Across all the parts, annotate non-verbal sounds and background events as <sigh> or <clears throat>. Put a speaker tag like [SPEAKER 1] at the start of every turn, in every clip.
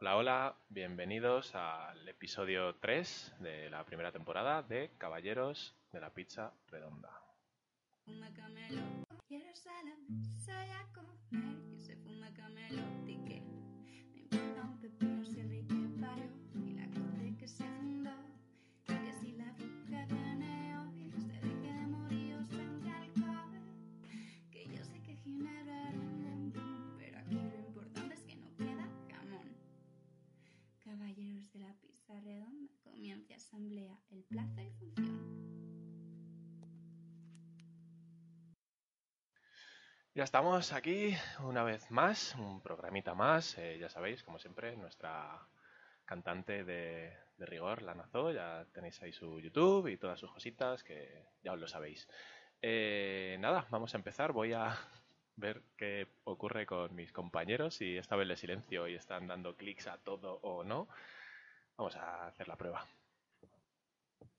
[SPEAKER 1] Hola, hola, bienvenidos al episodio 3 de la primera temporada de Caballeros de la Pizza Redonda.
[SPEAKER 2] Redonda, comienza asamblea, el plazo y función.
[SPEAKER 1] Ya estamos aquí una vez más, un programita más, eh, ya sabéis, como siempre, nuestra cantante de, de rigor, la Nazó, ya tenéis ahí su YouTube y todas sus cositas, que ya os lo sabéis. Eh, nada, vamos a empezar, voy a <laughs> ver qué ocurre con mis compañeros, si esta vez les silencio y están dando clics a todo o no. Vamos a hacer la prueba.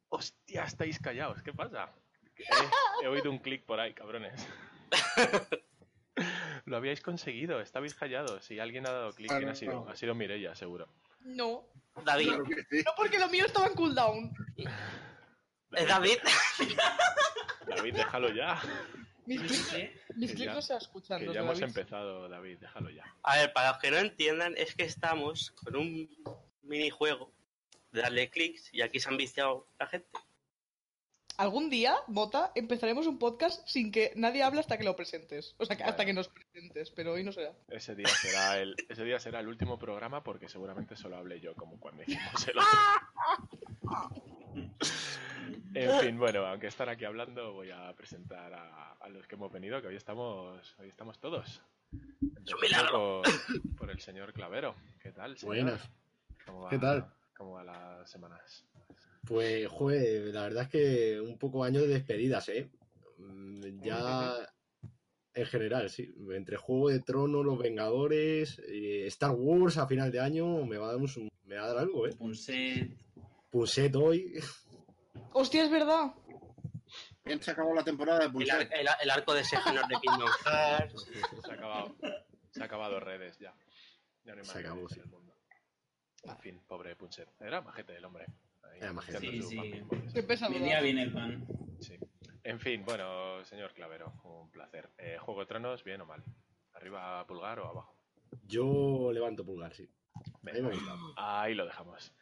[SPEAKER 1] ¡Hostia, estáis callados! ¿Qué pasa? He, he oído un clic por ahí, cabrones. <laughs> Lo habíais conseguido, estabais callados. Si alguien ha dado clic, ¿quién ha sido? Ha sido Mirella, seguro.
[SPEAKER 3] No,
[SPEAKER 4] David,
[SPEAKER 5] Claro que sí.
[SPEAKER 3] no porque lo mío estaba en cooldown.
[SPEAKER 4] es David. <laughs>
[SPEAKER 1] David, déjalo ya.
[SPEAKER 3] Mis clics, mis no se escuchan.
[SPEAKER 1] Que ya hemos
[SPEAKER 3] David.
[SPEAKER 1] empezado, David, déjalo ya.
[SPEAKER 4] A ver, para los que no entiendan, es que estamos con un minijuego de darle clics y aquí se han viciado la gente.
[SPEAKER 3] Algún día, Bota, empezaremos un podcast sin que nadie hable hasta que lo presentes. O sea, que hasta
[SPEAKER 1] Bueno.
[SPEAKER 3] que nos presentes, pero hoy no será.
[SPEAKER 1] Ese día será el, ese día será el último programa porque seguramente solo hablé yo, como cuando hicimos el otro. <laughs> En fin, bueno, aunque están aquí hablando, voy a presentar a, a los que hemos venido, que hoy estamos, hoy estamos todos. Empezando
[SPEAKER 4] milagro.
[SPEAKER 1] Por, por el señor Clavero. ¿Qué tal, señor?
[SPEAKER 5] Buenas.
[SPEAKER 1] ¿Cómo va-
[SPEAKER 5] ¿Qué tal?
[SPEAKER 1] ¿Cómo van las semanas?
[SPEAKER 5] Pues, joder, la verdad es que un poco año de despedidas, ¿eh? Mm, Ya en general, sí. Entre Juego de Tronos, Los Vengadores, eh, Star Wars a final de año, me va a dar, un- me va a dar algo, ¿eh?
[SPEAKER 6] Punset.
[SPEAKER 5] Punset hoy.
[SPEAKER 3] Hostia, es verdad.
[SPEAKER 7] Bien, se acabó la temporada de
[SPEAKER 4] El, ar- el ar- el arco de Sejanor de Kingdom <laughs> Hearts.
[SPEAKER 1] Se ha acabado, se ha acabado redes ya. Ya no hay más
[SPEAKER 5] Se acabó, sí.
[SPEAKER 1] el mundo. En fin, pobre Punset. Era majete el hombre. Ahí,
[SPEAKER 5] Era majete.
[SPEAKER 6] Sí, sí.
[SPEAKER 3] Qué pesado.
[SPEAKER 6] Venía bien el pan.
[SPEAKER 1] Sí. En fin, bueno, señor Clavero, un placer. Eh, ¿Juego de Tronos, bien o mal? ¿Arriba pulgar o abajo?
[SPEAKER 5] Yo levanto pulgar, sí.
[SPEAKER 1] Ahí lo dejamos.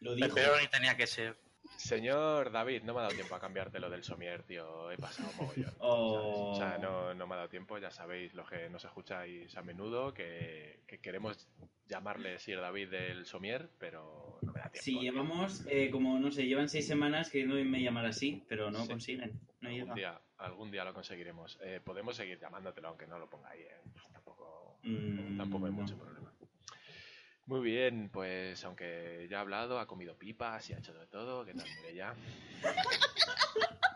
[SPEAKER 6] Lo dijo.
[SPEAKER 4] Pero ni tenía que ser.
[SPEAKER 1] Señor David, no me ha dado tiempo a cambiarte lo del somier, tío. He pasado mogollón. <laughs>
[SPEAKER 6] Oh.
[SPEAKER 1] O sea, no, no me ha dado tiempo, ya sabéis, los que nos escucháis a menudo, que, que queremos llamarle Sir David del somier, pero no me da tiempo.
[SPEAKER 6] Sí, llevamos eh, como, no sé, llevan seis semanas queriéndome llamar así, pero no
[SPEAKER 1] Sí.
[SPEAKER 6] consiguen. No
[SPEAKER 1] Algún
[SPEAKER 6] llega.
[SPEAKER 1] día, algún día lo conseguiremos. Eh, podemos seguir llamándotelo, aunque no lo ponga ahí. eh. Tampoco,
[SPEAKER 6] Mm,
[SPEAKER 1] tampoco hay
[SPEAKER 6] no.
[SPEAKER 1] mucho problema. Muy bien, pues aunque ya ha hablado, ha comido pipas y ha hecho de todo. ¿Qué tal, Mireia? <laughs>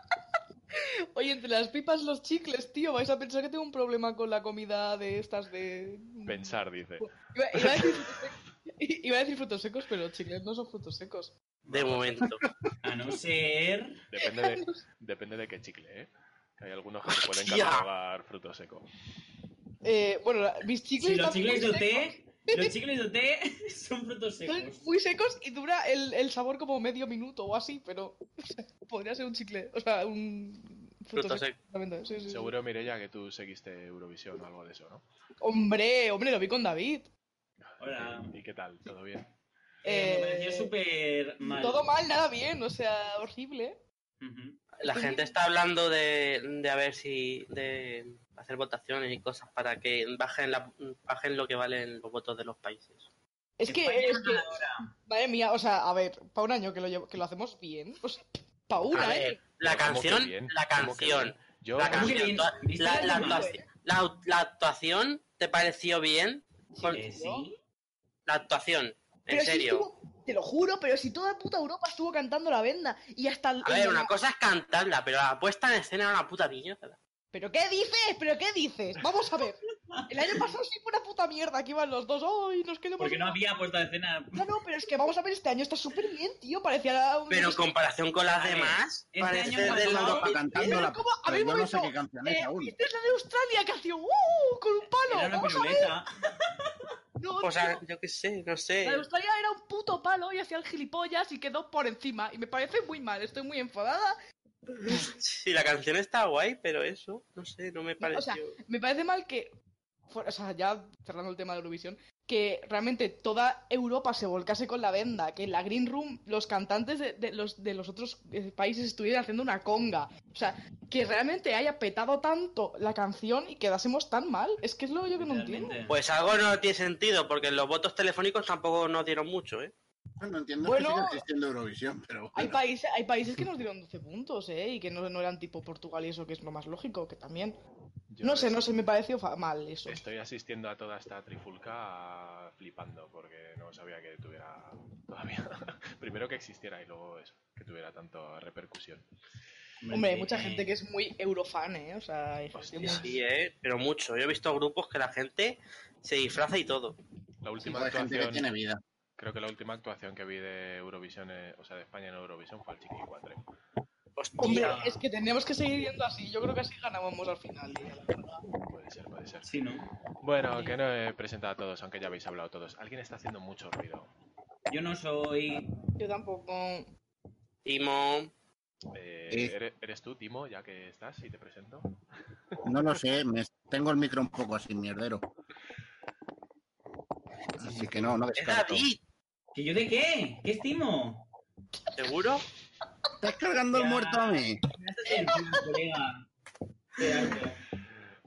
[SPEAKER 3] Oye, entre las pipas los chicles, tío, vais a pensar que tengo un problema con la comida de estas de...
[SPEAKER 1] Pensar, dice.
[SPEAKER 3] Iba, iba a decir frutos secos, <laughs> iba a decir frutos secos, pero los chicles no son frutos secos.
[SPEAKER 4] De momento.
[SPEAKER 6] A no ser.
[SPEAKER 1] Depende de, <laughs> depende de qué chicle, ¿eh? Que hay algunos que se pueden catalogar fruto seco.
[SPEAKER 3] Eh, bueno, mis chicles
[SPEAKER 6] Si los chicles de
[SPEAKER 3] secos.
[SPEAKER 6] té. Los chicles de té <laughs> son frutos secos.
[SPEAKER 3] muy secos y dura el, el sabor como medio minuto o así, pero o sea, podría ser un chicle, o sea, un fruto,
[SPEAKER 4] Fruto
[SPEAKER 3] seco.
[SPEAKER 4] seco.
[SPEAKER 3] sí.
[SPEAKER 1] Seguro, Mireia, que tú seguiste Eurovisión o algo de eso, ¿no?
[SPEAKER 3] Hombre, hombre, lo vi con David.
[SPEAKER 6] Hola.
[SPEAKER 1] ¿Y qué tal? ¿Todo bien?
[SPEAKER 6] Eh,
[SPEAKER 3] Eh,
[SPEAKER 6] me pareció súper mal.
[SPEAKER 3] Todo mal, nada bien, o sea, horrible.
[SPEAKER 4] La gente está hablando de, de a ver si. de hacer votaciones y cosas para que bajen, la, bajen lo que valen los votos de los países.
[SPEAKER 3] Es que,
[SPEAKER 6] España
[SPEAKER 3] es que, madre mía, o sea, a ver, para un año que lo, llevo- que lo hacemos bien, o sea, para un
[SPEAKER 4] A
[SPEAKER 3] año.
[SPEAKER 4] ver, la
[SPEAKER 1] ¿Cómo que
[SPEAKER 4] canción.
[SPEAKER 1] bien?
[SPEAKER 4] La
[SPEAKER 1] ¿Cómo que
[SPEAKER 4] canción.
[SPEAKER 1] Yo,
[SPEAKER 4] La
[SPEAKER 6] ¿Cómo que
[SPEAKER 4] canción. La,
[SPEAKER 6] la
[SPEAKER 4] la
[SPEAKER 6] llamada?
[SPEAKER 4] actuación, la- la actuación, ¿te pareció bien?
[SPEAKER 6] Eh, sí.
[SPEAKER 4] La actuación, en
[SPEAKER 3] Pero si
[SPEAKER 4] serio.
[SPEAKER 3] estuvo- te lo juro, pero si toda puta Europa estuvo cantando la venda y hasta el-
[SPEAKER 4] A ver, una cosa es cantarla, pero la puesta en escena era una puta mierda.
[SPEAKER 3] ¿Pero qué dices? ¿Pero qué dices? Vamos a ver. El año pasado sí fue una puta mierda, que iban los dos. ¡Ay, nos quedamos!
[SPEAKER 6] Porque no había puesta de escena.
[SPEAKER 3] No, no, pero es que vamos a ver, este año está súper bien, tío. Parecía un...
[SPEAKER 4] Pero en comparación con las demás,
[SPEAKER 6] este
[SPEAKER 4] parece
[SPEAKER 6] año
[SPEAKER 4] del
[SPEAKER 7] Europa cantándola.
[SPEAKER 3] ¿Cómo? A ver,
[SPEAKER 7] Pero
[SPEAKER 3] un
[SPEAKER 7] yo no sé
[SPEAKER 3] momento.
[SPEAKER 7] qué canción es
[SPEAKER 3] Eh,
[SPEAKER 7] aún.
[SPEAKER 3] esta es la de Australia que hacía ¡Uh! con un palo.
[SPEAKER 6] Era una
[SPEAKER 3] Vamos a ver.
[SPEAKER 6] piruleta.
[SPEAKER 3] No,
[SPEAKER 4] O sea,
[SPEAKER 3] tío,
[SPEAKER 4] yo qué sé, no sé.
[SPEAKER 3] la de Australia era un puto palo y hacía el gilipollas y quedó por encima. Y me parece muy mal, estoy muy enfadada.
[SPEAKER 4] Sí, la canción está guay, pero eso, no sé, no me pareció.
[SPEAKER 3] O sea, me parece mal que, o sea, ya cerrando el tema de Eurovisión, que realmente toda Europa se volcase con la venda, que en la Green Room los cantantes de, de los, de los otros eh, países estuvieran haciendo una conga. O sea, que realmente haya petado tanto la canción y quedásemos tan mal. Es que es lo yo que no entiendo.
[SPEAKER 4] Pues algo no tiene sentido, porque los votos telefónicos tampoco nos dieron mucho, ¿eh?
[SPEAKER 7] No entiendo
[SPEAKER 3] Bueno.
[SPEAKER 7] que siga existiendo Eurovisión, pero
[SPEAKER 3] Hay países, hay países que nos dieron 12 puntos, ¿eh? Y que no, no eran tipo Portugal y eso, que es lo más lógico, que también.
[SPEAKER 1] Yo
[SPEAKER 3] No sé, no sé, me pareció mal eso.
[SPEAKER 1] Estoy asistiendo a toda esta trifulca flipando porque no sabía que tuviera todavía. <laughs> Primero que existiera y luego eso, que tuviera tanta repercusión.
[SPEAKER 3] Hombre, hay mucha gente que es muy eurofan, ¿eh? O sea, hay
[SPEAKER 1] Hostia.
[SPEAKER 4] Sí, ¿eh? Pero mucho. Yo he visto grupos que la gente se disfraza y todo.
[SPEAKER 1] La última
[SPEAKER 7] Tipo de gente que
[SPEAKER 1] actuación,
[SPEAKER 7] tiene vida.
[SPEAKER 1] Creo que la última actuación que vi de Eurovisión, eh, o sea, de España en Eurovisión fue el Chiqui 4.
[SPEAKER 4] Hostia.
[SPEAKER 3] Hombre, es que tenemos que seguir yendo así. Yo creo que así ganábamos al final. tío, la verdad.
[SPEAKER 1] Puede ser, puede ser.
[SPEAKER 6] Sí, ¿no?
[SPEAKER 1] Bueno, que no he presentado a todos, aunque ya habéis hablado todos. Alguien está haciendo mucho ruido.
[SPEAKER 6] Yo no soy.
[SPEAKER 3] Yo tampoco.
[SPEAKER 4] Timo.
[SPEAKER 1] Eh,
[SPEAKER 7] Sí.
[SPEAKER 1] ¿eres, tú, Timo, ya que estás y te presento?
[SPEAKER 7] No lo sé, me tengo el micro un poco así mierdero. <laughs> Así que no, no
[SPEAKER 4] ¡Es
[SPEAKER 7] descarto.
[SPEAKER 4] David!
[SPEAKER 6] ¿Que yo de qué? ¿Qué estimo?
[SPEAKER 4] ¿Seguro?
[SPEAKER 7] ¿Estás cargando el muerto a mí?
[SPEAKER 6] Me colega. Qué.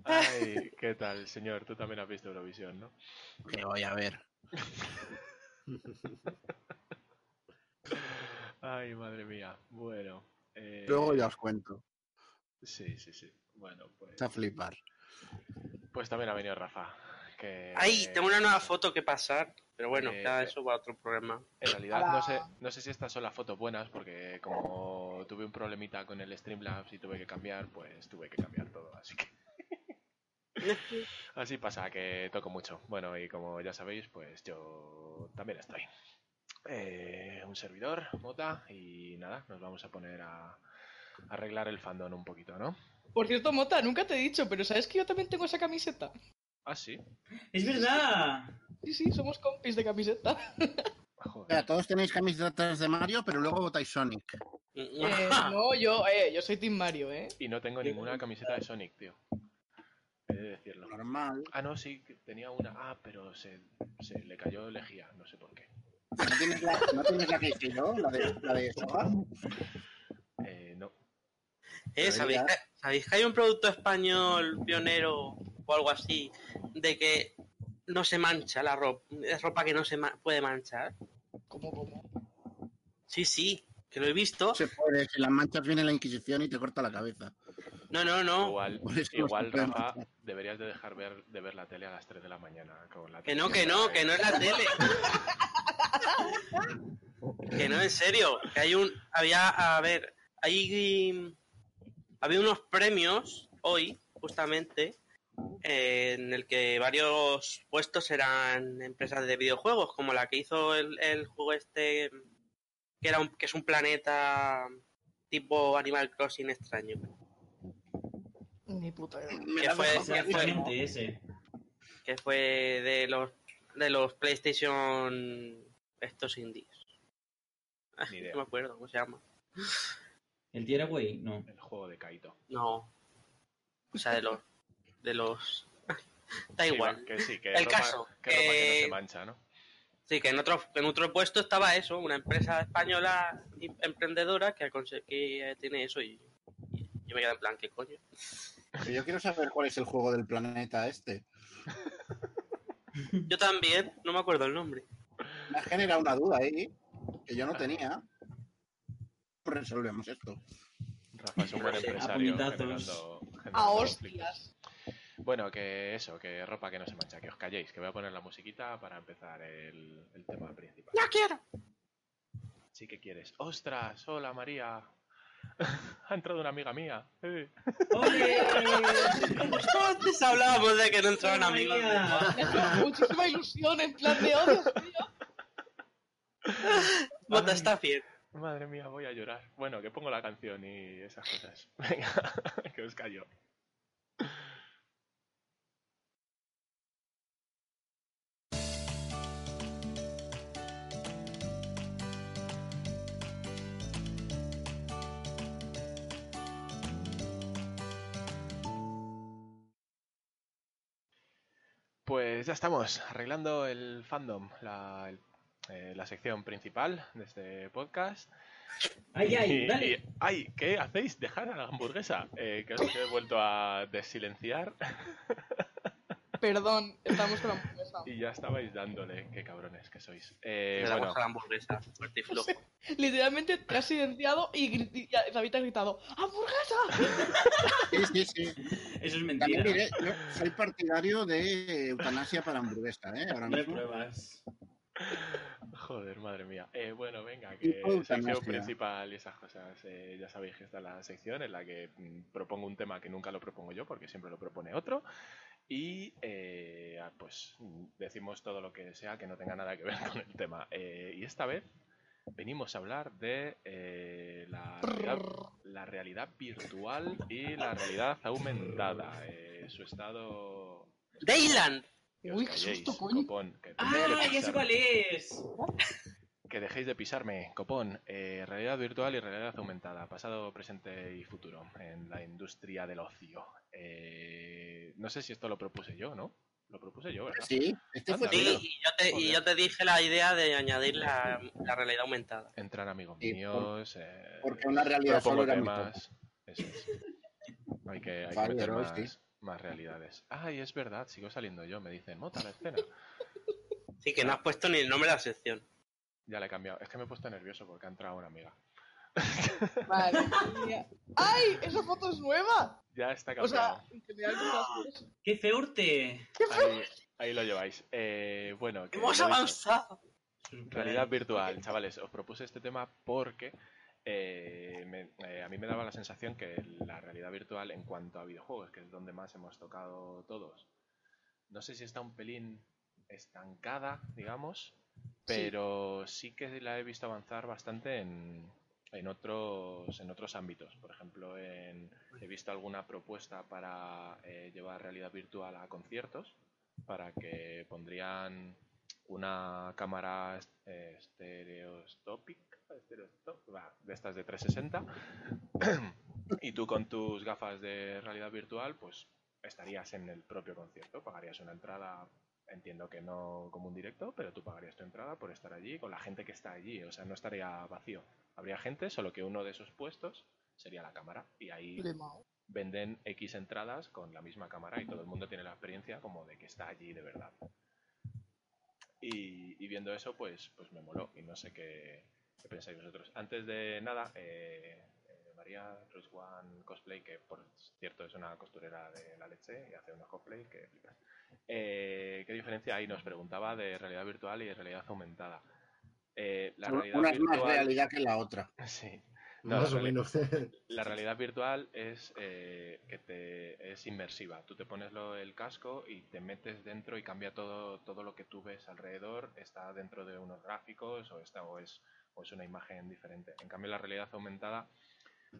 [SPEAKER 1] Ay, ¿qué tal, señor? Tú también has visto Eurovisión, ¿no?
[SPEAKER 7] Que voy a ver.
[SPEAKER 1] Ay, madre mía. Bueno. eh,
[SPEAKER 7] Luego ya os cuento.
[SPEAKER 1] Sí, sí, sí. Bueno, pues,
[SPEAKER 7] Está a flipar.
[SPEAKER 1] pues también ha venido Rafa. Que,
[SPEAKER 4] ¡Ay! Tengo una nueva foto que pasar. Pero bueno,
[SPEAKER 1] Eh,
[SPEAKER 4] ya
[SPEAKER 1] eh.
[SPEAKER 4] eso va a otro programa.
[SPEAKER 1] En realidad no sé, no sé si estas son las fotos buenas, porque como tuve un problemita con el Streamlabs y tuve que cambiar, pues tuve que cambiar todo, así que... <laughs> así pasa, que toco mucho. Bueno, y como ya sabéis, pues yo también estoy. Eh, un servidor, Mota, y nada, nos vamos a poner a, a arreglar el fandom un poquito, ¿no?
[SPEAKER 3] Por cierto, Mota, nunca te he dicho, pero ¿sabes que yo también tengo esa camiseta?
[SPEAKER 1] Ah, sí.
[SPEAKER 6] ¡Es verdad!
[SPEAKER 3] Sí, sí, somos compis de camiseta.
[SPEAKER 7] O
[SPEAKER 1] Joder.
[SPEAKER 7] sea, todos tenéis camisetas de Mario, pero luego votáis Sonic.
[SPEAKER 3] Eh, no, yo, eh, yo soy Team Mario, ¿eh?
[SPEAKER 1] Y no tengo ninguna camiseta de Sonic, tío. He de decirlo.
[SPEAKER 7] Normal.
[SPEAKER 1] Ah, no, sí, tenía una. Ah, pero se, se le cayó lejía, no sé por qué.
[SPEAKER 7] ¿No tienes la, ¿no tienes la que hice yo? ¿La de, la de?
[SPEAKER 1] Eh, no.
[SPEAKER 4] Eh, ¿sabéis, que, ¿Sabéis que hay un producto español pionero o algo así de que no se mancha la ropa? Es ropa que no se ma- puede manchar.
[SPEAKER 3] Como, como.
[SPEAKER 4] Sí, sí, que lo he visto.
[SPEAKER 7] Se puede, si las manchas viene la Inquisición y te corta la cabeza.
[SPEAKER 4] No, no, no.
[SPEAKER 1] Igual, igual Rafa, deberías de dejar ver, de ver la tele a las 3 de la mañana. Con la
[SPEAKER 4] Que no, que no, que no es la tele. que no, en serio. Que hay un. Había. A ver. Hay. Había unos premios hoy, justamente. En el que varios puestos eran empresas de videojuegos, como la que hizo el, el juego este. Que, era un- que es un planeta tipo Animal Crossing extraño.
[SPEAKER 3] Ni puta
[SPEAKER 4] Que
[SPEAKER 7] la
[SPEAKER 4] fue- que fue-
[SPEAKER 6] ese.
[SPEAKER 4] Que fue de los de los PlayStation estos indies.
[SPEAKER 1] Ni <laughs> idea.
[SPEAKER 4] No me acuerdo cómo se llama.
[SPEAKER 6] ¿El Tearaway? No.
[SPEAKER 1] El juego de Kaito.
[SPEAKER 4] No. O sea, de los. De los. <laughs> da
[SPEAKER 1] Sí,
[SPEAKER 4] igual.
[SPEAKER 1] va, que sí, que
[SPEAKER 4] El
[SPEAKER 1] ropa,
[SPEAKER 4] caso,
[SPEAKER 1] que ropa que no se mancha, ¿no?
[SPEAKER 4] Sí, que en otro, en otro puesto estaba eso, una empresa española emprendedora que, que tiene eso y, y yo me quedé en plan, ¿qué coño?
[SPEAKER 7] Yo quiero saber cuál es el juego del planeta este.
[SPEAKER 4] Yo también, no me acuerdo el nombre.
[SPEAKER 7] Me ha generado una duda ahí, que yo no tenía. Resolvemos esto.
[SPEAKER 1] Rafa es un buen empresario generando, generando
[SPEAKER 3] A hostias.
[SPEAKER 1] Bueno, que eso, que ropa que no se mancha, que os calléis, que voy a poner la musiquita para empezar el, el tema principal.
[SPEAKER 4] ¡No quiero!
[SPEAKER 1] Sí que quieres. ¡Ostras! Hola María. <laughs> ha entrado una amiga mía. Eh.
[SPEAKER 6] ¡Ole!
[SPEAKER 4] Antes hablábamos de que no entraban amigos.
[SPEAKER 3] muchísima ilusión en plan de odio, tío.
[SPEAKER 4] Bota, está bien.
[SPEAKER 1] Madre mía, voy a llorar. Bueno, que pongo la canción y esas cosas. <laughs> Venga, que os callo. Pues ya estamos arreglando el fandom, la, el- eh, la sección principal de este podcast.
[SPEAKER 6] ¡Ay, ay!
[SPEAKER 1] Y-
[SPEAKER 6] ¡Dale!
[SPEAKER 1] y- ay, ¿qué hacéis? Dejar a la hamburguesa, eh, que os he vuelto a desilenciar <laughs>
[SPEAKER 3] Perdón, estamos con la hamburguesa.
[SPEAKER 1] y ya estabais dándole, qué cabrones que sois. Eh,
[SPEAKER 4] Le damos
[SPEAKER 1] bueno,
[SPEAKER 4] a la hamburguesa, fuerte y flojo.
[SPEAKER 3] Literalmente te has silenciado y, y David ha gritado ¡Hamburguesa!
[SPEAKER 7] Sí, sí, sí.
[SPEAKER 6] Eso es
[SPEAKER 7] También
[SPEAKER 6] mentira.
[SPEAKER 7] diré, yo soy partidario de eutanasia para hamburguesa, ¿eh? Ahora
[SPEAKER 6] No hay
[SPEAKER 7] mismo.
[SPEAKER 6] pruebas.
[SPEAKER 1] Joder, madre mía. Eh, bueno, venga, que sección principal y esas cosas. eh, ya sabéis que está la sección en la que mm, propongo un tema que nunca lo propongo yo, porque siempre lo propone otro. Y eh, ah, pues mm, decimos todo lo que sea que no tenga nada que ver <laughs> con el tema. Eh, y esta vez venimos a hablar de eh, la, realidad, la realidad virtual y la realidad aumentada. eh, su estado.
[SPEAKER 4] ¡Dayland!
[SPEAKER 3] Uy, qué susto, coño.
[SPEAKER 1] copón, que
[SPEAKER 6] ¡Ah, ya sé cuál es!
[SPEAKER 1] Que dejéis de pisarme, copón. Eh, realidad virtual y realidad aumentada, pasado, presente y futuro en la industria del ocio. Eh, no sé si esto lo propuse yo, ¿no? Lo propuse yo, ¿verdad?
[SPEAKER 7] Sí, este fue
[SPEAKER 4] Sí, y yo, te, y
[SPEAKER 1] Joder.
[SPEAKER 4] yo te dije la idea de añadir la, la realidad aumentada.
[SPEAKER 1] Entrar amigos
[SPEAKER 7] Sí,
[SPEAKER 1] míos. eh,
[SPEAKER 7] porque una realidad solo era
[SPEAKER 1] temas. Eso es. Hay que, hay que meter más,
[SPEAKER 7] sí.
[SPEAKER 1] más realidades. Ay, es verdad, sigo saliendo yo. Me dicen, mota la escena.
[SPEAKER 4] Sí, que no has puesto ni el nombre de la sección.
[SPEAKER 1] Ya la he cambiado. Es que me he puesto nervioso porque ha entrado una amiga.
[SPEAKER 3] Madre mía. ¡Ay! ¡Esa foto es nueva!
[SPEAKER 1] Ya está
[SPEAKER 3] O
[SPEAKER 1] cambiado.
[SPEAKER 3] sea, en general con las cosas.
[SPEAKER 6] ¡Qué feurte!
[SPEAKER 1] Ahí, ahí lo lleváis. Eh, bueno, que
[SPEAKER 4] ¡Hemos avanzado!
[SPEAKER 1] Realidad virtual, chavales, os propuse este tema porque eh, me- eh, a mí me daba la sensación que la realidad virtual en cuanto a videojuegos, que es donde más hemos tocado todos, no sé si está un pelín estancada, digamos, pero sí que la he visto avanzar bastante en, en otros, en otros ámbitos. Por ejemplo, en- he visto alguna propuesta para eh, llevar realidad virtual a conciertos, para que pondrían una cámara eh, va, de estas de 360, y tú con tus gafas de realidad virtual, pues estarías en el propio concierto, pagarías una entrada, entiendo que no como un directo, pero tú pagarías tu entrada por estar allí con la gente que está allí, o sea, no estaría vacío. Habría gente, solo que uno de esos puestos sería la cámara, y ahí venden X entradas con la misma cámara y todo el mundo tiene la experiencia como de que está allí de verdad. Y, y viendo eso, pues, pues me moló y no sé qué, qué pensáis vosotros. Antes de nada, eh, María Rose One Cosplay, que por cierto es una costurera de la leche y hace unos cosplay que flipas. Eh, ¿Qué diferencia hay? Nos preguntaba de realidad virtual y de realidad aumentada. Eh, la realidad
[SPEAKER 7] Una es más
[SPEAKER 1] virtual-
[SPEAKER 7] realidad que la otra. <laughs>
[SPEAKER 1] Sí. No,
[SPEAKER 5] Más o menos. <laughs>
[SPEAKER 1] la realidad virtual es eh, que te es inmersiva. Tú te pones lo- el casco y te metes dentro y cambia todo, todo lo que tú ves alrededor. Está dentro de unos gráficos o, está, o, es, o es una imagen diferente. En cambio, la realidad aumentada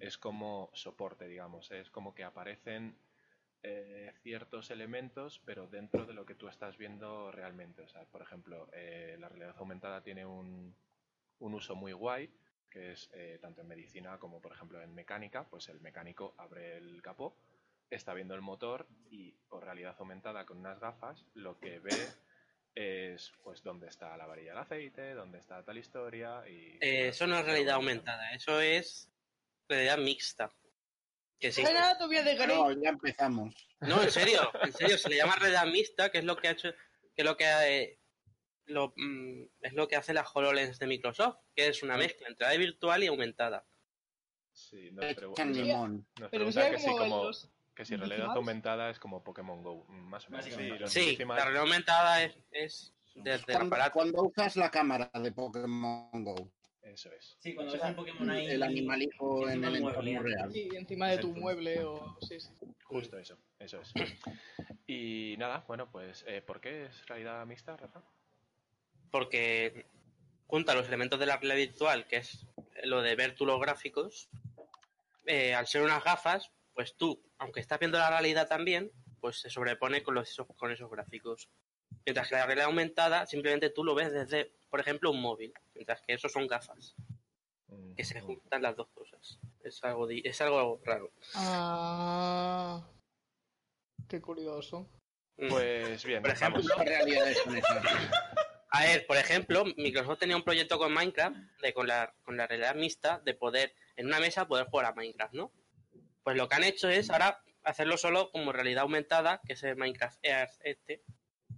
[SPEAKER 1] es como soporte, digamos. Es como que aparecen eh, ciertos elementos, pero dentro de lo que tú estás viendo realmente. O sea, por ejemplo, eh, la realidad aumentada tiene un, un uso muy guay, que es eh, tanto en medicina como, por ejemplo, en mecánica. Pues el mecánico abre el capó, está viendo el motor y por realidad aumentada con unas gafas lo que ve es pues dónde está la varilla del aceite, dónde está tal historia y...
[SPEAKER 4] Eh, eso no es realidad aumentada, eso es realidad mixta. Que sí.
[SPEAKER 3] ¡Ay, nada, todavía de Grey!
[SPEAKER 7] No, ya empezamos.
[SPEAKER 4] No, en serio, <laughs> en serio, se le llama realidad mixta, que es lo que ha hecho, que es lo que eh, lo, mm, es lo que hace la HoloLens de Microsoft, que es una mezcla entre realidad virtual y aumentada.
[SPEAKER 1] Sí, nos, pregu- nos
[SPEAKER 3] Pero
[SPEAKER 1] pregunta que sí,
[SPEAKER 3] como los...
[SPEAKER 1] que si realidad aumentada es como Pokémon Go, más o menos. Sí,
[SPEAKER 4] la realidad aumentada es, es desde el
[SPEAKER 7] Cuando,
[SPEAKER 4] aparato.
[SPEAKER 7] cuando usas la cámara de Pokémon Go,
[SPEAKER 1] Eso es.
[SPEAKER 6] Sí, cuando ves un Pokémon ahí...
[SPEAKER 7] el animalijo en el
[SPEAKER 6] mueble.
[SPEAKER 7] entorno real.
[SPEAKER 3] Sí, encima de tu
[SPEAKER 1] Exacto.
[SPEAKER 3] mueble o... Sí, sí.
[SPEAKER 1] Justo eso, eso es. Y nada, bueno, pues eh, ¿por qué es realidad mixta, Rafa?
[SPEAKER 4] porque junta los elementos de la realidad virtual, que es lo de ver tú los gráficos, eh, al ser unas gafas, pues tú, aunque estás viendo la realidad también, pues se sobrepone con, los, con esos gráficos. Mientras que la realidad aumentada, simplemente tú lo ves desde, por ejemplo, un móvil, mientras que eso son gafas,
[SPEAKER 1] Mm,
[SPEAKER 4] que se
[SPEAKER 1] mm.
[SPEAKER 4] juntan las dos cosas. Es algo, es algo raro.
[SPEAKER 3] Ah... Qué curioso.
[SPEAKER 4] Mm.
[SPEAKER 1] Pues bien,
[SPEAKER 4] Por ejemplo,
[SPEAKER 1] vamos.
[SPEAKER 7] ¿Qué realidades?
[SPEAKER 4] A ver, por ejemplo, Microsoft tenía un proyecto con Minecraft, de, con, la, con la realidad mixta, de poder, en una mesa, poder jugar a Minecraft, ¿no? Pues lo que han hecho es ahora hacerlo solo como realidad aumentada, que es el Minecraft Earth este,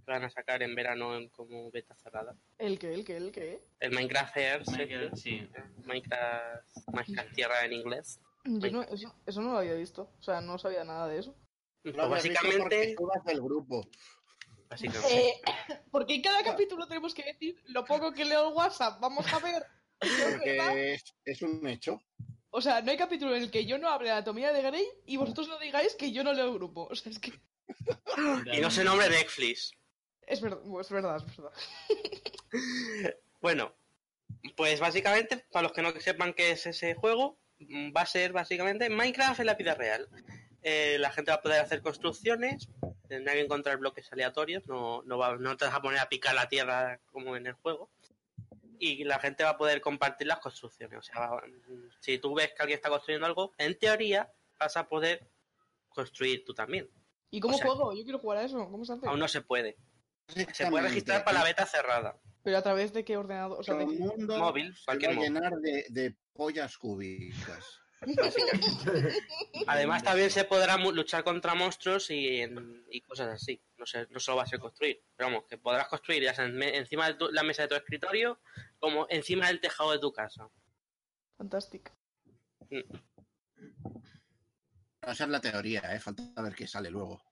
[SPEAKER 4] van a sacar en verano en, como beta cerrada.
[SPEAKER 3] ¿El qué? ¿El qué? ¿El qué?
[SPEAKER 4] El Minecraft Earth,
[SPEAKER 6] Minecraft, sí.
[SPEAKER 4] Minecraft, Minecraft Tierra en inglés.
[SPEAKER 3] Yo no, eso, eso no lo había visto. O sea, no sabía nada de eso.
[SPEAKER 4] Pues
[SPEAKER 7] porque
[SPEAKER 4] básicamente,
[SPEAKER 7] del grupo.
[SPEAKER 4] básicamente.
[SPEAKER 3] Eh, <laughs> porque en cada capítulo tenemos que decir lo poco que leo el WhatsApp. Vamos a ver. <laughs>
[SPEAKER 7] Porque es, es un hecho.
[SPEAKER 3] O sea, no hay capítulo en el que yo no hable de anatomía de Grey y vosotros no digáis que yo no leo el grupo. O sea, es que <laughs>
[SPEAKER 4] y no se nombre Netflix.
[SPEAKER 3] Es, ver- es verdad, es verdad. <laughs>
[SPEAKER 4] Bueno, pues básicamente, para los que no sepan qué es ese juego, mm, va a ser básicamente Minecraft en la vida real. Eh, la gente va a poder hacer construcciones, tendrá que encontrar bloques aleatorios, no, no, va- no te vas a poner a picar la tierra como en el juego. Y la gente va a poder compartir las construcciones. O sea, va- si tú ves que alguien está construyendo algo, en teoría vas a poder construir tú también.
[SPEAKER 3] ¿Y cómo
[SPEAKER 4] O sea-
[SPEAKER 3] juego? Yo quiero jugar a eso. ¿Cómo se hace?
[SPEAKER 4] Aún no se puede. Se puede registrar para la beta cerrada.
[SPEAKER 3] Pero a través de qué ordenador. O sea, de
[SPEAKER 7] Todo mundo
[SPEAKER 4] Móvil,
[SPEAKER 7] se
[SPEAKER 4] cualquier
[SPEAKER 7] va a
[SPEAKER 4] móvil.
[SPEAKER 7] llenar de, de pollas cúbicas.
[SPEAKER 4] Además, también se podrá luchar contra monstruos y, en- y cosas así. No, sé, no solo va a ser construir. Pero vamos, que podrás construir ya sea en me- encima de tu- la mesa de tu escritorio como encima del tejado de tu casa.
[SPEAKER 3] Fantástico.
[SPEAKER 7] Esa es la teoría, ¿eh? Falta ver qué sale luego.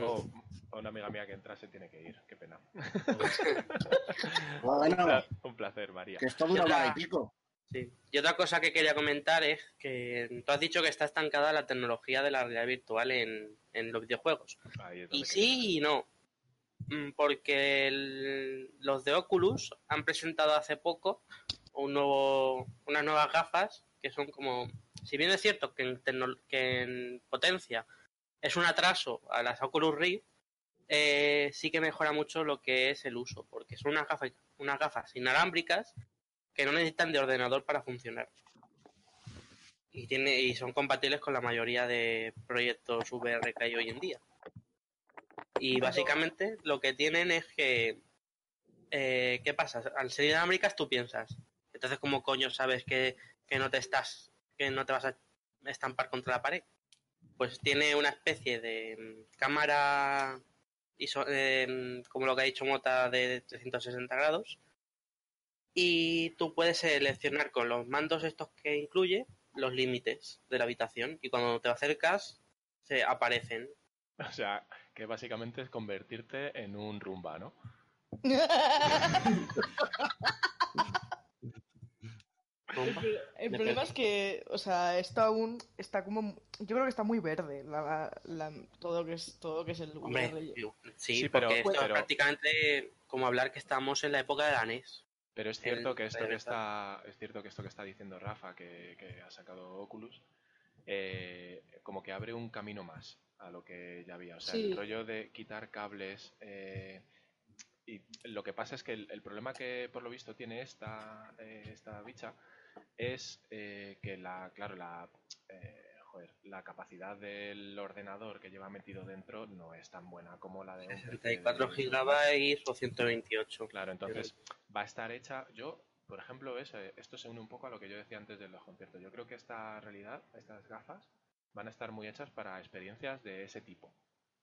[SPEAKER 1] O o una amiga mía que entra se tiene que ir. Qué pena. <laughs>
[SPEAKER 7] Bueno,
[SPEAKER 1] Un placer, María.
[SPEAKER 7] que esto dura hora y pico.
[SPEAKER 4] Sí. Y otra cosa que quería comentar es que tú has dicho que está estancada la tecnología de la realidad virtual en, en los videojuegos. Y sí y no. Mm, Porque el- los de Oculus han presentado hace poco un nuevo, unas nuevas gafas que son como, si bien es cierto que en, tecno- que en potencia es un atraso a las Oculus Rift, eh, sí que mejora mucho lo que es el uso, porque son unas gafas, unas gafas inalámbricas que no necesitan de ordenador para funcionar. Y, tiene, y son compatibles con la mayoría de proyectos VR que hay hoy en día. Y básicamente lo que tienen es que. eh, ¿Qué pasa? Al ser inalámbricas tú piensas. Entonces, ¿cómo coño sabes que, que no te estás. que no te vas a estampar contra la pared? Pues tiene una especie de mm, cámara. iso- eh, como lo que ha dicho Mota de 360 grados. Y tú puedes seleccionar con los mandos estos que incluye los límites de la habitación. Y cuando te acercas, se aparecen. <laughs>
[SPEAKER 1] O sea, que básicamente es convertirte en un rumba, ¿no? <laughs>
[SPEAKER 3] El, el problema es que, o sea, está aún, está como, yo creo que está muy verde la, la- todo lo que es todo lo que es el
[SPEAKER 4] Hombre, yo- sí,
[SPEAKER 1] Sí, pero-
[SPEAKER 4] porque prácticamente como hablar que estamos en la época de la NES.
[SPEAKER 1] Pero es cierto
[SPEAKER 4] El
[SPEAKER 1] que esto que está, es cierto que esto que está diciendo Rafa, que, que ha sacado Oculus, eh, como que abre un camino más a lo que ya había. O sea,
[SPEAKER 3] Sí.
[SPEAKER 1] el rollo de quitar cables. eh, y lo que pasa es que el, el problema que por lo visto tiene esta, eh, esta bicha es eh, que la, claro, la, eh, joder, la capacidad del ordenador que lleva metido dentro no es tan buena como la de un PC de-
[SPEAKER 4] 64 GB o 128.
[SPEAKER 1] Claro, entonces va a estar hecha. Yo, por ejemplo, ves, eh, esto se une un poco a lo que yo decía antes de los conciertos. Yo creo que esta realidad, estas gafas, van a estar muy hechas para experiencias de ese tipo.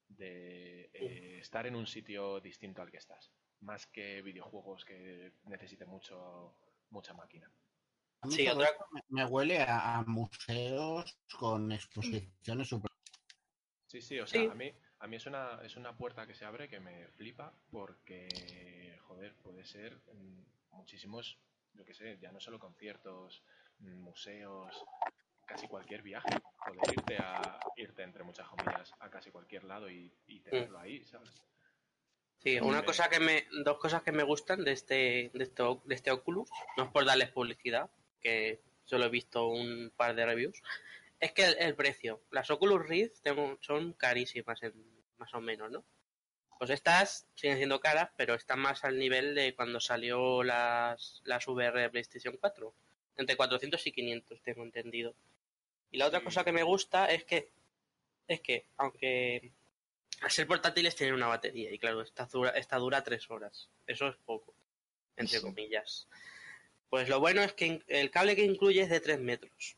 [SPEAKER 1] De eh, estar en un sitio distinto al que estás. Más que videojuegos que necesiten mucho, mucha máquina.
[SPEAKER 7] A mí
[SPEAKER 4] Sí, otra-
[SPEAKER 7] me, me huele a, a museos con exposiciones super...
[SPEAKER 1] Sí, sí, o sea,
[SPEAKER 4] Sí.
[SPEAKER 1] a mí, a mí es, una, es una puerta que se abre que me flipa porque, joder, puede ser mm, muchísimos, yo qué sé, ya no solo conciertos, mm, museos, casi cualquier viaje. Poder irte a irte entre muchas comillas a casi cualquier lado y, y tenerlo ahí, ¿sabes?
[SPEAKER 4] Sí, una cosa que me, dos cosas que me gustan de este, de este, de este Oculus, no es por darles publicidad, que solo he visto un par de reviews, es que el, el precio, las Oculus Rift tengo- son carísimas, en, más o menos, ¿no? Pues estas siguen siendo caras, pero están más al nivel de cuando salió las, las VR de PlayStation 4, entre 400 y 500, tengo entendido. Y la otra cosa que me gusta es que, es que aunque al ser portátiles tienen una batería y claro, esta dura, esta dura tres horas. Eso es poco, entre
[SPEAKER 3] Sí.
[SPEAKER 4] comillas. Pues lo bueno es que el cable que incluye es de 3 metros.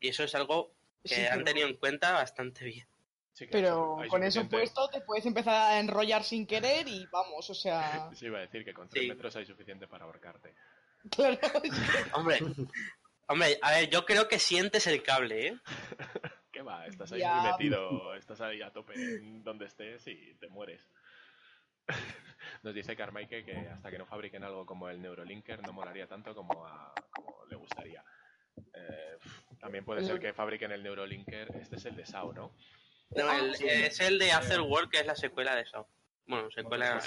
[SPEAKER 4] Y eso es algo que
[SPEAKER 3] Sí,
[SPEAKER 4] han
[SPEAKER 3] pero-
[SPEAKER 4] tenido en cuenta bastante bien.
[SPEAKER 1] Sí
[SPEAKER 3] Pero
[SPEAKER 1] hay
[SPEAKER 3] con eso puesto te puedes empezar a enrollar sin querer y vamos, o sea, <laughs>
[SPEAKER 1] Sí, iba a decir que con 3
[SPEAKER 4] Sí.
[SPEAKER 1] metros hay suficiente para ahorcarte.
[SPEAKER 3] claro, <laughs> <laughs>
[SPEAKER 4] Hombre, hombre, a ver, yo creo que sientes el cable, ¿eh?
[SPEAKER 1] ¿Qué va? Estás ahí
[SPEAKER 3] Ya.
[SPEAKER 1] muy metido, estás ahí a tope en donde estés y te mueres. Nos dice Carmike que hasta que no fabriquen algo como el Neurolinker no molaría tanto como, a- como le gustaría. Eh, también puede ser que fabriquen el Neurolinker. Este es el de SAO, ¿no?
[SPEAKER 4] No, el- es el de Afterworld, que es la secuela de eso. Bueno, secuela...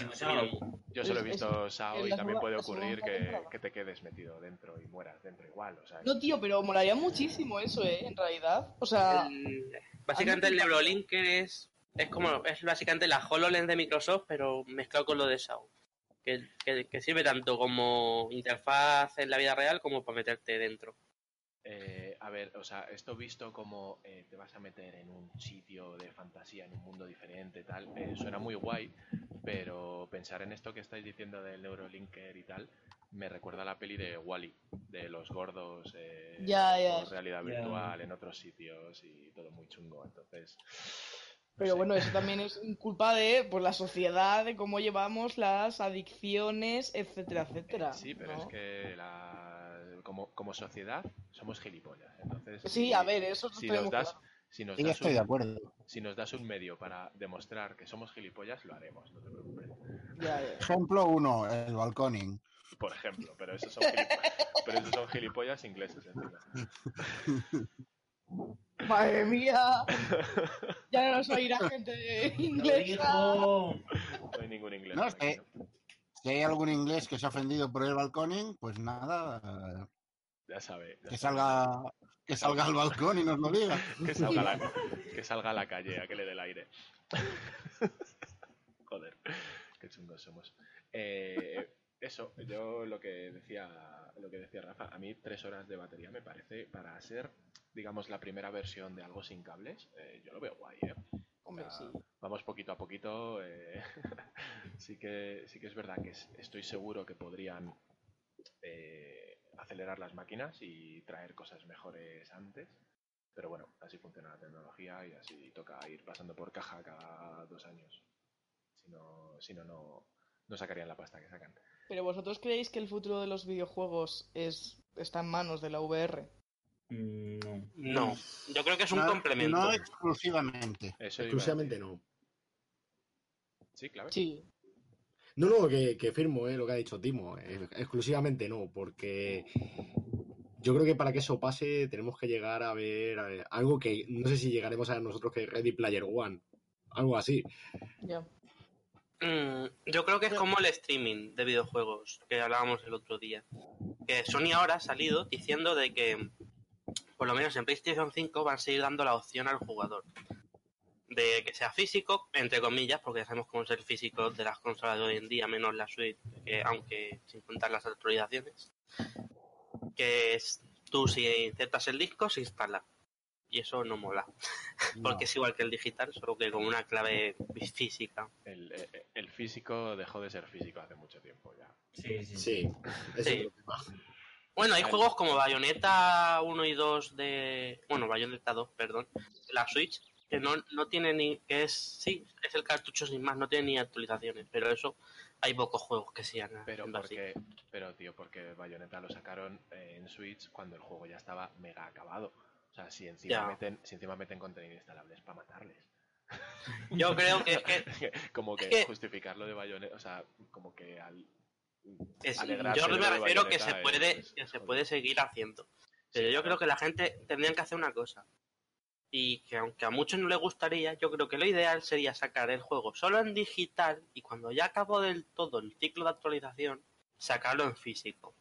[SPEAKER 1] Yo solo he visto SAO y también puede ocurrir que, te quedes metido dentro y mueras dentro igual. O sea,
[SPEAKER 3] No, tío, pero molaría muchísimo eso, ¿eh? En realidad. O sea,
[SPEAKER 4] El- básicamente el Neurolinker es, es como es básicamente la HoloLens de Microsoft, pero mezclado con lo de SAO. Que, que- que sirve tanto como interfaz en la vida real como para meterte dentro.
[SPEAKER 1] Eh, a ver, o sea, esto visto como eh, te vas a meter en un sitio de fantasía, en un mundo diferente, tal, eh, suena muy guay, pero pensar en esto que estáis diciendo del Neurolinker y tal, me recuerda a la peli de Wally, de los gordos, eh, con realidad virtual en otros sitios y todo muy chungo, entonces...
[SPEAKER 3] pero bueno, eso también es culpa de pues, la sociedad, de cómo llevamos las adicciones, etcétera, etcétera.
[SPEAKER 1] Sí, pero
[SPEAKER 3] ¿no?
[SPEAKER 1] es que la... como, como sociedad somos gilipollas, entonces...
[SPEAKER 3] Sí,
[SPEAKER 1] si-
[SPEAKER 3] a ver, eso
[SPEAKER 1] si nos das,
[SPEAKER 3] claro.
[SPEAKER 1] si nos
[SPEAKER 7] Sí,
[SPEAKER 1] das
[SPEAKER 7] estoy
[SPEAKER 1] un-
[SPEAKER 7] de acuerdo.
[SPEAKER 1] Si nos das un medio para demostrar que somos gilipollas, lo haremos, no te preocupes.
[SPEAKER 3] Ya, ya.
[SPEAKER 7] Ejemplo 1, el balconing.
[SPEAKER 1] Por ejemplo, pero esos son gilipollas, pero esos son gilipollas ingleses. <laughs>
[SPEAKER 3] Madre mía. <laughs> Ya no nos oirá gente de
[SPEAKER 6] ¡Lo
[SPEAKER 3] inglesa.
[SPEAKER 1] No hay ningún inglés.
[SPEAKER 7] No, eh, Si hay algún inglés que se ha ofendido por el balconing, pues nada,
[SPEAKER 1] Ya sabe. ya
[SPEAKER 7] que
[SPEAKER 1] sabe.
[SPEAKER 7] salga, que salga al balcón y nos lo diga.
[SPEAKER 1] Que salga, a la, que salga a la calle a que le dé el aire. <laughs> Joder, qué chungos somos. Eh, eso, yo lo que decía lo que decía Rafa, a mí tres horas de batería me parece para ser, digamos, la primera versión de algo sin cables, eh, yo lo veo guay, ¿eh?
[SPEAKER 3] Hombre,
[SPEAKER 1] O
[SPEAKER 3] sí.
[SPEAKER 1] Vamos poquito a poquito. eh, <laughs> sí, que, sí que es verdad que es- estoy seguro que podrían eh, acelerar las máquinas y traer cosas mejores antes. Pero bueno, así funciona la tecnología y así toca ir pasando por caja cada dos años. Si no, si no, no, no sacarían la pasta que sacan.
[SPEAKER 3] Pero vosotros creéis que el futuro de los videojuegos es está en manos de la VR?
[SPEAKER 6] Mm, No.
[SPEAKER 4] No, yo creo que es un
[SPEAKER 7] No-
[SPEAKER 4] complemento.
[SPEAKER 7] No exclusivamente.
[SPEAKER 1] Eso
[SPEAKER 5] Exclusivamente no.
[SPEAKER 1] Sí, claro.
[SPEAKER 3] Sí.
[SPEAKER 5] No, no, que, que firmo eh, lo que ha dicho Timo. eh, exclusivamente no, porque yo creo que para que eso pase tenemos que llegar a ver algo que no sé si llegaremos a ver nosotros que Ready Player One. Algo así.
[SPEAKER 3] Ya.
[SPEAKER 4] Mm, yo creo que es como el streaming de videojuegos que hablábamos el otro día. Que Sony ahora ha salido diciendo de que, por lo menos en PlayStation 5, van a seguir dando la opción al jugador. De que sea físico, entre comillas, porque ya sabemos cómo es el físico de las consolas de hoy en día, menos la Switch, que, aunque sin contar las actualizaciones. Que es, tú si insertas el disco, se instala. Y eso no mola. <laughs> Porque es igual que el digital, solo que con una clave física.
[SPEAKER 1] El, eh, el físico dejó de ser físico hace mucho tiempo ya.
[SPEAKER 6] Sí, sí.
[SPEAKER 4] Bueno, hay juegos como Bayonetta 1 y 2 de... Bueno, Bayonetta 2, perdón, de la Switch, que no, no tiene ni... que es... Sí, es el cartucho sin más, no tiene ni actualizaciones, pero eso hay pocos juegos que sean
[SPEAKER 1] Pero porque, pero tío, porque Bayonetta lo sacaron eh, en Switch cuando el juego ya estaba mega acabado. O sea, si encima
[SPEAKER 4] Ya.
[SPEAKER 1] meten, si encima meten contenido instalable es para matarles. <laughs>
[SPEAKER 4] Yo creo que es que... <laughs>
[SPEAKER 1] como que, justificarlo de Bayonetta, o sea, como que al
[SPEAKER 4] es-
[SPEAKER 1] alegrarse
[SPEAKER 4] yo me refiero que se puede,
[SPEAKER 1] es-
[SPEAKER 4] que se
[SPEAKER 1] joder.
[SPEAKER 4] puede seguir haciendo. Pero
[SPEAKER 1] Sí,
[SPEAKER 4] yo
[SPEAKER 1] claro.
[SPEAKER 4] creo que la gente tendrían que hacer una cosa. Y que aunque a muchos no les gustaría, yo creo que lo ideal sería sacar el juego solo en digital y cuando ya acabó del todo el ciclo de actualización, sacarlo en físico.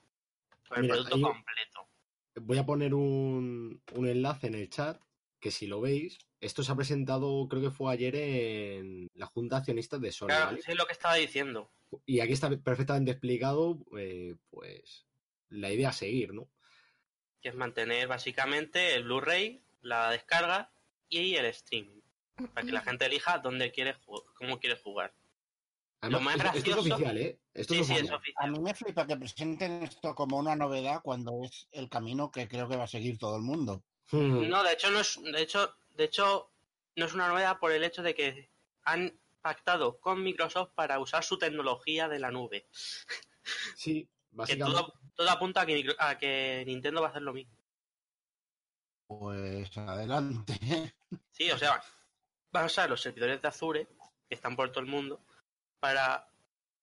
[SPEAKER 4] Con el
[SPEAKER 5] Mira,
[SPEAKER 4] producto
[SPEAKER 5] ahí-
[SPEAKER 4] completo.
[SPEAKER 5] Voy a poner un, un enlace en el chat que si lo veis, esto se ha presentado, creo que fue ayer en la Junta Accionista de Sony.
[SPEAKER 4] Claro,
[SPEAKER 5] ¿vale?
[SPEAKER 4] eso es lo que estaba diciendo.
[SPEAKER 5] Y aquí está perfectamente explicado, eh, pues, la idea a seguir, ¿no?
[SPEAKER 4] Que es mantener básicamente el Blu-ray, la descarga y el streaming. para que la gente elija dónde quiere cómo quiere jugar.
[SPEAKER 5] Además,
[SPEAKER 4] Lo más
[SPEAKER 5] esto- esto es
[SPEAKER 4] gracioso-
[SPEAKER 5] oficial, ¿eh? Esto
[SPEAKER 4] Sí,
[SPEAKER 5] es
[SPEAKER 4] sí, es
[SPEAKER 5] oficial.
[SPEAKER 7] A mí me flipa que presenten esto como una novedad cuando es el camino que creo que va a seguir todo el mundo.
[SPEAKER 5] Hmm.
[SPEAKER 4] No, de hecho no es, de hecho, de hecho no es una novedad por el hecho de que han pactado con Microsoft para usar su tecnología de la nube.
[SPEAKER 5] Sí, <laughs>
[SPEAKER 4] Que
[SPEAKER 5] básicamente.
[SPEAKER 4] todo, todo apunta a que, Micro- a que Nintendo va a hacer lo mismo.
[SPEAKER 7] Pues adelante.
[SPEAKER 4] Sí, o sea, van a usar los servidores de Azure, que están por todo el mundo, para,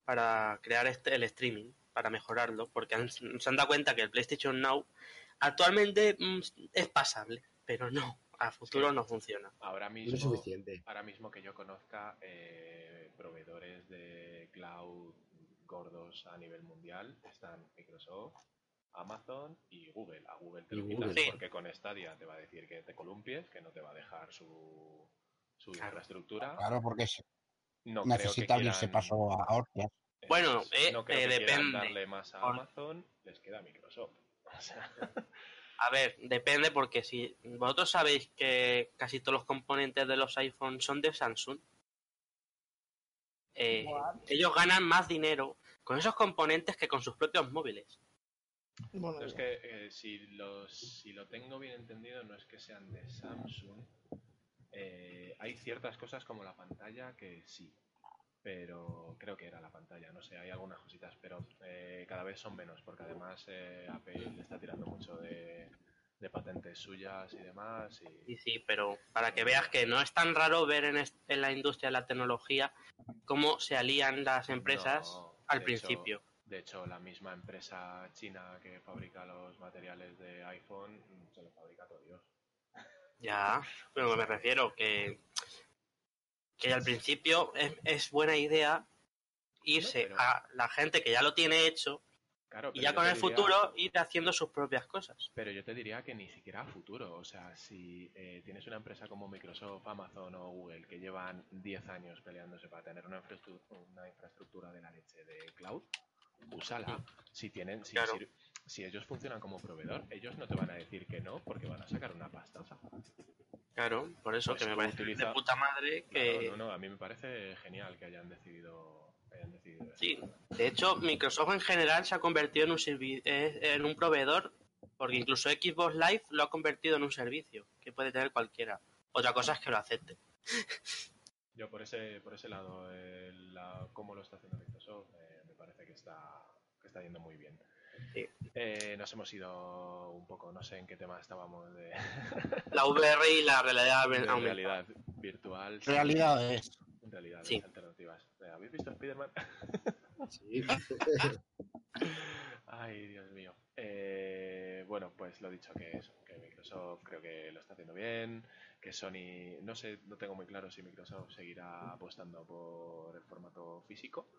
[SPEAKER 4] para crear este, el streaming, para mejorarlo, porque han- se han dado cuenta que el PlayStation Now actualmente mm, es pasable, pero no, a futuro no funciona.
[SPEAKER 1] Ahora
[SPEAKER 5] No
[SPEAKER 1] mismo,
[SPEAKER 5] es suficiente.
[SPEAKER 1] ahora mismo que yo conozca eh, proveedores de cloud gordos a nivel mundial están Microsoft, Amazon y Google. A Google te lo quitas
[SPEAKER 4] Sí.
[SPEAKER 1] porque con Stadia te va a decir que te columpies, que no te va a dejar su, su
[SPEAKER 4] Claro.
[SPEAKER 1] infraestructura.
[SPEAKER 7] Claro, porque
[SPEAKER 1] No creo que
[SPEAKER 7] necesita abrirse
[SPEAKER 1] quieran-
[SPEAKER 7] paso a hostias.
[SPEAKER 1] Eso
[SPEAKER 4] Bueno, eh,
[SPEAKER 1] no creo
[SPEAKER 4] eh,
[SPEAKER 1] que
[SPEAKER 4] depende.
[SPEAKER 1] darle más a
[SPEAKER 4] Por-
[SPEAKER 1] Amazon, les queda Microsoft. <laughs> O sea, <laughs>
[SPEAKER 4] A ver, depende porque si vosotros sabéis que casi todos los componentes de los iPhones son de Samsung, eh, ellos ganan más dinero con esos componentes que con sus propios móviles.
[SPEAKER 3] Bueno,
[SPEAKER 1] es que eh, si, los, si lo tengo bien entendido, no es que sean de Samsung. Eh, hay ciertas cosas como la pantalla que sí, pero creo que era la pantalla, no sé, hay algunas cositas, pero eh, cada vez son menos, porque además eh, Apple le está tirando mucho de, de patentes suyas y demás. Y,
[SPEAKER 4] Sí, sí, pero para que veas que no es tan raro ver en, est- en la industria de la tecnología cómo se alían las empresas
[SPEAKER 1] No,
[SPEAKER 4] al
[SPEAKER 1] de
[SPEAKER 4] principio.
[SPEAKER 1] hecho- de hecho, la misma empresa china que fabrica los materiales de iPhone se los fabrica todo Dios.
[SPEAKER 4] Ya, pero me refiero que, que al principio es, es buena idea irse
[SPEAKER 1] No, pero-
[SPEAKER 4] a la gente que ya lo tiene hecho
[SPEAKER 1] Claro,
[SPEAKER 4] y ya con el
[SPEAKER 1] diría-
[SPEAKER 4] futuro ir haciendo sus propias cosas.
[SPEAKER 1] Pero yo te diría que ni siquiera a futuro. O sea, si eh, tienes una empresa como Microsoft, Amazon o Google que llevan 10 años peleándose para tener una infraestructura, una infraestructura de la leche de cloud, úsala. Si tienen, si,
[SPEAKER 4] Claro.
[SPEAKER 1] Si ellos funcionan como proveedor, ellos no te van a decir que no porque van a sacar una pasta.
[SPEAKER 4] Claro, por eso
[SPEAKER 1] Pues
[SPEAKER 4] que me parece
[SPEAKER 1] utiliza-
[SPEAKER 4] de puta madre que...
[SPEAKER 1] No, no, no, a mí me parece genial que hayan decidido, hayan decidido eso.
[SPEAKER 4] Sí, de hecho, Microsoft en general se ha convertido en un, servi- en un proveedor, porque incluso Xbox Live lo ha convertido en un servicio que puede tener cualquiera. Otra cosa es que lo acepte. <laughs>
[SPEAKER 1] Yo por ese, por ese lado, eh, la- cómo lo está haciendo Microsoft, eh, me parece que está, que está yendo muy bien.
[SPEAKER 4] Sí.
[SPEAKER 1] Eh, nos hemos ido un poco, no sé en qué tema estábamos de, <laughs>
[SPEAKER 4] La VR y la realidad
[SPEAKER 1] de
[SPEAKER 4] aumentada.
[SPEAKER 1] realidad virtual. sí,
[SPEAKER 7] Realidades.
[SPEAKER 1] realidades
[SPEAKER 4] Sí.
[SPEAKER 1] alternativas. Eh, ¿Habéis visto Spider-Man?
[SPEAKER 5] Sí. <laughs>
[SPEAKER 1] Ay, Dios mío. Eh, bueno, pues lo dicho, que eso, que Microsoft creo que lo está haciendo bien, que Sony, no sé, no tengo muy claro si Microsoft seguirá apostando por el formato físico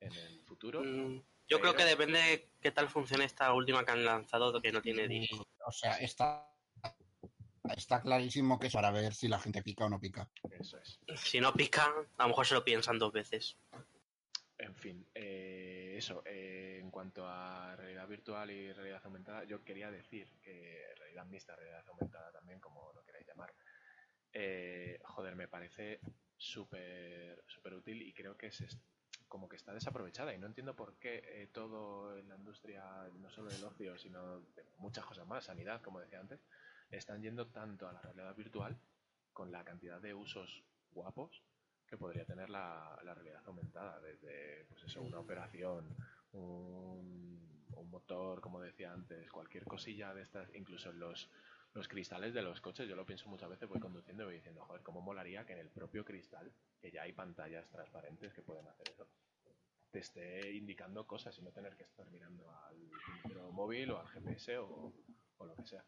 [SPEAKER 1] en el futuro.
[SPEAKER 4] Mm, Yo creo que depende de qué tal funcione esta última que han lanzado, que no tiene disco.
[SPEAKER 7] O sea, está, está clarísimo que es para ver si la gente pica o no pica.
[SPEAKER 1] Eso es.
[SPEAKER 4] Si no pica, a lo mejor se lo piensan dos veces.
[SPEAKER 1] En fin, eh, eso, eh, en cuanto a realidad virtual y realidad aumentada, yo quería decir que realidad mixta, realidad aumentada también, como lo queráis llamar, eh, joder, me parece súper súper útil y creo que es est- como que está desaprovechada y no entiendo por qué eh, todo en la industria, no solo del ocio, sino de muchas cosas más, sanidad, como decía antes, están yendo tanto a la realidad virtual con la cantidad de usos guapos que podría tener la, la realidad aumentada, desde pues eso, una operación, un, motor, como decía antes, cualquier cosilla de estas, incluso los, los cristales de los coches, yo lo pienso muchas veces, voy conduciendo y voy diciendo, joder, cómo molaría que en el propio cristal, que ya hay pantallas transparentes que pueden hacer eso, te esté indicando cosas y no tener que estar mirando al móvil o al GPS o, o lo que sea.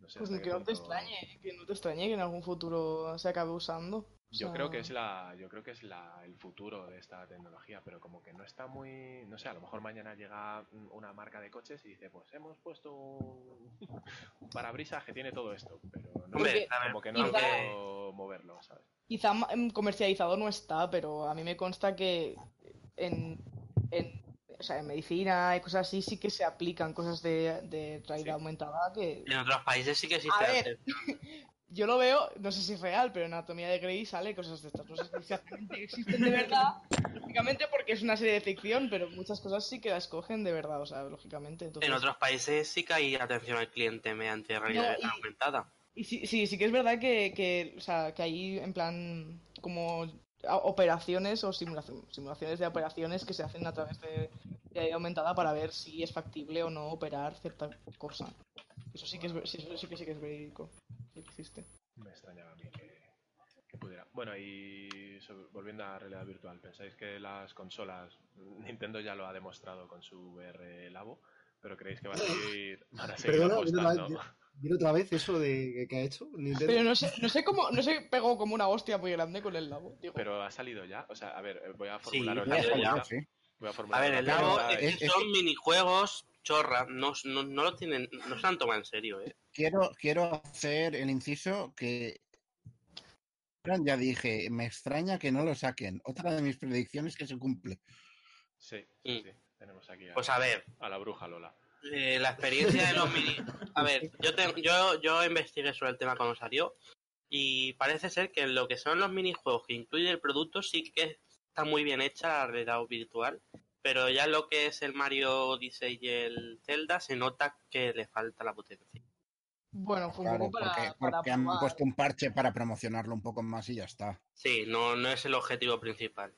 [SPEAKER 1] No sé
[SPEAKER 3] Pues que no te
[SPEAKER 1] punto-
[SPEAKER 3] extrañe, que no te extrañe que en algún futuro se acabe usando.
[SPEAKER 1] Yo
[SPEAKER 3] sea,
[SPEAKER 1] creo que es la, yo creo que es la, el futuro de esta tecnología, pero como que no está muy, no sé, a lo mejor mañana llega una marca de coches y dice, pues hemos puesto un, un parabrisas que tiene todo esto, pero no sé, como que no
[SPEAKER 3] quizá-
[SPEAKER 1] quiero moverlo, ¿sabes?
[SPEAKER 3] Quizá comercializado no está, pero a mí me consta que en, en, o sea, en medicina y cosas así sí que se aplican cosas de, de realidad
[SPEAKER 1] Sí.
[SPEAKER 3] aumentada que...
[SPEAKER 4] En otros países sí que existe.
[SPEAKER 3] A ver. <laughs> yo lo veo, no sé si es real, pero en Anatomía de Grey sale cosas de estas. No sé si exactamente existen de verdad, lógicamente porque es una serie de ficción, pero muchas cosas sí que la escogen de verdad, o sea, lógicamente. Entonces...
[SPEAKER 4] En otros países sí que hay atención al cliente mediante realidad
[SPEAKER 3] No, y-
[SPEAKER 4] aumentada.
[SPEAKER 3] Y sí, sí, sí que es verdad que, que, o sea, que hay en plan como operaciones o simulación- simulaciones de operaciones que se hacen a través de, de realidad aumentada para ver si es factible o no operar cierta cosa. Eso sí que es, ver- sí, eso sí que sí que es verídico. Sí que existe.
[SPEAKER 1] Me extrañaba a mí que, que pudiera. Bueno, y sobre- volviendo a realidad virtual, ¿pensáis que las consolas, Nintendo ya lo ha demostrado con su VR Labo, pero creéis que van a seguir, van a seguir
[SPEAKER 5] Perdona,
[SPEAKER 1] apostando?
[SPEAKER 5] otra vez eso de que ha hecho Nintendo.
[SPEAKER 3] Pero no sé, no sé cómo, no se pegó como una hostia muy grande con el labo. Digo,
[SPEAKER 1] Pero ha salido ya, o sea, a ver, voy a
[SPEAKER 4] Sí,
[SPEAKER 1] formularos
[SPEAKER 4] ya
[SPEAKER 1] la
[SPEAKER 4] ha
[SPEAKER 1] pregunta.
[SPEAKER 8] sí.
[SPEAKER 1] Voy a
[SPEAKER 4] ver, el labo
[SPEAKER 1] pregunta
[SPEAKER 4] es que
[SPEAKER 8] es-
[SPEAKER 4] son minijuegos chorra, no, no, no lo tienen, no se han tomado en serio, ¿eh?
[SPEAKER 8] Quiero, quiero hacer el inciso que ya dije, me extraña que no lo saquen. Otra de mis predicciones que se cumple.
[SPEAKER 1] Sí, sí,
[SPEAKER 4] Mm.
[SPEAKER 1] sí. Tenemos aquí a,
[SPEAKER 4] Pues a ver,
[SPEAKER 1] a la bruja Lola.
[SPEAKER 4] eh, la experiencia de los mini... A ver, yo, te- yo, yo investigué sobre el tema cuando salió y parece ser que en lo que son los minijuegos que incluye el producto sí que está muy bien hecha la realidad virtual, pero ya lo que es el Mario Odyssey y el Zelda se nota que le falta la potencia.
[SPEAKER 3] bueno, fue un
[SPEAKER 8] Claro,
[SPEAKER 3] poco para,
[SPEAKER 8] porque,
[SPEAKER 3] para
[SPEAKER 8] porque han puesto un parche para promocionarlo un poco más y ya está.
[SPEAKER 4] Sí, no, no es el objetivo principal.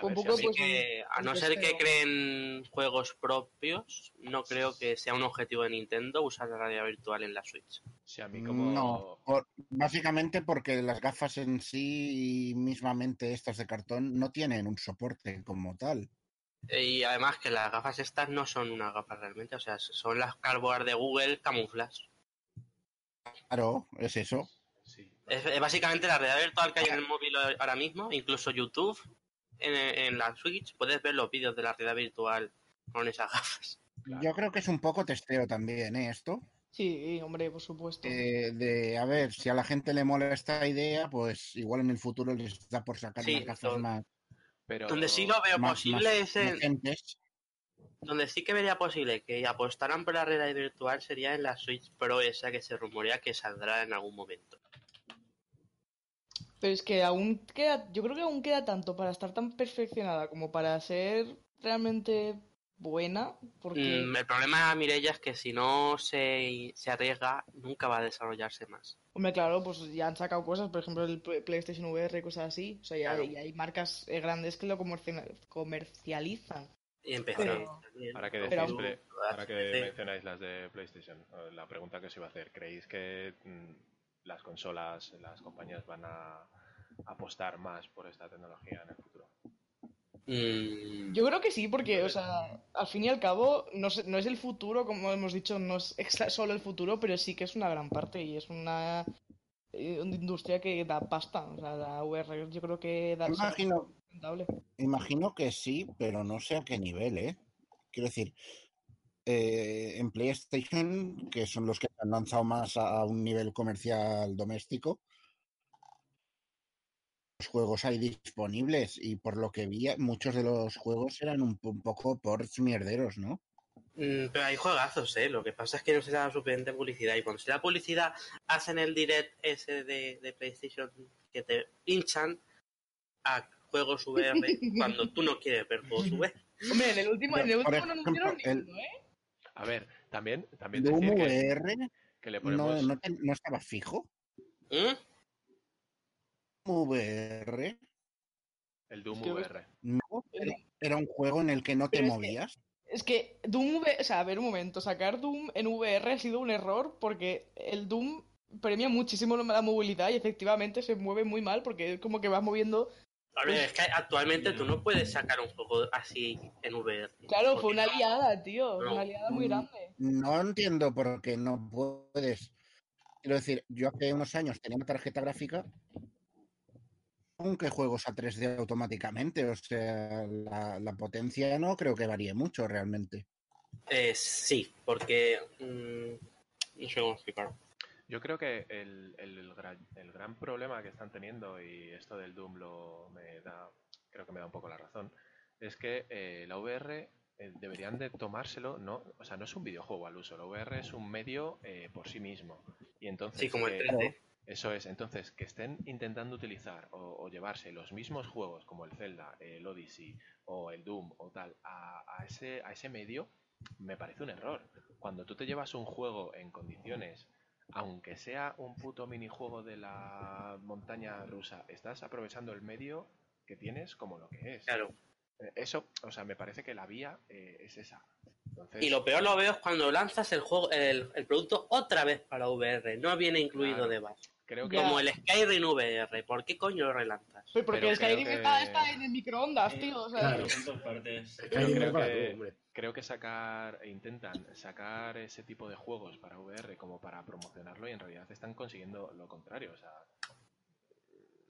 [SPEAKER 1] A
[SPEAKER 3] Un
[SPEAKER 1] si
[SPEAKER 3] pues,
[SPEAKER 4] que a no ser que creen juegos propios, no creo que sea un objetivo de Nintendo usar la realidad virtual en la Switch.
[SPEAKER 1] si a mí como...
[SPEAKER 8] No, por- básicamente porque las gafas en sí, mismamente estas de cartón, no tienen un soporte como tal.
[SPEAKER 4] Y además que las gafas estas no son unas gafas realmente, o sea, son las cardboard de Google camuflas.
[SPEAKER 8] Claro, es eso.
[SPEAKER 1] Sí,
[SPEAKER 4] Es, es básicamente la realidad virtual que hay en el móvil ahora mismo, incluso YouTube, en, en la Switch, puedes ver los vídeos de la realidad virtual con esas gafas.
[SPEAKER 1] Claro.
[SPEAKER 8] Yo creo que es un poco testeo también, ¿eh? Esto.
[SPEAKER 3] Sí, hombre, por supuesto.
[SPEAKER 8] Eh, de, a ver, si a la gente le mola esta idea, pues igual en el futuro les da por sacar
[SPEAKER 4] Sí,
[SPEAKER 8] unas gafas
[SPEAKER 4] todo.
[SPEAKER 8] más,
[SPEAKER 1] pero...
[SPEAKER 4] Donde sí lo veo
[SPEAKER 8] más,
[SPEAKER 4] posible
[SPEAKER 8] más
[SPEAKER 4] es en. Donde sí que vería posible que apostaran por la realidad virtual sería en la Switch Pro esa que se rumorea que saldrá en algún momento.
[SPEAKER 3] Pero es que aún queda, yo creo que aún queda tanto para estar tan perfeccionada como para ser realmente buena, porque
[SPEAKER 4] Mm, el problema, Mireia, es que si no se, se arriesga, nunca va a desarrollarse más.
[SPEAKER 3] Hombre, claro, pues ya han sacado cosas, por ejemplo, el Play- PlayStation VR, cosas así. O sea, ya,
[SPEAKER 4] Claro.
[SPEAKER 3] ya hay marcas eh, grandes que lo comerci- comercializan.
[SPEAKER 4] Y empezó
[SPEAKER 3] Pero-.
[SPEAKER 1] Ahora que, decís ahora que mencionáis las de PlayStation, la pregunta que os iba a hacer, ¿creéis que mm, las consolas, las compañías van a apostar más por esta tecnología en el futuro?
[SPEAKER 4] Mm,
[SPEAKER 3] Yo creo que sí, porque, o sea, al fin y al cabo, no, no es el futuro, como hemos dicho, no es solo el futuro, pero sí que es una gran parte y es una, eh, una industria que da pasta. O sea, la VR yo creo que da
[SPEAKER 8] Imagino, imagino que sí, pero no sé a qué nivel, ¿eh? Quiero decir, eh, en PlayStation, que son los que han lanzado más a, a un nivel comercial doméstico, los juegos hay disponibles y por lo que vi, muchos de los juegos eran un, po- un poco por mierderos, ¿no?
[SPEAKER 4] mm, pero hay juegazos, ¿eh? Lo que pasa es que no se da suficiente publicidad. Y cuando se da publicidad, hacen el direct ese de, de PlayStation que te pinchan a juegos VR cuando tú no quieres ver juegos VR.
[SPEAKER 3] Hombre, en el último, en el último no
[SPEAKER 8] ejemplo,
[SPEAKER 3] anunciaron
[SPEAKER 8] el-
[SPEAKER 3] ninguno, ¿eh?
[SPEAKER 1] A ver, también, también
[SPEAKER 8] Doom
[SPEAKER 1] decir que,
[SPEAKER 8] VR
[SPEAKER 1] que le
[SPEAKER 8] no,
[SPEAKER 1] ponemos...
[SPEAKER 8] no, te- no estaba fijo.
[SPEAKER 4] ¿Mm?
[SPEAKER 8] VR
[SPEAKER 1] El Doom
[SPEAKER 3] Es que-
[SPEAKER 1] VR.
[SPEAKER 8] no era, era un juego en el que no te
[SPEAKER 3] que-
[SPEAKER 8] movías.
[SPEAKER 3] Es que Doom, V- o sea, a ver un momento, sacar Doom en VR ha sido un error porque el Doom premia muchísimo la movilidad y efectivamente se mueve muy mal porque es como que vas moviendo.
[SPEAKER 4] A ver, es que actualmente tú no puedes sacar un juego así en VR.
[SPEAKER 3] Claro, fue una
[SPEAKER 4] no-
[SPEAKER 3] liada, tío,
[SPEAKER 4] No.
[SPEAKER 3] una liada muy grande.
[SPEAKER 8] No entiendo por qué no puedes. Quiero decir, yo hace unos años tenía una tarjeta gráfica. Aunque juegos a 3D automáticamente, o sea, la, la potencia no creo que varíe mucho realmente.
[SPEAKER 4] Eh, sí, porque... mm, no sé cómo explicarlo.
[SPEAKER 1] Yo creo que el, el- el gran, el gran problema que están teniendo, y esto del Doom lo me da, creo que me da un poco la razón, es que eh, la VR eh, deberían de tomárselo, no, o sea, no es un videojuego al uso, la VR es un medio eh, por sí mismo. Y entonces
[SPEAKER 4] Sí, como el
[SPEAKER 1] que-
[SPEAKER 4] 3D.
[SPEAKER 1] eso es, entonces que estén intentando utilizar o, o llevarse los mismos juegos como el Zelda, el Odyssey o el Doom o tal a, a ese, a ese medio, me parece un error. Cuando tú te llevas un juego en condiciones, aunque sea un puto minijuego de la montaña rusa, estás aprovechando el medio que tienes como lo que es.
[SPEAKER 4] Claro.
[SPEAKER 1] Eh, Eso, o sea, me parece que la vía eh, es esa. Entonces,
[SPEAKER 4] Y lo peor lo veo es cuando lanzas el juego, el, el producto otra vez para VR. No viene incluido
[SPEAKER 1] Claro.
[SPEAKER 4] de base.
[SPEAKER 1] Creo que
[SPEAKER 3] Ya.
[SPEAKER 4] Como el Skyrim VR. ¿Por qué coño lo relanzas?
[SPEAKER 3] Pues porque
[SPEAKER 1] Pero
[SPEAKER 3] el Skyrim
[SPEAKER 1] que-
[SPEAKER 3] está, está en el microondas,
[SPEAKER 6] Eh,
[SPEAKER 3] tío. O sea,
[SPEAKER 5] Claro.
[SPEAKER 6] En todas partes.
[SPEAKER 1] Creo que- creo sacar e intentan sacar ese tipo de juegos para VR como para promocionarlo y en realidad están consiguiendo lo contrario. O sea,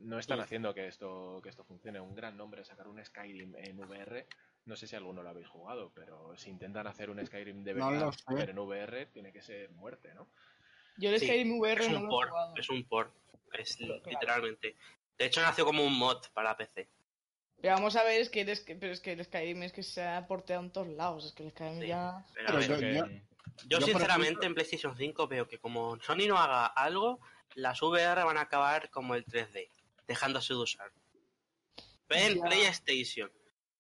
[SPEAKER 1] no están haciendo que esto que esto funcione. Un gran nombre sacar un Skyrim en VR. No sé si alguno lo habéis jugado, pero si intentan hacer un Skyrim de verdad, pero en VR tiene que ser muerte, ¿no?
[SPEAKER 3] Yo el
[SPEAKER 4] Sí,
[SPEAKER 3] Skyrim VR
[SPEAKER 4] Es
[SPEAKER 3] no
[SPEAKER 4] un
[SPEAKER 3] lo he
[SPEAKER 4] port.
[SPEAKER 3] jugado.
[SPEAKER 4] Es un port. Es
[SPEAKER 3] Claro.
[SPEAKER 4] literalmente. De hecho, nació como un mod para PC.
[SPEAKER 3] Pero vamos a ver, es que, el, pero es que el Skyrim es que se ha porteado en todos lados. Es que el Skyrim
[SPEAKER 4] Sí.
[SPEAKER 3] ya.
[SPEAKER 4] Pero,
[SPEAKER 8] Pero
[SPEAKER 4] a ver,
[SPEAKER 8] yo-
[SPEAKER 1] que-
[SPEAKER 8] yo-
[SPEAKER 4] Yo,
[SPEAKER 8] Yo, por
[SPEAKER 4] sinceramente,
[SPEAKER 8] ejemplo-
[SPEAKER 4] en PlayStation 5 veo que como Sony no haga algo, las VR van a acabar como el 3D, dejándose de usar. En
[SPEAKER 3] Ya.
[SPEAKER 4] PlayStation.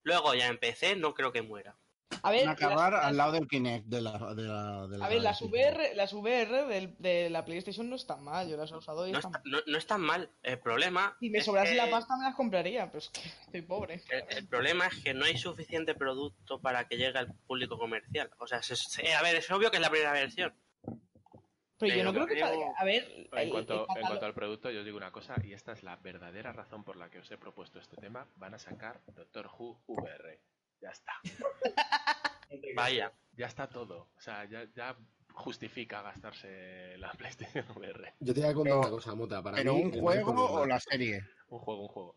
[SPEAKER 4] Luego ya en PC no creo que muera.
[SPEAKER 3] A ver,
[SPEAKER 8] Van a acabar
[SPEAKER 3] las-
[SPEAKER 8] al lado del Kinect de la. De la, de
[SPEAKER 3] A ver, las. VR, las VR del- de la PlayStation no están mal, yo las he usado y
[SPEAKER 4] No
[SPEAKER 3] están
[SPEAKER 4] está, no, no es tan mal. El problema.
[SPEAKER 3] Si me sobrase
[SPEAKER 4] que-
[SPEAKER 3] la pasta me las compraría, pero es que <laughs> estoy pobre.
[SPEAKER 4] El, el problema es que no hay suficiente producto para que llegue al público comercial. O sea, se- se- a ver, es obvio que es la primera versión.
[SPEAKER 3] Pero yo no creo que...
[SPEAKER 4] creo-
[SPEAKER 3] A ver,
[SPEAKER 1] En
[SPEAKER 3] el-
[SPEAKER 1] cuanto,
[SPEAKER 3] el
[SPEAKER 1] en
[SPEAKER 3] catálogo-
[SPEAKER 1] cuanto al producto, yo os digo una cosa, y esta es la verdadera razón por la que os he propuesto este tema, van a sacar Doctor Who VR. Ya está. <laughs>
[SPEAKER 4] Vaya.
[SPEAKER 1] Ya está todo. O sea, ya, ya justifica gastarse la PlayStation VR.
[SPEAKER 5] Yo te voy a contar
[SPEAKER 8] Pero-
[SPEAKER 5] una cosa, Mota. Para
[SPEAKER 8] ¿Pero
[SPEAKER 5] mí,
[SPEAKER 8] un juego
[SPEAKER 5] problema-
[SPEAKER 8] o la serie?
[SPEAKER 1] Un juego, un juego.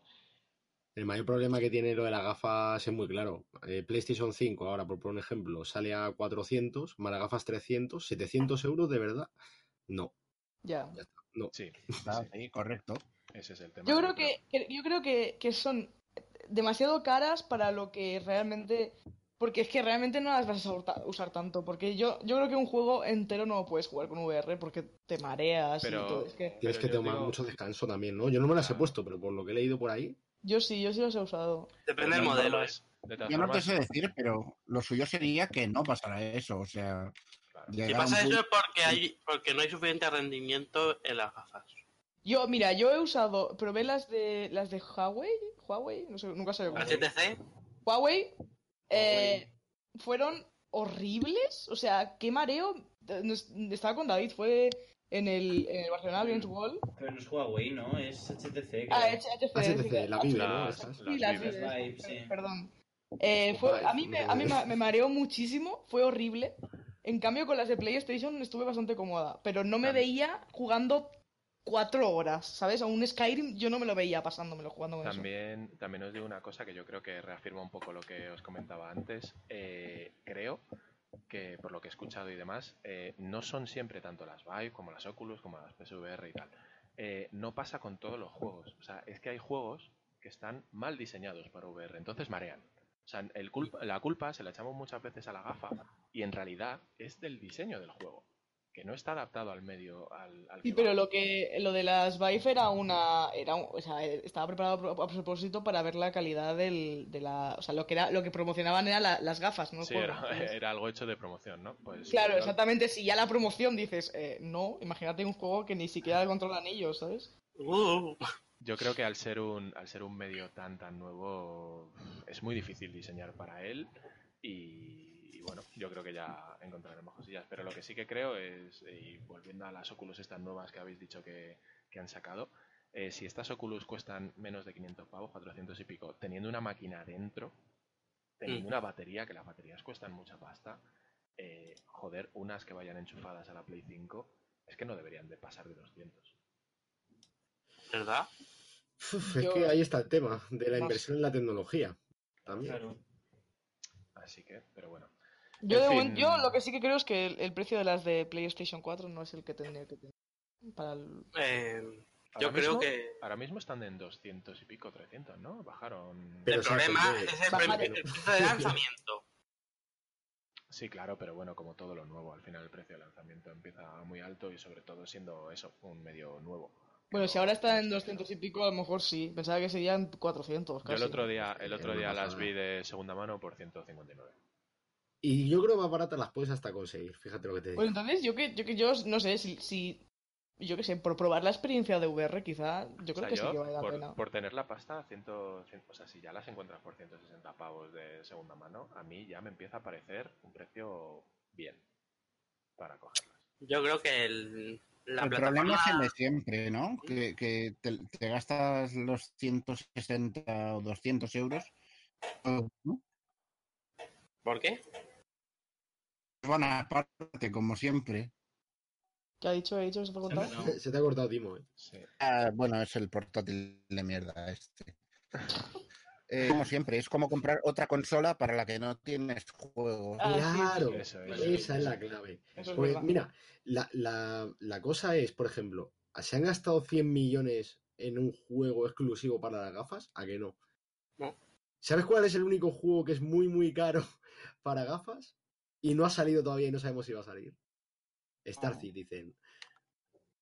[SPEAKER 5] El mayor problema que tiene lo de las gafas es muy claro. Eh, PlayStation 5, ahora por poner un ejemplo, sale a 400, más las gafas 300, 700 euros de verdad. No,
[SPEAKER 3] Ya.
[SPEAKER 1] Sí,
[SPEAKER 8] Ah,
[SPEAKER 1] sí,
[SPEAKER 8] sí, correcto.
[SPEAKER 1] ese es el tema.
[SPEAKER 3] Yo creo que, que- yo creo que, que son demasiado caras para lo que realmente... Porque es que realmente no las vas a usar- tanto. Porque yo, yo creo que un juego entero no lo puedes jugar con VR porque te mareas
[SPEAKER 1] Pero-
[SPEAKER 3] y todo. Es que
[SPEAKER 5] tienes que tomar
[SPEAKER 1] digo-
[SPEAKER 5] mucho descanso también, ¿no? Yo no me las he puesto, pero por lo que he leído por ahí,
[SPEAKER 3] yo sí, yo sí los he usado.
[SPEAKER 4] Depende del modelo.
[SPEAKER 1] formas-
[SPEAKER 4] ¿eh?
[SPEAKER 1] de
[SPEAKER 8] Yo no te sé decir, pero lo suyo sería que no pasara eso. O sea,
[SPEAKER 1] claro.
[SPEAKER 4] Si pasa eso es porque, hay, porque no hay suficiente rendimiento en las gafas.
[SPEAKER 3] Yo, mira, yo he usado, probé las de las de Huawei, Huawei, no sé, nunca sé cómo.
[SPEAKER 4] La HTC,
[SPEAKER 3] Huawei, eh, fueron horribles, o sea, qué mareo. Estaba con David, fue en el, en el Barcelona Games Wall.
[SPEAKER 6] Pero no es Huawei, ¿no? Es HTC.
[SPEAKER 3] Ah,
[SPEAKER 6] creo.
[SPEAKER 3] HTC.
[SPEAKER 5] HTC, la Vive, ¿no?
[SPEAKER 3] Sí,
[SPEAKER 6] Vive, sí.
[SPEAKER 3] Perdón. Eh, fue, a mí, me, a mí me, me mareó muchísimo, fue horrible. En cambio, con las de PlayStation estuve bastante cómoda, pero no me veía jugando cuatro horas, ¿sabes? A un Skyrim yo no me lo veía pasándomelo jugando con eso.
[SPEAKER 1] También, también os digo una cosa que yo creo que reafirma un poco lo que os comentaba antes. Eh, creo que, por lo que he escuchado y demás, eh, no son siempre tanto las Vive como las Oculus, como las PSVR y tal. Eh, no pasa con todos los juegos. O sea, es que hay juegos que están mal diseñados para VR, entonces marean. O sea, el la culpa se la echamos muchas veces a la gafa y en realidad es del diseño del juego, que no está adaptado al medio al, al
[SPEAKER 3] Sí, pero
[SPEAKER 1] va.
[SPEAKER 3] lo que lo de las Vive era una era un- o sea, estaba preparado a pro- a propósito para ver la calidad del, de la, o sea, lo que era lo que promocionaban eran la- las gafas, no
[SPEAKER 1] Sí, era, <laughs> era algo hecho de promoción, ¿no? Pues,
[SPEAKER 3] claro, exactamente, si ya la promoción dices, eh, no, imagínate un juego que ni siquiera controlan ellos, ¿sabes?
[SPEAKER 4] uh,
[SPEAKER 1] Yo creo que al ser un al ser un medio tan tan nuevo es muy difícil diseñar para él y, y bueno, yo creo que ya encontraremos cosillas. Pero lo que sí que creo es, y volviendo a las Oculus estas nuevas que habéis dicho que, que han sacado, eh, si estas Oculus cuestan menos de 500 pavos, 400 y pico, teniendo una máquina dentro, teniendo
[SPEAKER 4] Mm.
[SPEAKER 1] una batería, que las baterías cuestan mucha pasta, eh, joder, unas que vayan enchufadas a la Play 5, es que no deberían de pasar de 200.
[SPEAKER 4] ¿verdad?
[SPEAKER 5] uf, es
[SPEAKER 3] Yo-
[SPEAKER 5] que ahí está el tema de la inversión en la tecnología. También.
[SPEAKER 6] Claro.
[SPEAKER 1] Así que, pero bueno.
[SPEAKER 3] Yo, de
[SPEAKER 1] fin.
[SPEAKER 3] yo lo que sí que creo es que el, el precio de las de PlayStation 4 no es el que tendría que tener para el...
[SPEAKER 4] Eh, yo creo
[SPEAKER 1] mismo-
[SPEAKER 4] que
[SPEAKER 1] Ahora mismo están en 200 y pico, 300, ¿no? Bajaron.
[SPEAKER 5] Pero
[SPEAKER 4] el
[SPEAKER 5] sí,
[SPEAKER 4] problema es el,
[SPEAKER 3] el-
[SPEAKER 4] precio de lanzamiento.
[SPEAKER 1] Sí, claro, pero bueno, como todo lo nuevo, al final el precio de lanzamiento empieza muy alto y sobre todo siendo eso, un medio nuevo.
[SPEAKER 3] Bueno,
[SPEAKER 1] No-
[SPEAKER 3] si ahora está en 200 y pico, a lo mejor sí. Pensaba que serían 400
[SPEAKER 1] Yo
[SPEAKER 3] casi.
[SPEAKER 1] el otro día, el otro día las vi de segunda mano por 159.
[SPEAKER 5] Y yo creo que más baratas las puedes hasta conseguir, fíjate lo que te digo.
[SPEAKER 3] Pues entonces, yo que yo, que yo no sé, si, si yo que sé, por probar la experiencia de VR, quizá, yo creo
[SPEAKER 1] sea,
[SPEAKER 3] que sí que vale la
[SPEAKER 1] por,
[SPEAKER 3] pena.
[SPEAKER 1] por tener la pasta, 100, cien- o sea, si ya las encuentras por 160 pavos de segunda mano, a mí ya me empieza a parecer un precio bien para cogerlas.
[SPEAKER 4] Yo creo que el, la
[SPEAKER 8] el
[SPEAKER 4] plataforma...
[SPEAKER 8] problema es el de siempre, ¿no? Que, que te, te gastas los 160 o 200 euros. ¿no?
[SPEAKER 4] ¿Por qué?
[SPEAKER 8] Van aparte, como siempre.
[SPEAKER 3] ¿Qué ha dicho? ¿Ha dicho se te ha cortado?
[SPEAKER 5] Se te ha cortado Timo, ¿eh?
[SPEAKER 1] Sí.
[SPEAKER 8] Ah, bueno, es el portátil de mierda este. <laughs> Eh, como siempre, es como comprar otra consola para la que no tienes juegos.
[SPEAKER 3] Ah, sí,
[SPEAKER 5] claro,
[SPEAKER 1] Eso es.
[SPEAKER 5] esa es la clave.
[SPEAKER 3] Es
[SPEAKER 5] Pues mira, la, la- la cosa es, por ejemplo, ¿se han gastado 100 millones en un juego exclusivo para las gafas? ¿A que no?
[SPEAKER 4] No.
[SPEAKER 5] ¿Sabes cuál es el único juego que es muy, muy caro <laughs> para gafas? Y no ha salido todavía y no sabemos si va a salir. Starseed, dicen.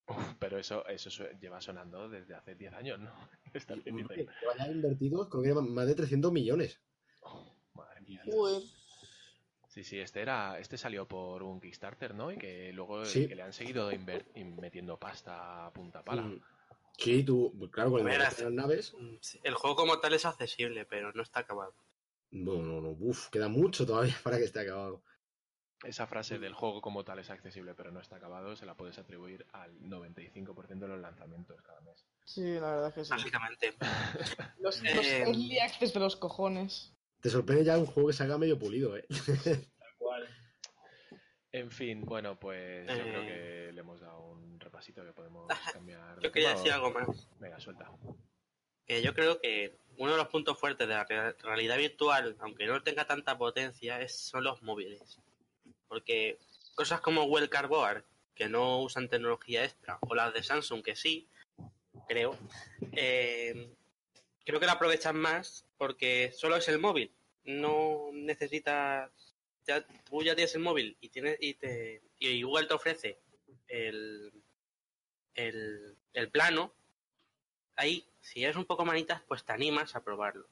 [SPEAKER 1] Uf, pero eso, eso lleva sonando desde hace 10 años, ¿no? <laughs>
[SPEAKER 5] Hombre,
[SPEAKER 1] dicen.
[SPEAKER 5] que vaya invertido, creo que más de 300 millones.
[SPEAKER 1] Madre mía.
[SPEAKER 3] Joder.
[SPEAKER 1] Sí, sí, este era, este salió por un Kickstarter, ¿no? Y que luego
[SPEAKER 5] Sí.
[SPEAKER 1] que le han seguido metiendo pasta a punta pala.
[SPEAKER 5] Mm. Sí, tú, pues claro, con el
[SPEAKER 4] ver,
[SPEAKER 5] de las naves.
[SPEAKER 4] Mm, sí, El juego como tal es accesible, pero no está acabado.
[SPEAKER 5] No, no, no, uf, queda mucho todavía <laughs> para que esté acabado.
[SPEAKER 1] Esa frase del juego como tal es accesible pero no está acabado se la puedes atribuir al 95% de los lanzamientos cada mes.
[SPEAKER 3] Sí, la verdad es que sí.
[SPEAKER 4] Básicamente. <laughs>
[SPEAKER 3] Los, los
[SPEAKER 4] Eh,
[SPEAKER 3] early access de los cojones.
[SPEAKER 5] Te sorprende ya un juego que salga medio pulido, ¿eh?
[SPEAKER 6] Tal cual.
[SPEAKER 1] En fin, bueno, pues yo
[SPEAKER 4] Eh.
[SPEAKER 1] creo que le hemos dado un repasito que podemos cambiar. de
[SPEAKER 4] Yo quería
[SPEAKER 1] tema,
[SPEAKER 4] decir
[SPEAKER 1] o-
[SPEAKER 4] algo más.
[SPEAKER 1] Venga, suelta.
[SPEAKER 4] Que yo creo que uno de los puntos fuertes de la rea- realidad virtual, aunque no tenga tanta potencia, es, son los móviles. Porque cosas como Well Cardboard, que no usan tecnología extra, o las de Samsung, que sí, creo, eh, creo que la aprovechan más porque solo es el móvil. No necesitas. Ya, tú ya tienes el móvil y, tienes, y, te, y Google te ofrece el, el, el plano. Ahí, si eres un poco manitas, pues te animas a probarlo.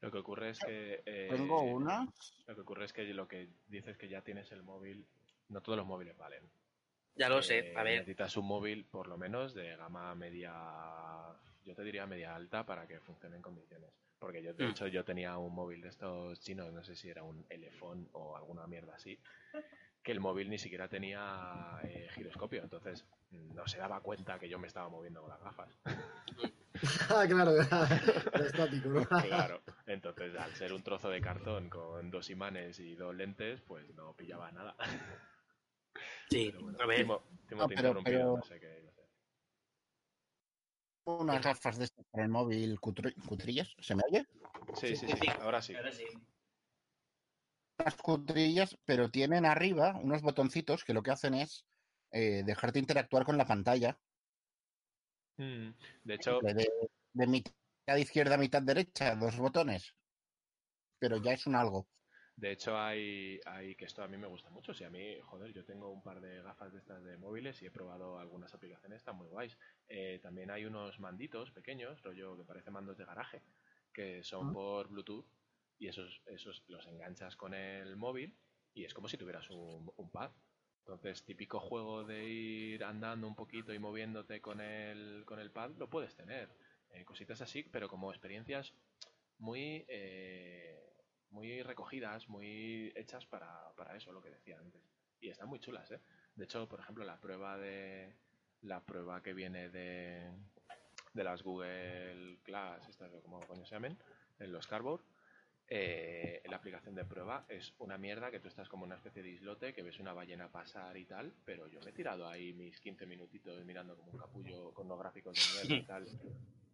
[SPEAKER 1] Lo que ocurre es que... eh,
[SPEAKER 8] Tengo una.
[SPEAKER 1] Lo que ocurre es que lo que dices que ya tienes el móvil, no todos los móviles valen.
[SPEAKER 4] Ya lo
[SPEAKER 1] Eh,
[SPEAKER 4] sé, a ver.
[SPEAKER 1] Necesitas un móvil por lo menos de gama media, yo te diría media alta para que funcione en condiciones. Porque yo, de
[SPEAKER 4] Mm.
[SPEAKER 1] hecho, yo tenía un móvil de estos chinos, no sé si era un Elefone o alguna mierda así, que el móvil ni siquiera tenía eh, giroscopio, entonces mm, no se daba cuenta que yo me estaba moviendo con las gafas. <laughs>
[SPEAKER 5] ah, claro, <laughs> era estático, ¿no?
[SPEAKER 1] Claro, entonces al ser un trozo de cartón con dos imanes y dos lentes, pues no pillaba nada.
[SPEAKER 4] Sí,
[SPEAKER 1] Pero bueno,
[SPEAKER 4] a ver.
[SPEAKER 1] Timo, Timo,
[SPEAKER 8] No,
[SPEAKER 1] te
[SPEAKER 8] pero-
[SPEAKER 1] interrumpido,
[SPEAKER 8] pero-
[SPEAKER 1] no sé qué a decir.
[SPEAKER 8] Unas gafas de estas para el móvil cutri- cutrillas. ¿Se me oye?
[SPEAKER 1] Sí, sí, sí, ahora sí.
[SPEAKER 6] Ahora sí.
[SPEAKER 8] Unas cutrillas, pero tienen arriba unos botoncitos que lo que hacen es eh, dejarte interactuar con la pantalla.
[SPEAKER 1] Mm, De hecho,
[SPEAKER 8] De, de mitad izquierda a mitad derecha, dos botones. Pero ya es un algo.
[SPEAKER 1] De hecho, hay, hay que esto a mí me gusta mucho. Si a mí, joder, yo tengo un par de gafas de estas de móviles y he probado algunas aplicaciones, están muy guays. Eh, también hay unos manditos pequeños, rollo que parece mandos de garaje, que son por Bluetooth y esos, esos los enganchas con el móvil y es como si tuvieras un, un pad. Entonces, típico juego de ir andando un poquito y moviéndote con el, con el pad, lo puedes tener. Eh, cositas así, pero como experiencias muy... eh, muy recogidas, muy hechas para, para eso, lo que decía antes. Y están muy chulas, ¿eh? De hecho, por ejemplo, la prueba de la prueba que viene de, de las Google Class, estas como coño se llamen, en los Cardboard, eh, la aplicación de prueba es una mierda que tú estás como una especie de islote, que ves una ballena pasar y tal, pero yo me he tirado ahí mis 15 minutitos mirando como un capullo con unos gráficos de mierda y tal,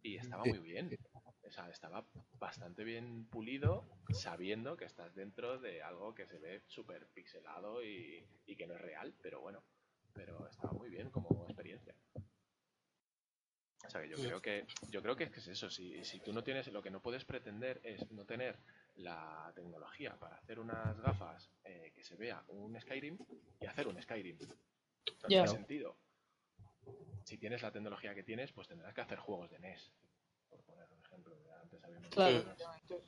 [SPEAKER 1] y estaba muy bien. O sea, estaba bastante bien pulido, sabiendo que estás dentro de algo que se ve súper pixelado y, y que no es real, pero bueno, pero estaba muy bien como experiencia. O sea que yo creo que yo creo que es, que es eso, si, si tú no tienes, lo que no puedes pretender es no tener la tecnología para hacer unas gafas eh, que se vea un Skyrim y hacer un Skyrim. No
[SPEAKER 3] Ya.
[SPEAKER 1] tiene sentido. Si tienes la tecnología que tienes, pues tendrás que hacer juegos de NES. Por poner un ejemplo. Antes habíamos
[SPEAKER 3] Claro, efectivamente.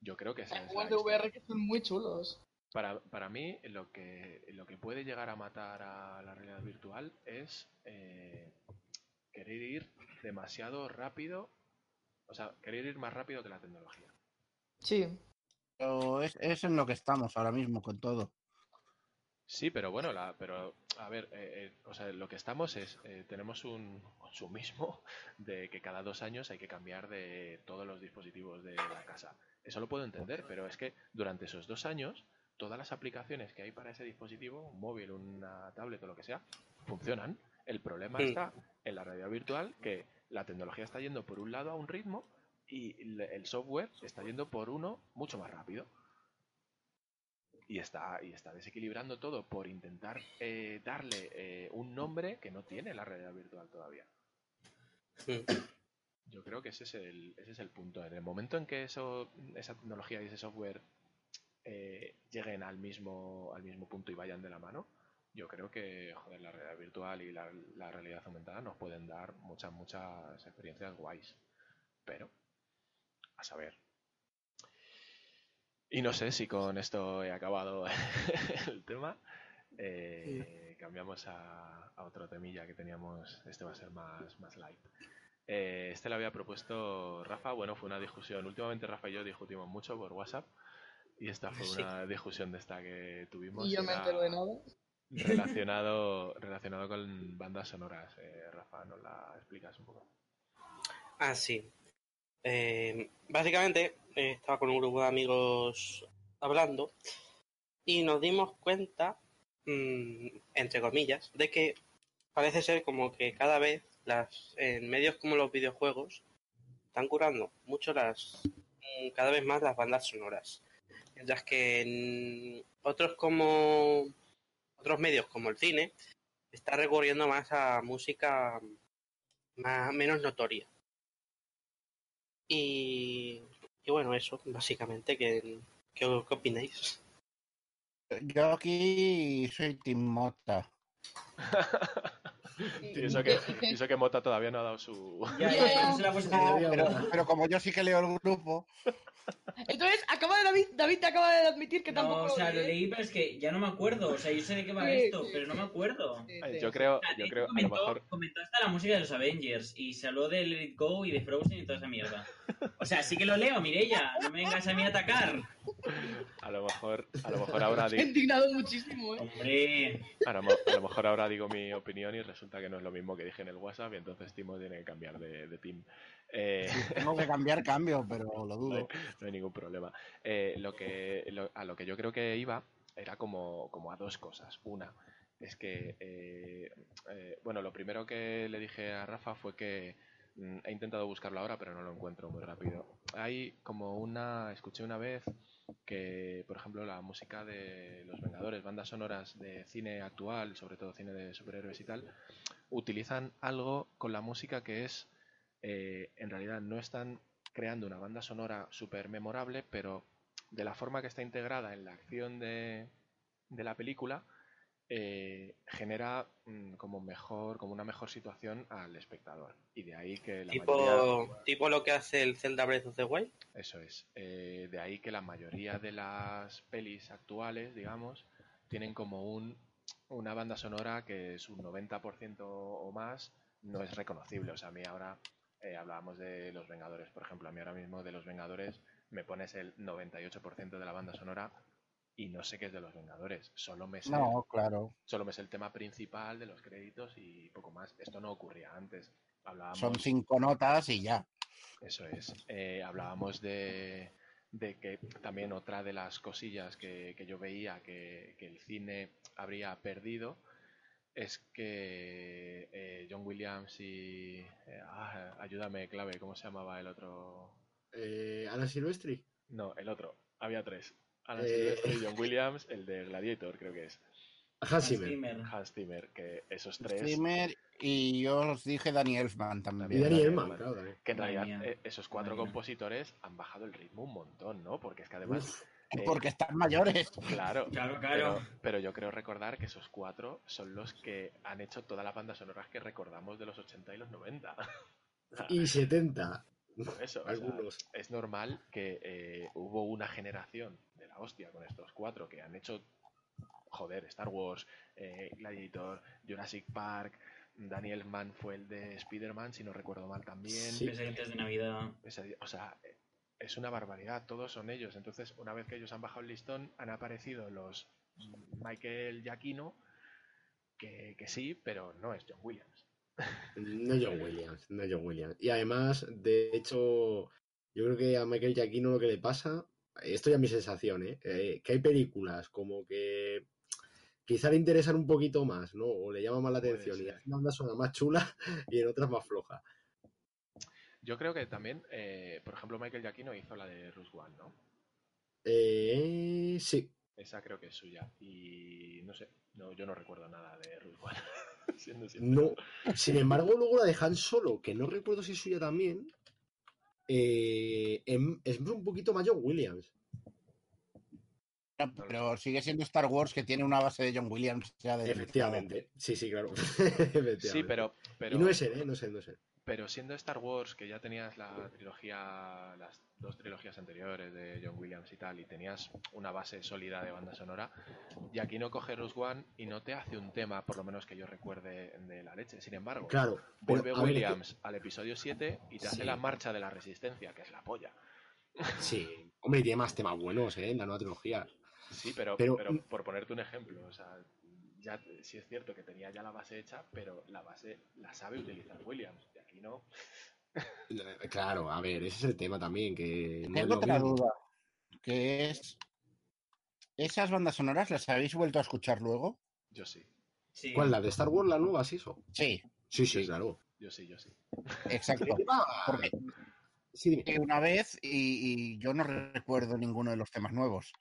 [SPEAKER 1] Yo creo que esa es
[SPEAKER 3] juegos de. VR que son muy chulos.
[SPEAKER 1] Para, para mí, lo que, lo que puede llegar a matar a la realidad virtual es eh, querer ir demasiado rápido, o sea, querer ir más rápido que la tecnología.
[SPEAKER 3] Sí.
[SPEAKER 8] Pero es, es en lo que estamos ahora mismo con todo.
[SPEAKER 1] Sí, pero bueno, la, pero a ver, eh, eh, o sea, lo que estamos es, eh, tenemos un consumismo <laughs> de que cada dos años hay que cambiar de todos los dispositivos de la casa. Eso lo puedo entender, pero es que durante esos dos años, todas las aplicaciones que hay para ese dispositivo, un móvil, una tablet o lo que sea, funcionan. El problema
[SPEAKER 4] Sí.
[SPEAKER 1] está en la realidad virtual, que la tecnología está yendo por un lado a un ritmo y el software está yendo por uno mucho más rápido y está, y está desequilibrando todo por intentar eh, darle eh, un nombre que no tiene la realidad virtual todavía. Yo creo que ese es el, ese es el punto. En el momento en que eso, esa tecnología y ese software eh, lleguen al mismo, al mismo punto y vayan de la mano, yo creo que joder, la realidad virtual y la, la realidad aumentada nos pueden dar muchas, muchas experiencias guays. Pero, a saber. Y no sé si con esto he acabado <laughs> el tema. Eh, Cambiamos a, a otro temilla que teníamos. Este va a ser más, más light. Eh, este lo había propuesto Rafa. Bueno, fue una discusión. Últimamente Rafa y yo discutimos mucho por WhatsApp. Y esta fue
[SPEAKER 4] Sí.
[SPEAKER 1] una discusión de esta que tuvimos.
[SPEAKER 3] Y yo me
[SPEAKER 1] Era
[SPEAKER 3] entero de nada.
[SPEAKER 1] Relacionado, <laughs> relacionado con bandas sonoras. Eh, Rafa, ¿nos la explicas un poco?
[SPEAKER 4] Ah, sí. Eh, básicamente, eh, estaba con un grupo de amigos hablando y nos dimos cuenta, mm, entre comillas, de que parece ser como que cada vez las en medios como los videojuegos están curando mucho las mm, cada vez más las bandas sonoras. Mientras que en otros como otros medios como el cine está recurriendo más a música más, menos notoria. Y, y bueno, eso, básicamente, ¿qué, qué, qué opináis?
[SPEAKER 8] Yo aquí soy Tim Mota. <laughs>
[SPEAKER 1] Y eso que, y eso que Mota todavía no ha dado su...
[SPEAKER 6] Ya, ya, ya, no se la puedo
[SPEAKER 8] No,
[SPEAKER 6] hacer.
[SPEAKER 8] pero, pero como yo sí que leo el grupo,
[SPEAKER 3] Entonces, acaba de David, David te acaba de admitir que tampoco
[SPEAKER 6] No, o sea,
[SPEAKER 3] lo
[SPEAKER 6] lo
[SPEAKER 3] leí.
[SPEAKER 6] pero es que ya no me acuerdo. O sea, yo sé de qué va
[SPEAKER 3] Sí,
[SPEAKER 6] esto,
[SPEAKER 3] sí,
[SPEAKER 6] pero no me acuerdo.
[SPEAKER 3] Sí,
[SPEAKER 1] Eh,
[SPEAKER 3] sí.
[SPEAKER 1] Yo creo, yo creo, a lo
[SPEAKER 6] comentó,
[SPEAKER 1] mejor...
[SPEAKER 6] comentó hasta la música de los Avengers y se habló de Let It Go y de Frozen y toda esa mierda. O sea, sí que lo leo, Mirella. No me vengas a mí a atacar.
[SPEAKER 1] A lo mejor, a lo mejor ahora
[SPEAKER 3] he
[SPEAKER 1] digo, <laughs>
[SPEAKER 3] indignado muchísimo, ¿eh?
[SPEAKER 6] Hombre,
[SPEAKER 1] a lo, mo- a lo mejor ahora digo mi opinión y resulta que no es lo mismo que dije en el WhatsApp y entonces Timo tiene que cambiar de, de team. Eh,
[SPEAKER 8] tengo que cambiar cambio, pero lo dudo.
[SPEAKER 1] no hay ningún problema. Eh, lo que, lo- a lo que yo creo que iba era como, como a dos cosas. Una es que, eh, eh, bueno, lo primero que le dije a Rafa fue que he intentado buscarlo ahora, pero no lo encuentro muy rápido. Hay como una, escuché una vez que, por ejemplo, la música de Los Vengadores, bandas sonoras de cine actual, sobre todo cine de superhéroes y tal, utilizan algo con la música que es, eh, en realidad no están creando una banda sonora súper memorable, pero de la forma que está integrada en la acción de, de la película, eh, genera mm, como mejor, como una mejor situación al espectador. Y de ahí que la mayoría...
[SPEAKER 4] Tipo, tipo lo que hace el Zelda Breath of the Wild.
[SPEAKER 1] Eso es. Eh, de ahí que la mayoría de las pelis actuales, digamos, tienen como un, una banda sonora que es un 90% o más no es reconocible. O sea, a mí ahora eh, hablábamos de Los Vengadores, por ejemplo. A mí ahora mismo de Los Vengadores me pones el 98% de la banda sonora y no sé qué es de Los Vengadores. Solo me sé,
[SPEAKER 8] No, claro.
[SPEAKER 1] solo me sé el tema principal de los créditos y poco más. Esto no ocurría antes. Hablábamos...
[SPEAKER 8] Son cinco notas y ya.
[SPEAKER 1] Eso es. Eh, hablábamos de, de que también otra de las cosillas que, que yo veía que, que el cine habría perdido es que eh, John Williams y... eh, ah, ayúdame, clave, ¿cómo se llamaba el otro?
[SPEAKER 5] Eh, Ana Silvestri.
[SPEAKER 1] No, el otro. Había tres. Alan
[SPEAKER 5] Eh.
[SPEAKER 1] Silvestri, John Williams, el de Gladiator, creo que es.
[SPEAKER 5] Hans Zimmer.
[SPEAKER 6] Zimmer.
[SPEAKER 1] Hans Zimmer, que esos tres...
[SPEAKER 8] Streamer y yo os dije Danny Elfman
[SPEAKER 5] Y
[SPEAKER 8] también.
[SPEAKER 5] Dani
[SPEAKER 1] Dani
[SPEAKER 5] Elman,
[SPEAKER 1] Elfman.
[SPEAKER 5] claro.
[SPEAKER 1] Que en realidad
[SPEAKER 6] mía.
[SPEAKER 1] eh, esos cuatro compositores han bajado el ritmo un montón, ¿no? Porque es que además
[SPEAKER 5] Uf,
[SPEAKER 1] Eh,
[SPEAKER 8] Porque están mayores.
[SPEAKER 1] Claro,
[SPEAKER 6] Claro, claro.
[SPEAKER 1] Pero, pero yo creo recordar que esos cuatro son los que han hecho todas las bandas sonoras que recordamos de los 80 y los 90. <laughs>
[SPEAKER 5] Y 70.
[SPEAKER 1] Por eso, o sea,
[SPEAKER 5] Algunos.
[SPEAKER 1] es normal que eh, hubo una generación la hostia con estos cuatro que han hecho, joder, Star Wars, eh, Gladiator, Jurassic Park, Daniel Mann fue el de Spider-Man, si no recuerdo mal también.
[SPEAKER 5] Sí.
[SPEAKER 6] Presentes de Navidad.
[SPEAKER 1] O sea, es una barbaridad, todos son ellos. Entonces, una vez que ellos han bajado el listón, han aparecido los Michael Giacchino, que, que sí, pero no es John Williams.
[SPEAKER 5] No John Williams, no John Williams. Y además, de hecho, yo creo que a Michael Giacchino lo que le pasa, esto ya es mi sensación, ¿eh? Eh, que hay películas como que quizá le interesan un poquito más, ¿no? O le llama más la atención y hace una sonora más chula <laughs> y en otras más floja.
[SPEAKER 1] Yo creo que también, eh, por ejemplo, Michael Giacchino hizo la de Rush One, ¿no?
[SPEAKER 5] Eh, sí,
[SPEAKER 1] Esa creo que es suya. Y no sé, no, yo no recuerdo nada de Rush One. <laughs> siendo sincero.
[SPEAKER 5] no. Sin embargo, luego la de Han Solo, que no recuerdo si es suya también, eh, em- es un poquito más John Williams.
[SPEAKER 8] No, Pero sigue siendo Star Wars que tiene una base de John Williams ya de
[SPEAKER 5] Efectivamente. Sí, sí, claro. Efectivamente. <laughs>
[SPEAKER 1] Sí, pero, pero,
[SPEAKER 5] Y no es él, ¿eh? No es él, no es él.
[SPEAKER 1] Pero siendo Star Wars, que ya tenías la trilogía, las dos trilogías anteriores de John Williams y tal, y tenías una base sólida de banda sonora, y aquí no coge Rush One y no te hace un tema, por lo menos que yo recuerde, de la leche. Sin embargo,
[SPEAKER 5] Claro. pero,
[SPEAKER 1] vuelve
[SPEAKER 5] ver,
[SPEAKER 1] Williams al episodio 7 y te hace la marcha de la resistencia, que es la polla.
[SPEAKER 5] Sí, hombre, y tiene más temas buenos, ¿eh? En la nueva trilogía.
[SPEAKER 1] Sí, pero,
[SPEAKER 5] Pero-
[SPEAKER 1] pero, por ponerte un ejemplo, o sea, ya sí es cierto que tenía ya la base hecha, pero la base la sabe utilizar Williams, aquí no. <laughs>
[SPEAKER 5] Claro, a ver, ese es el tema también, que no
[SPEAKER 8] Tengo otra
[SPEAKER 5] mismo.
[SPEAKER 8] duda, que es... ¿Esas bandas sonoras las habéis vuelto a escuchar luego?
[SPEAKER 1] Yo sí,
[SPEAKER 6] Sí.
[SPEAKER 5] ¿Cuál, la de Star Wars, la nueva, sí, eso?
[SPEAKER 8] Sí,
[SPEAKER 5] Sí, sí, claro.
[SPEAKER 1] yo sí, yo sí.
[SPEAKER 8] exacto. <laughs> Porque
[SPEAKER 5] Sí,
[SPEAKER 8] una vez y, y yo no recuerdo ninguno de los temas nuevos.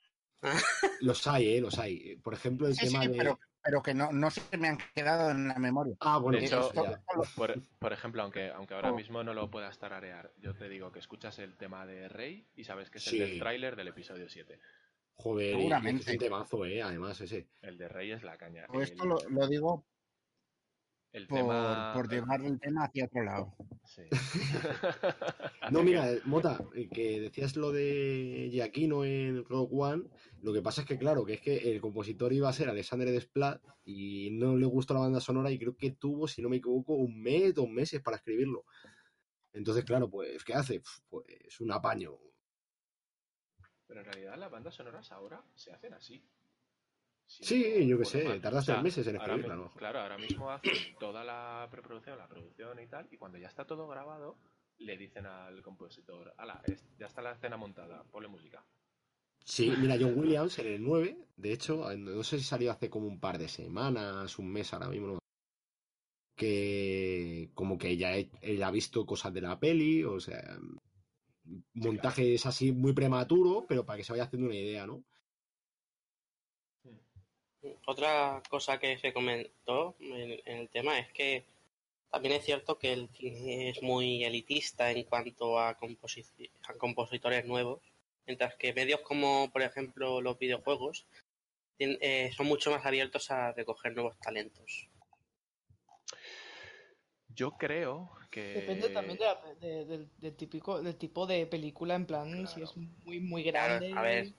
[SPEAKER 8] <laughs>
[SPEAKER 5] Los hay, ¿eh? Los hay. Por ejemplo, el
[SPEAKER 8] Sí,
[SPEAKER 5] tema
[SPEAKER 8] sí,
[SPEAKER 5] de...
[SPEAKER 8] pero, pero que no, no se me han quedado en la memoria.
[SPEAKER 5] Ah, bueno,
[SPEAKER 1] De hecho,
[SPEAKER 5] ya.
[SPEAKER 1] Por, por ejemplo, aunque, aunque ahora
[SPEAKER 8] Oh.
[SPEAKER 1] mismo no lo puedas tararear, yo te digo que escuchas el tema de Rey y sabes que es
[SPEAKER 5] Sí.
[SPEAKER 1] el del tráiler del episodio 7.
[SPEAKER 5] Joder, y-
[SPEAKER 8] Seguramente.
[SPEAKER 5] es un temazo, ¿eh? Además, ese.
[SPEAKER 1] El de Rey es la caña.
[SPEAKER 8] Esto
[SPEAKER 1] El-
[SPEAKER 8] lo, lo digo
[SPEAKER 1] el
[SPEAKER 8] por,
[SPEAKER 1] tema...
[SPEAKER 8] por llevar el tema hacia otro lado.
[SPEAKER 1] Sí. <laughs>
[SPEAKER 5] No, mira, eh, Mota, eh, que decías lo de Giacchino en Rogue One, lo que pasa es que, claro, que es que el compositor iba a ser Alexandre Desplat y no le gustó la banda sonora y creo que tuvo, si no me equivoco, un mes, dos meses para escribirlo. Entonces, claro, pues, ¿qué hace? Pues un apaño.
[SPEAKER 1] Pero en realidad las bandas sonoras ahora se hacen así. Si
[SPEAKER 5] Sí,
[SPEAKER 1] no
[SPEAKER 5] yo qué sé,
[SPEAKER 1] mal.
[SPEAKER 5] tardas tres meses en escribirla,
[SPEAKER 1] mi-
[SPEAKER 5] ¿no?
[SPEAKER 1] Claro, ahora mismo hacen toda la preproducción, la producción y tal, y cuando ya está todo grabado, le dicen al compositor, ala, ya está la escena montada, ponle música.
[SPEAKER 5] Sí, mira, John <laughs> Williams en el 9, de hecho, no sé si salió hace como un par de semanas, un mes ahora mismo, no. que como que ya he- ha visto cosas de la peli, o sea, montajes así muy prematuro, pero para que se vaya haciendo una idea, ¿no?
[SPEAKER 4] Otra cosa que se comentó en, en el tema es que también es cierto que el cine es muy elitista en cuanto a, a compositores nuevos, mientras que medios como, por ejemplo, los videojuegos eh, son mucho más abiertos a recoger nuevos talentos.
[SPEAKER 1] Yo creo que...
[SPEAKER 3] Depende también de la- de- del, del típico, del tipo de película, en plan, si es muy, muy
[SPEAKER 4] Claro,
[SPEAKER 3] grande.
[SPEAKER 4] a ver,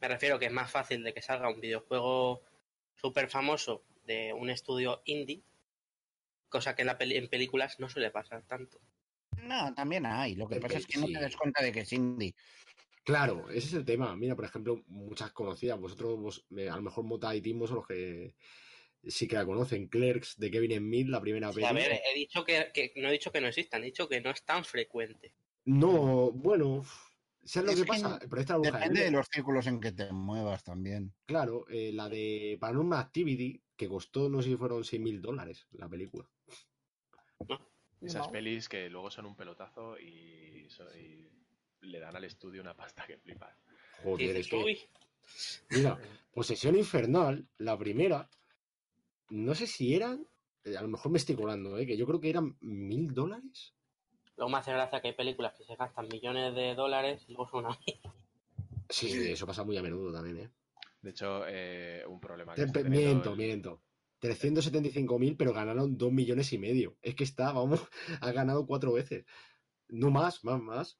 [SPEAKER 4] me refiero que es más fácil de que salga un videojuego súper famoso de un estudio indie, cosa que en, la peli- en películas no suele pasar tanto.
[SPEAKER 8] No, también hay. Lo que pasa es que no te das cuenta de que es indie.
[SPEAKER 5] Claro, ese es el tema. Mira, por ejemplo, muchas conocidas, vosotros, vos- eh, a lo mejor Mota y Timo son los que sí que la conocen. Clerks de Kevin Smith, la primera
[SPEAKER 4] Sí, a ver, he dicho que, que- no he dicho que no existan, he dicho que no es tan frecuente.
[SPEAKER 5] No, bueno, ¿sabes lo que
[SPEAKER 8] que
[SPEAKER 5] pasa? El proyecto de la bruja de
[SPEAKER 8] Depende de los círculos en que te muevas también.
[SPEAKER 5] Claro, eh, la de Paranormal Activity, que costó, no sé si fueron 6 mil dólares la película. <laughs>
[SPEAKER 1] Esas
[SPEAKER 3] No.
[SPEAKER 1] pelis que luego son un pelotazo y, le dan al estudio una pasta que flipas.
[SPEAKER 5] Joder, es que,
[SPEAKER 4] "Uy,
[SPEAKER 5] mira, Posesión Infernal, la primera, no sé si eran, eh, a lo mejor me estoy colando, eh, que yo creo que eran mil dólares.
[SPEAKER 4] Luego me hace gracia que hay películas que se gastan millones de dólares y luego son una
[SPEAKER 5] Sí, eso pasa muy a menudo también, ¿eh?
[SPEAKER 1] De hecho, eh, un problema que
[SPEAKER 5] Te-
[SPEAKER 1] está
[SPEAKER 5] pe-
[SPEAKER 1] teniendo
[SPEAKER 5] miento,
[SPEAKER 1] el-
[SPEAKER 5] miento. 375.000, pero ganaron 2 millones y medio. Es que está, vamos, <laughs> ha ganado cuatro veces. No más, más, más.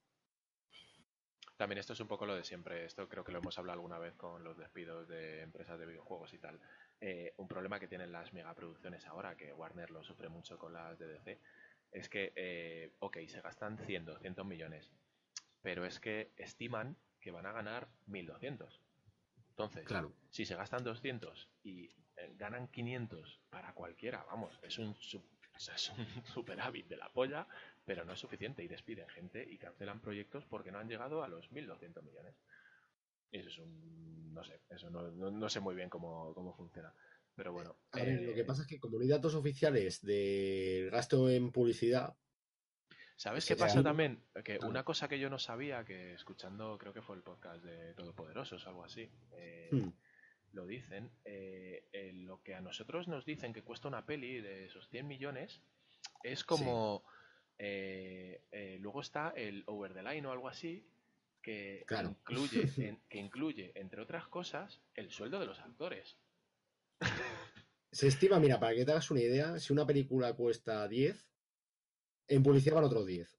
[SPEAKER 1] También esto es un poco lo de siempre. Esto creo que lo hemos hablado alguna vez con los despidos de empresas de videojuegos y tal. Eh, un problema que tienen las megaproducciones ahora, que Warner lo sufre mucho con las de DC, es que, eh, ok, se gastan 100, 200 millones, pero es que estiman que van a ganar 1200. Entonces,
[SPEAKER 5] Claro.
[SPEAKER 1] si se gastan 200 y eh, ganan 500 para cualquiera, vamos, es un, su- o sea, es un <laughs> superávit de la polla, pero no es suficiente y despiden gente y cancelan proyectos porque no han llegado a los 1.200 millones. Eso es un... no sé, eso no, no- no sé muy bien cómo, cómo funciona. Pero bueno.
[SPEAKER 5] A ver,
[SPEAKER 1] eh,
[SPEAKER 5] lo que pasa es que como no hay datos oficiales del gasto en publicidad,
[SPEAKER 1] ¿Sabes qué pasa también? Que
[SPEAKER 5] Claro.
[SPEAKER 1] una cosa que yo no sabía, que escuchando, creo que fue el podcast de Todopoderosos, algo así, eh,
[SPEAKER 5] hmm,
[SPEAKER 1] lo dicen, eh, eh, lo que a nosotros nos dicen que cuesta una peli de esos 100 millones es como... eh, eh, luego está el over the line o algo así, que,
[SPEAKER 5] Claro.
[SPEAKER 1] incluye, <laughs> en- que incluye, entre otras cosas, el sueldo de los actores.
[SPEAKER 5] Se estima, mira, para que te hagas una idea, si una película cuesta 10, en publicidad van otros 10.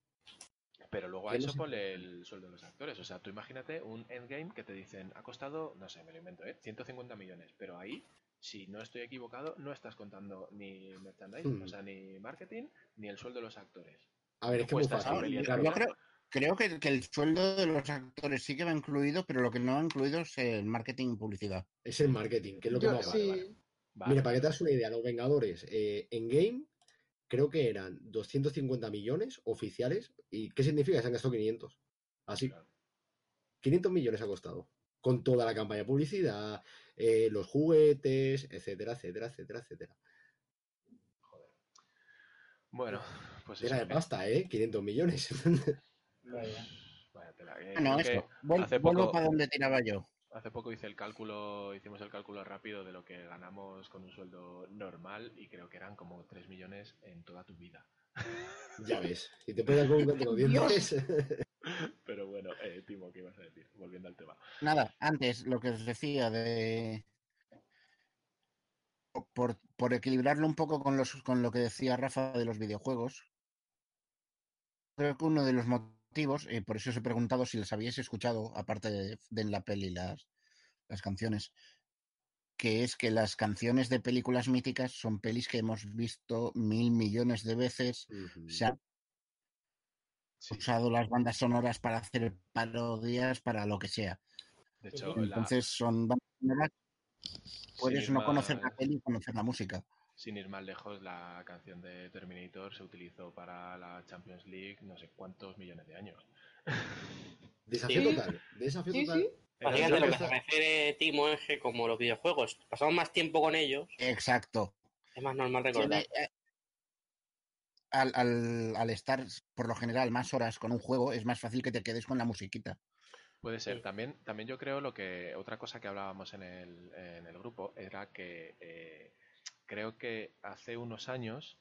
[SPEAKER 1] Pero luego a eso ponle el sueldo de los actores. O sea, tú imagínate un endgame que te dicen, ha costado, no sé, me lo invento, ¿eh? 150 millones. Pero ahí, si no estoy equivocado, no estás contando ni merchandising,
[SPEAKER 5] Hmm.
[SPEAKER 1] o sea, ni marketing, ni el sueldo de los actores.
[SPEAKER 5] A ver, es que muy fácil.
[SPEAKER 8] yo creo, creo que, que el sueldo de los actores sí que va incluido, pero lo que no va incluido es el marketing y publicidad.
[SPEAKER 5] es el marketing, que es lo que
[SPEAKER 3] Yo-
[SPEAKER 5] más vale.
[SPEAKER 3] sí.
[SPEAKER 1] Vale.
[SPEAKER 5] Mira, para que te hagas una idea, los Vengadores eh, en game creo que eran 250 millones oficiales. ¿Y qué significa? Que se han gastado 500. Así.
[SPEAKER 1] Claro.
[SPEAKER 5] 500 millones ha costado. Con toda la campaña de publicidad, eh, los juguetes, etcétera, etcétera, etcétera, etcétera.
[SPEAKER 1] Bueno, pues eso.
[SPEAKER 5] Era de pasta, ¿eh? 500 millones. <laughs>
[SPEAKER 6] Vaya.
[SPEAKER 1] tela, que
[SPEAKER 8] eso. Vuel-
[SPEAKER 1] hace
[SPEAKER 8] vuelvo
[SPEAKER 1] poco-
[SPEAKER 8] para donde tiraba yo.
[SPEAKER 1] Hace poco hice el cálculo, hicimos el cálculo rápido de lo que ganamos con un sueldo normal y creo que eran como 3 millones en toda tu vida. <laughs>
[SPEAKER 5] ya ves. Y te pegas con los dientes.
[SPEAKER 1] Pero bueno, eh, Timo, ¿qué ibas a decir? Volviendo al tema.
[SPEAKER 8] Nada, antes lo que os decía de. Por, por equilibrarlo un poco con, los, con lo que decía Rafa de los videojuegos, creo que uno de los motivos, y por eso os he preguntado si les habíais escuchado, aparte de, de en la peli las, las canciones, que es que las canciones de películas míticas son pelis que hemos visto mil millones de veces, se han
[SPEAKER 1] Sí,
[SPEAKER 8] usado las bandas sonoras para hacer parodias, para lo que sea.
[SPEAKER 1] de hecho, la-
[SPEAKER 8] Entonces son bandas sonoras Puedes no conocer la peli y conocer la música.
[SPEAKER 1] Sin ir más lejos, la canción de Terminator se utilizó para la Champions League no sé cuántos millones de años. <laughs>
[SPEAKER 5] Desafío
[SPEAKER 3] Sí.
[SPEAKER 5] total. Desafío
[SPEAKER 3] Sí,
[SPEAKER 5] total.
[SPEAKER 3] sí.
[SPEAKER 4] Básicamente
[SPEAKER 1] Era-
[SPEAKER 4] lo que se refiere Timo es que como los videojuegos pasamos más tiempo con ellos,
[SPEAKER 8] Exacto.
[SPEAKER 4] es más normal recordar.
[SPEAKER 8] Eh, al, al- al estar, por lo general, más horas con un juego, es más fácil que te quedes con la musiquita.
[SPEAKER 1] Puede ser.
[SPEAKER 4] Sí.
[SPEAKER 1] También, también yo creo lo que otra cosa que hablábamos en el, en el grupo era que eh, creo que hace unos años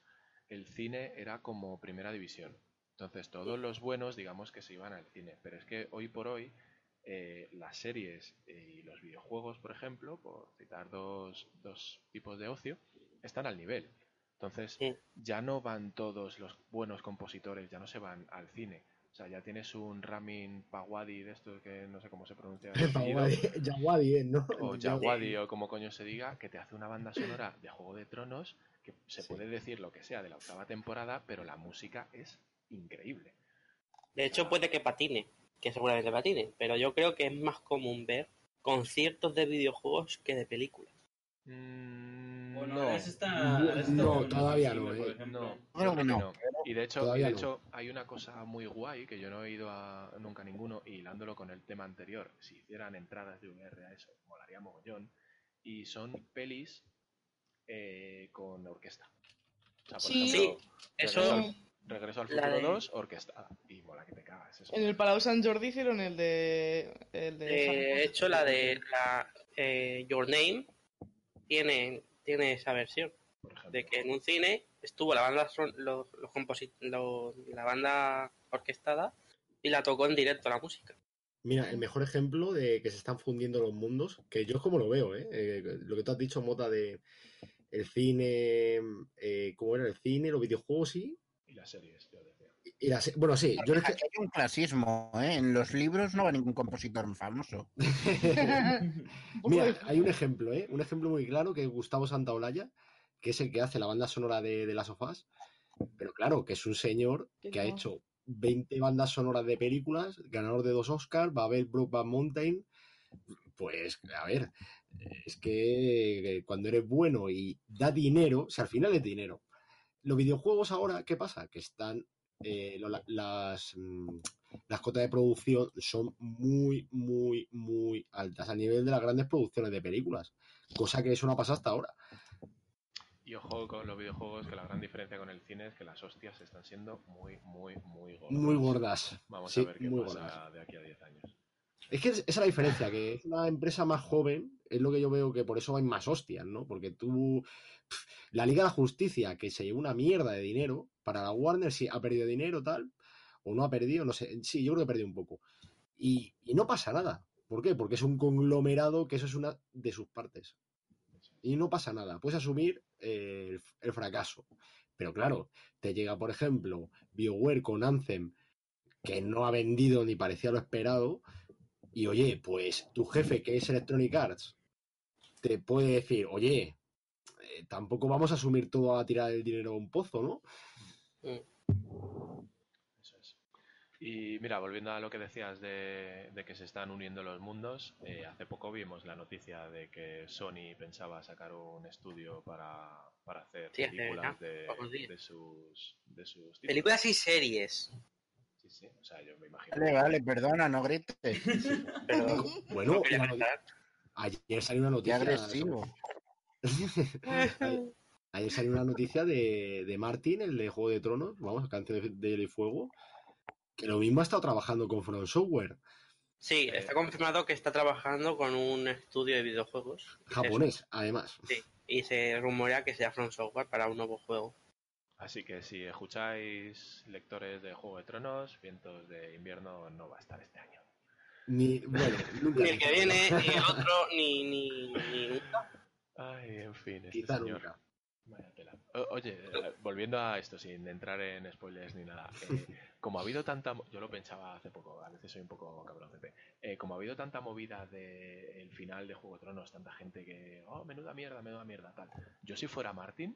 [SPEAKER 1] el cine era como primera división. Entonces todos los buenos digamos que se iban al cine. Pero es que hoy por hoy eh, las series y los videojuegos, por ejemplo, por citar dos, dos tipos de ocio, están al nivel. Entonces
[SPEAKER 4] Sí.
[SPEAKER 1] ya no van todos los buenos compositores, ya no se van al cine. O sea, ya tienes un Ramin Pawadi de estos que no sé cómo se pronuncia. <laughs>
[SPEAKER 5] Yawadi, Yawadi, ¿eh? ¿no?
[SPEAKER 1] o
[SPEAKER 5] Ya-
[SPEAKER 1] Jawadi o como coño se diga, que te hace una banda sonora de Juego de Tronos que se
[SPEAKER 5] Sí.
[SPEAKER 1] puede decir lo que sea de la octava temporada, pero la música es increíble.
[SPEAKER 4] De hecho, puede que patine, que seguramente patine, pero yo creo que es más común ver conciertos de videojuegos que de películas.
[SPEAKER 1] Mm,
[SPEAKER 6] Bueno,
[SPEAKER 1] no,
[SPEAKER 6] está-
[SPEAKER 5] todavía no, eh.
[SPEAKER 1] no. Y de hecho, y
[SPEAKER 5] Todavía
[SPEAKER 1] de
[SPEAKER 5] no.
[SPEAKER 1] hecho hay una cosa muy guay que yo no he ido a nunca a ninguno y hilándolo con el tema anterior, si hicieran entradas de VR a eso, molaría mogollón. Y son pelis eh, con orquesta. O sea, por
[SPEAKER 3] Sí.
[SPEAKER 1] ejemplo,
[SPEAKER 4] Eso,
[SPEAKER 1] Regreso al, Regreso al Futuro
[SPEAKER 4] de-
[SPEAKER 1] 2, orquestada. Y mola que te cagas. Eso.
[SPEAKER 3] En el Palau San Jordi hicieron el de. El de
[SPEAKER 4] de hecho, la de la, eh, Your Name tiene, tiene esa versión.
[SPEAKER 1] por ejemplo.
[SPEAKER 4] De que en un cine estuvo la banda, son- los, los composi- los- la banda orquestada y la tocó en directo la música.
[SPEAKER 5] Mira, el mejor ejemplo de que se están fundiendo los mundos, que yo es como lo veo, ¿eh? Eh, lo que tú has dicho, Mota, de el cine, eh, ¿cómo era? El cine, los videojuegos, sí.
[SPEAKER 1] Y las series, yo decía.
[SPEAKER 5] Y las, bueno, sí, yo es que-
[SPEAKER 8] Aquí hay un clasismo, ¿eh? En los libros no va ningún compositor famoso. <laughs>
[SPEAKER 5] Mira, hay un ejemplo, ¿eh? Un ejemplo muy claro que es Gustavo Santaolalla, que es el que hace la banda sonora de, de las sofás. Pero claro, que es un señor que ha hecho 20 bandas sonoras de películas, ganador de dos Oscars, va a ver Brokeback Mountain. Pues, a ver, es que eh, cuando eres bueno y da dinero, o sea, al final es dinero. Los videojuegos ahora, ¿qué pasa? Que están, eh, lo- las, mm, las cotas de producción son muy, muy, muy altas a nivel de las grandes producciones de películas, cosa que eso no ha pasado hasta ahora.
[SPEAKER 1] Y ojo con los videojuegos, que la gran diferencia con el cine es que las hostias están siendo muy, muy, muy gordas.
[SPEAKER 5] Muy gordas.
[SPEAKER 1] Vamos
[SPEAKER 5] Sí,
[SPEAKER 1] a ver qué pasa
[SPEAKER 5] gordas.
[SPEAKER 1] de aquí a 10 años.
[SPEAKER 5] Es que es- esa es la diferencia, que es una empresa más joven, es lo que yo veo que por eso hay más hostias, ¿no? Porque tú, la Liga de la Justicia, que se llevó una mierda de dinero, para la Warner sí ha perdido dinero, tal, o no ha perdido, no sé, sí, yo creo que perdió un poco. Y, y no pasa nada. ¿Por qué? Porque es un conglomerado que eso es una de sus partes. Y no pasa nada, puedes asumir eh, el, el fracaso. Pero claro, te llega, por ejemplo, BioWare con Anthem, que no ha vendido ni parecía lo esperado, y oye, pues tu jefe, que es Electronic Arts, te puede decir, oye, eh, tampoco vamos a asumir todo a tirar el dinero a un pozo, ¿no?
[SPEAKER 1] Eso es. Y mira, volviendo a lo que decías de, de que se están uniendo los mundos, eh, hace poco vimos la noticia de que Sony pensaba sacar un estudio para, para hacer
[SPEAKER 4] Sí,
[SPEAKER 1] películas de, sus, de sus títulos.
[SPEAKER 4] Películas y series.
[SPEAKER 1] Sí, sí, o sea, yo me imagino.
[SPEAKER 8] Vale, vale, perdona, no grites. <laughs>
[SPEAKER 4] Perdón. <laughs>
[SPEAKER 5] Bueno, ayer salió una
[SPEAKER 8] Qué
[SPEAKER 5] noticia.
[SPEAKER 8] agresivo.
[SPEAKER 5] ayer, <laughs> ayer salió una noticia de, de Martin, el de Juego de Tronos, vamos, Canción de, de Hielo y Fuego, que lo mismo ha estado trabajando con From Software,
[SPEAKER 4] Sí, está confirmado que está trabajando con un estudio de videojuegos.
[SPEAKER 5] japonés, además.
[SPEAKER 4] Sí, y se rumorea que sea From Software para un nuevo juego.
[SPEAKER 1] Así que si escucháis lectores de Juego de Tronos, Vientos de Invierno no va a estar este año.
[SPEAKER 5] Ni, bueno, nunca.
[SPEAKER 4] Ni el que viene, <laughs> ni el otro, ni, ni, ni nunca.
[SPEAKER 1] Ay, en fin, este
[SPEAKER 5] Quizá
[SPEAKER 1] señor.
[SPEAKER 5] nunca.
[SPEAKER 1] Vaya tela. O- oye, eh, volviendo a esto, sin entrar en spoilers ni nada, eh, como ha habido tanta, yo lo pensaba hace poco, a veces soy un poco cabroncete, eh, como ha habido tanta movida del final de Juego de Tronos, tanta gente que, oh, menuda mierda, menuda mierda, tal. Yo si fuera Martin,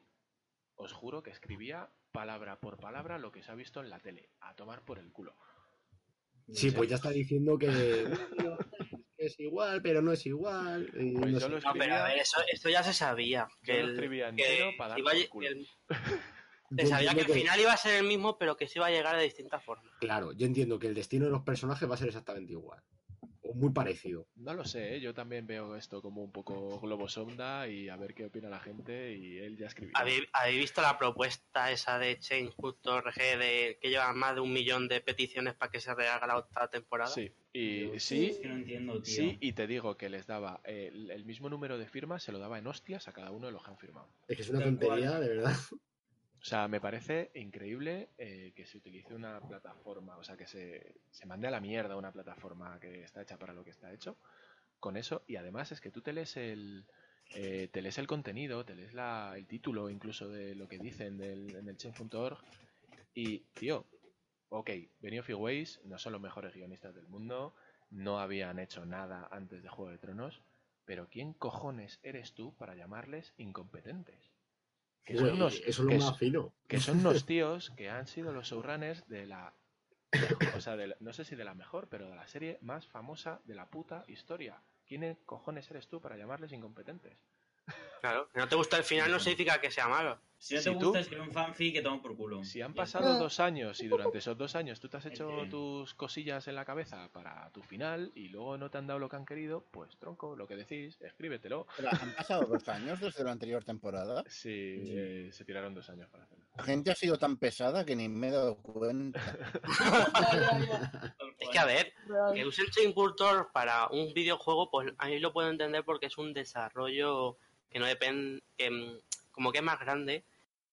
[SPEAKER 1] os juro que escribía palabra por palabra lo que se ha visto en la tele, a tomar por el culo.
[SPEAKER 5] Sí, pues ya está diciendo que <laughs> es igual, pero no es igual. y
[SPEAKER 1] Pues
[SPEAKER 5] no sé.
[SPEAKER 4] pero a ver, eso, esto ya se sabía. Que
[SPEAKER 1] Yo lo
[SPEAKER 4] el,
[SPEAKER 1] escribía
[SPEAKER 4] que
[SPEAKER 1] para dar
[SPEAKER 4] iba a
[SPEAKER 1] por
[SPEAKER 4] lle-
[SPEAKER 1] culo.
[SPEAKER 4] el-
[SPEAKER 5] Yo
[SPEAKER 4] se sabía que el final iba a ser el mismo, pero que se iba a llegar de distintas formas.
[SPEAKER 5] Claro, yo entiendo que el destino de los personajes va a ser exactamente igual. O muy parecido.
[SPEAKER 1] No lo sé, ¿eh? yo también veo esto como un poco globo sonda y a ver qué opina la gente y él ya escribió.
[SPEAKER 4] ¿Habéis, habéis visto la propuesta esa de Change.org de que lleva más de un millón de peticiones para que se rehaga la octava temporada?
[SPEAKER 1] Sí, y
[SPEAKER 6] Dios,
[SPEAKER 1] sí,
[SPEAKER 6] Es que no entiendo, tío.
[SPEAKER 1] sí, y te digo que les daba el, el mismo número de firmas, se lo daba en hostias a cada uno de los que han firmado.
[SPEAKER 5] Es que es una tontería, de verdad.
[SPEAKER 1] O sea, me parece increíble eh, que se utilice una plataforma, o sea, que se, se mande a la mierda una plataforma que está hecha para lo que está hecho, con eso, y además es que tú te lees el, eh, te lees el contenido, te lees la, el título incluso de lo que dicen del, en el change.org, y, tío, ok, Benioff y no son los mejores guionistas del mundo, no habían hecho nada antes de Juego de Tronos, pero ¿quién cojones eres tú para llamarles incompetentes? Que son unos-
[SPEAKER 5] eso es lo
[SPEAKER 1] que
[SPEAKER 5] más
[SPEAKER 1] s-
[SPEAKER 5] fino.
[SPEAKER 1] que son unos tíos que han sido los showrunners de la o sea, de la- no sé si de la mejor, pero de la serie más famosa de la puta historia. ¿Quién cojones eres tú para llamarles incompetentes?
[SPEAKER 4] Claro, no te gusta el final no significa que sea malo.
[SPEAKER 6] Si no
[SPEAKER 1] Si
[SPEAKER 6] te
[SPEAKER 1] tú-
[SPEAKER 6] gusta escribir un fanfic, que toma por culo.
[SPEAKER 1] Si han pasado dos años y durante esos dos años tú te has <laughs> hecho
[SPEAKER 6] Entiendo.
[SPEAKER 1] tus cosillas en la cabeza para tu final y luego no te han dado lo que han querido, pues tronco, lo que decís, escríbetelo.
[SPEAKER 8] Pero han pasado dos años desde la anterior temporada.
[SPEAKER 1] Sí, eh, se tiraron dos años para hacerlo.
[SPEAKER 8] La gente ha sido tan pesada que ni me he dado cuenta. <laughs>
[SPEAKER 4] Es que a ver, que usen Change.org para un videojuego, pues a mí lo puedo entender porque es un desarrollo que no depende, que mm, como que es más grande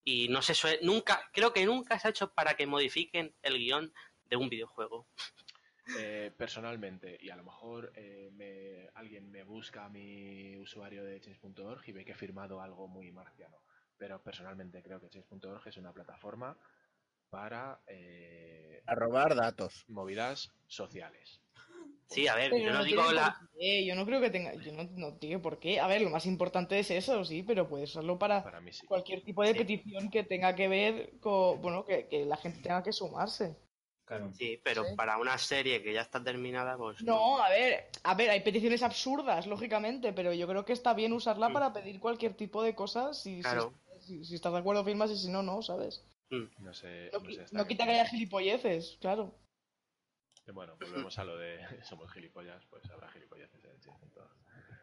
[SPEAKER 4] y no se suele, nunca, creo que nunca se ha hecho para que modifiquen el guion de un videojuego.
[SPEAKER 1] eh, personalmente, y a lo mejor eh, me- alguien me busca mi usuario de change.org y ve que he firmado algo muy marciano. Pero personalmente creo que change.org es una plataforma para eh,
[SPEAKER 8] A robar datos.
[SPEAKER 1] movidas sociales.
[SPEAKER 4] Sí, a ver,
[SPEAKER 3] Pero
[SPEAKER 4] yo no
[SPEAKER 3] no
[SPEAKER 4] digo la...
[SPEAKER 3] por qué, Yo no creo que tenga. Yo no, no tiene por qué. A ver, lo más importante es eso, sí, pero puedes usarlo para
[SPEAKER 1] Para mí sí.
[SPEAKER 3] cualquier tipo de
[SPEAKER 4] Sí.
[SPEAKER 3] petición que tenga que ver con. Bueno, que, que la gente tenga que sumarse.
[SPEAKER 6] Claro.
[SPEAKER 4] Sí, pero
[SPEAKER 3] Sí.
[SPEAKER 4] para una serie que ya está terminada, pues...
[SPEAKER 3] No, a ver, a ver, hay peticiones absurdas, lógicamente, pero yo creo que está bien usarla
[SPEAKER 4] Mm.
[SPEAKER 3] para pedir cualquier tipo de cosas. Si, si-
[SPEAKER 4] Claro.
[SPEAKER 3] si, si estás de acuerdo, firmas y si no, no, ¿sabes?
[SPEAKER 1] No sé,
[SPEAKER 3] No,
[SPEAKER 1] no sé
[SPEAKER 3] no quita que haya gilipolleces, claro.
[SPEAKER 1] Bueno, volvemos a lo de <laughs> somos gilipollas, pues habrá gilipolleces en el change.org.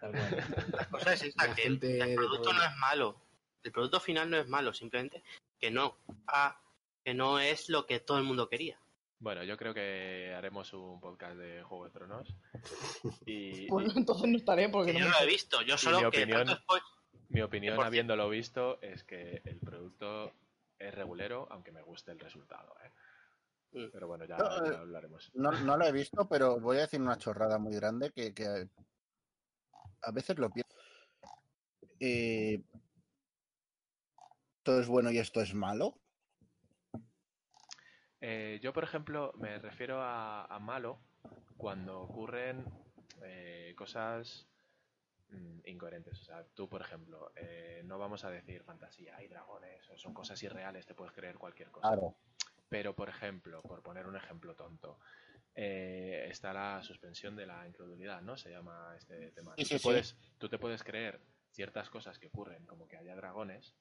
[SPEAKER 6] Tal cual.
[SPEAKER 4] La cosa es esta, que el, producto no es malo. El producto final no es malo, simplemente que no. Ah, que no es lo que todo el mundo quería.
[SPEAKER 1] Bueno, yo creo que haremos un podcast de Juego de Tronos. Y,
[SPEAKER 3] Pues
[SPEAKER 1] y
[SPEAKER 3] entonces no estaré porque
[SPEAKER 4] Que
[SPEAKER 3] no
[SPEAKER 4] yo
[SPEAKER 3] me
[SPEAKER 4] no lo he visto, yo solo
[SPEAKER 1] mi
[SPEAKER 4] que
[SPEAKER 1] opinión- mi opinión, habiéndolo visto, es que el producto es regulero, aunque me guste el resultado. ¿eh?
[SPEAKER 4] Mm.
[SPEAKER 1] Pero bueno, ya,
[SPEAKER 8] No,
[SPEAKER 1] ya
[SPEAKER 8] eh,
[SPEAKER 1] hablaremos.
[SPEAKER 8] No, no lo he visto, pero voy a decir una chorrada muy grande que, que a veces lo pienso. Eh, ¿Esto es bueno y esto es malo?
[SPEAKER 1] Eh, yo, por ejemplo, me refiero a, a malo cuando ocurren eh, cosas mm, incoherentes. O sea, tú, por ejemplo, eh, no vamos a decir fantasía, hay dragones, o son cosas irreales, te puedes creer cualquier cosa.
[SPEAKER 8] Claro.
[SPEAKER 1] Pero, por ejemplo, por poner un ejemplo tonto, eh, está la suspensión de la incredulidad, ¿no? Se llama este tema.
[SPEAKER 8] Sí,
[SPEAKER 1] tú,
[SPEAKER 8] sí,
[SPEAKER 1] te
[SPEAKER 8] sí.
[SPEAKER 1] puedes, tú te puedes creer ciertas cosas que ocurren, como que haya dragones,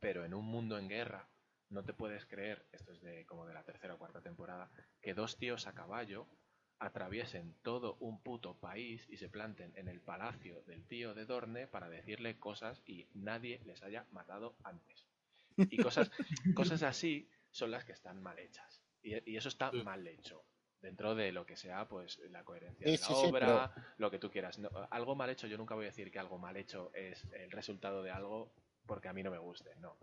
[SPEAKER 1] pero en un mundo en guerra no te puedes creer, esto es de como de la tercera o cuarta temporada, que dos tíos a caballo atraviesen todo un puto país y se planten en el palacio del tío de Dorne para decirle cosas y nadie les haya matado antes. Y cosas, <laughs> cosas así son las que están mal hechas. Y, y eso está mal hecho. Dentro de lo que sea, pues, la coherencia
[SPEAKER 8] Sí,
[SPEAKER 1] de la
[SPEAKER 8] sí, sí,
[SPEAKER 1] obra, lo que tú quieras. No, algo mal hecho, yo nunca voy a decir que algo mal hecho es el resultado de algo porque a mí no me guste, no.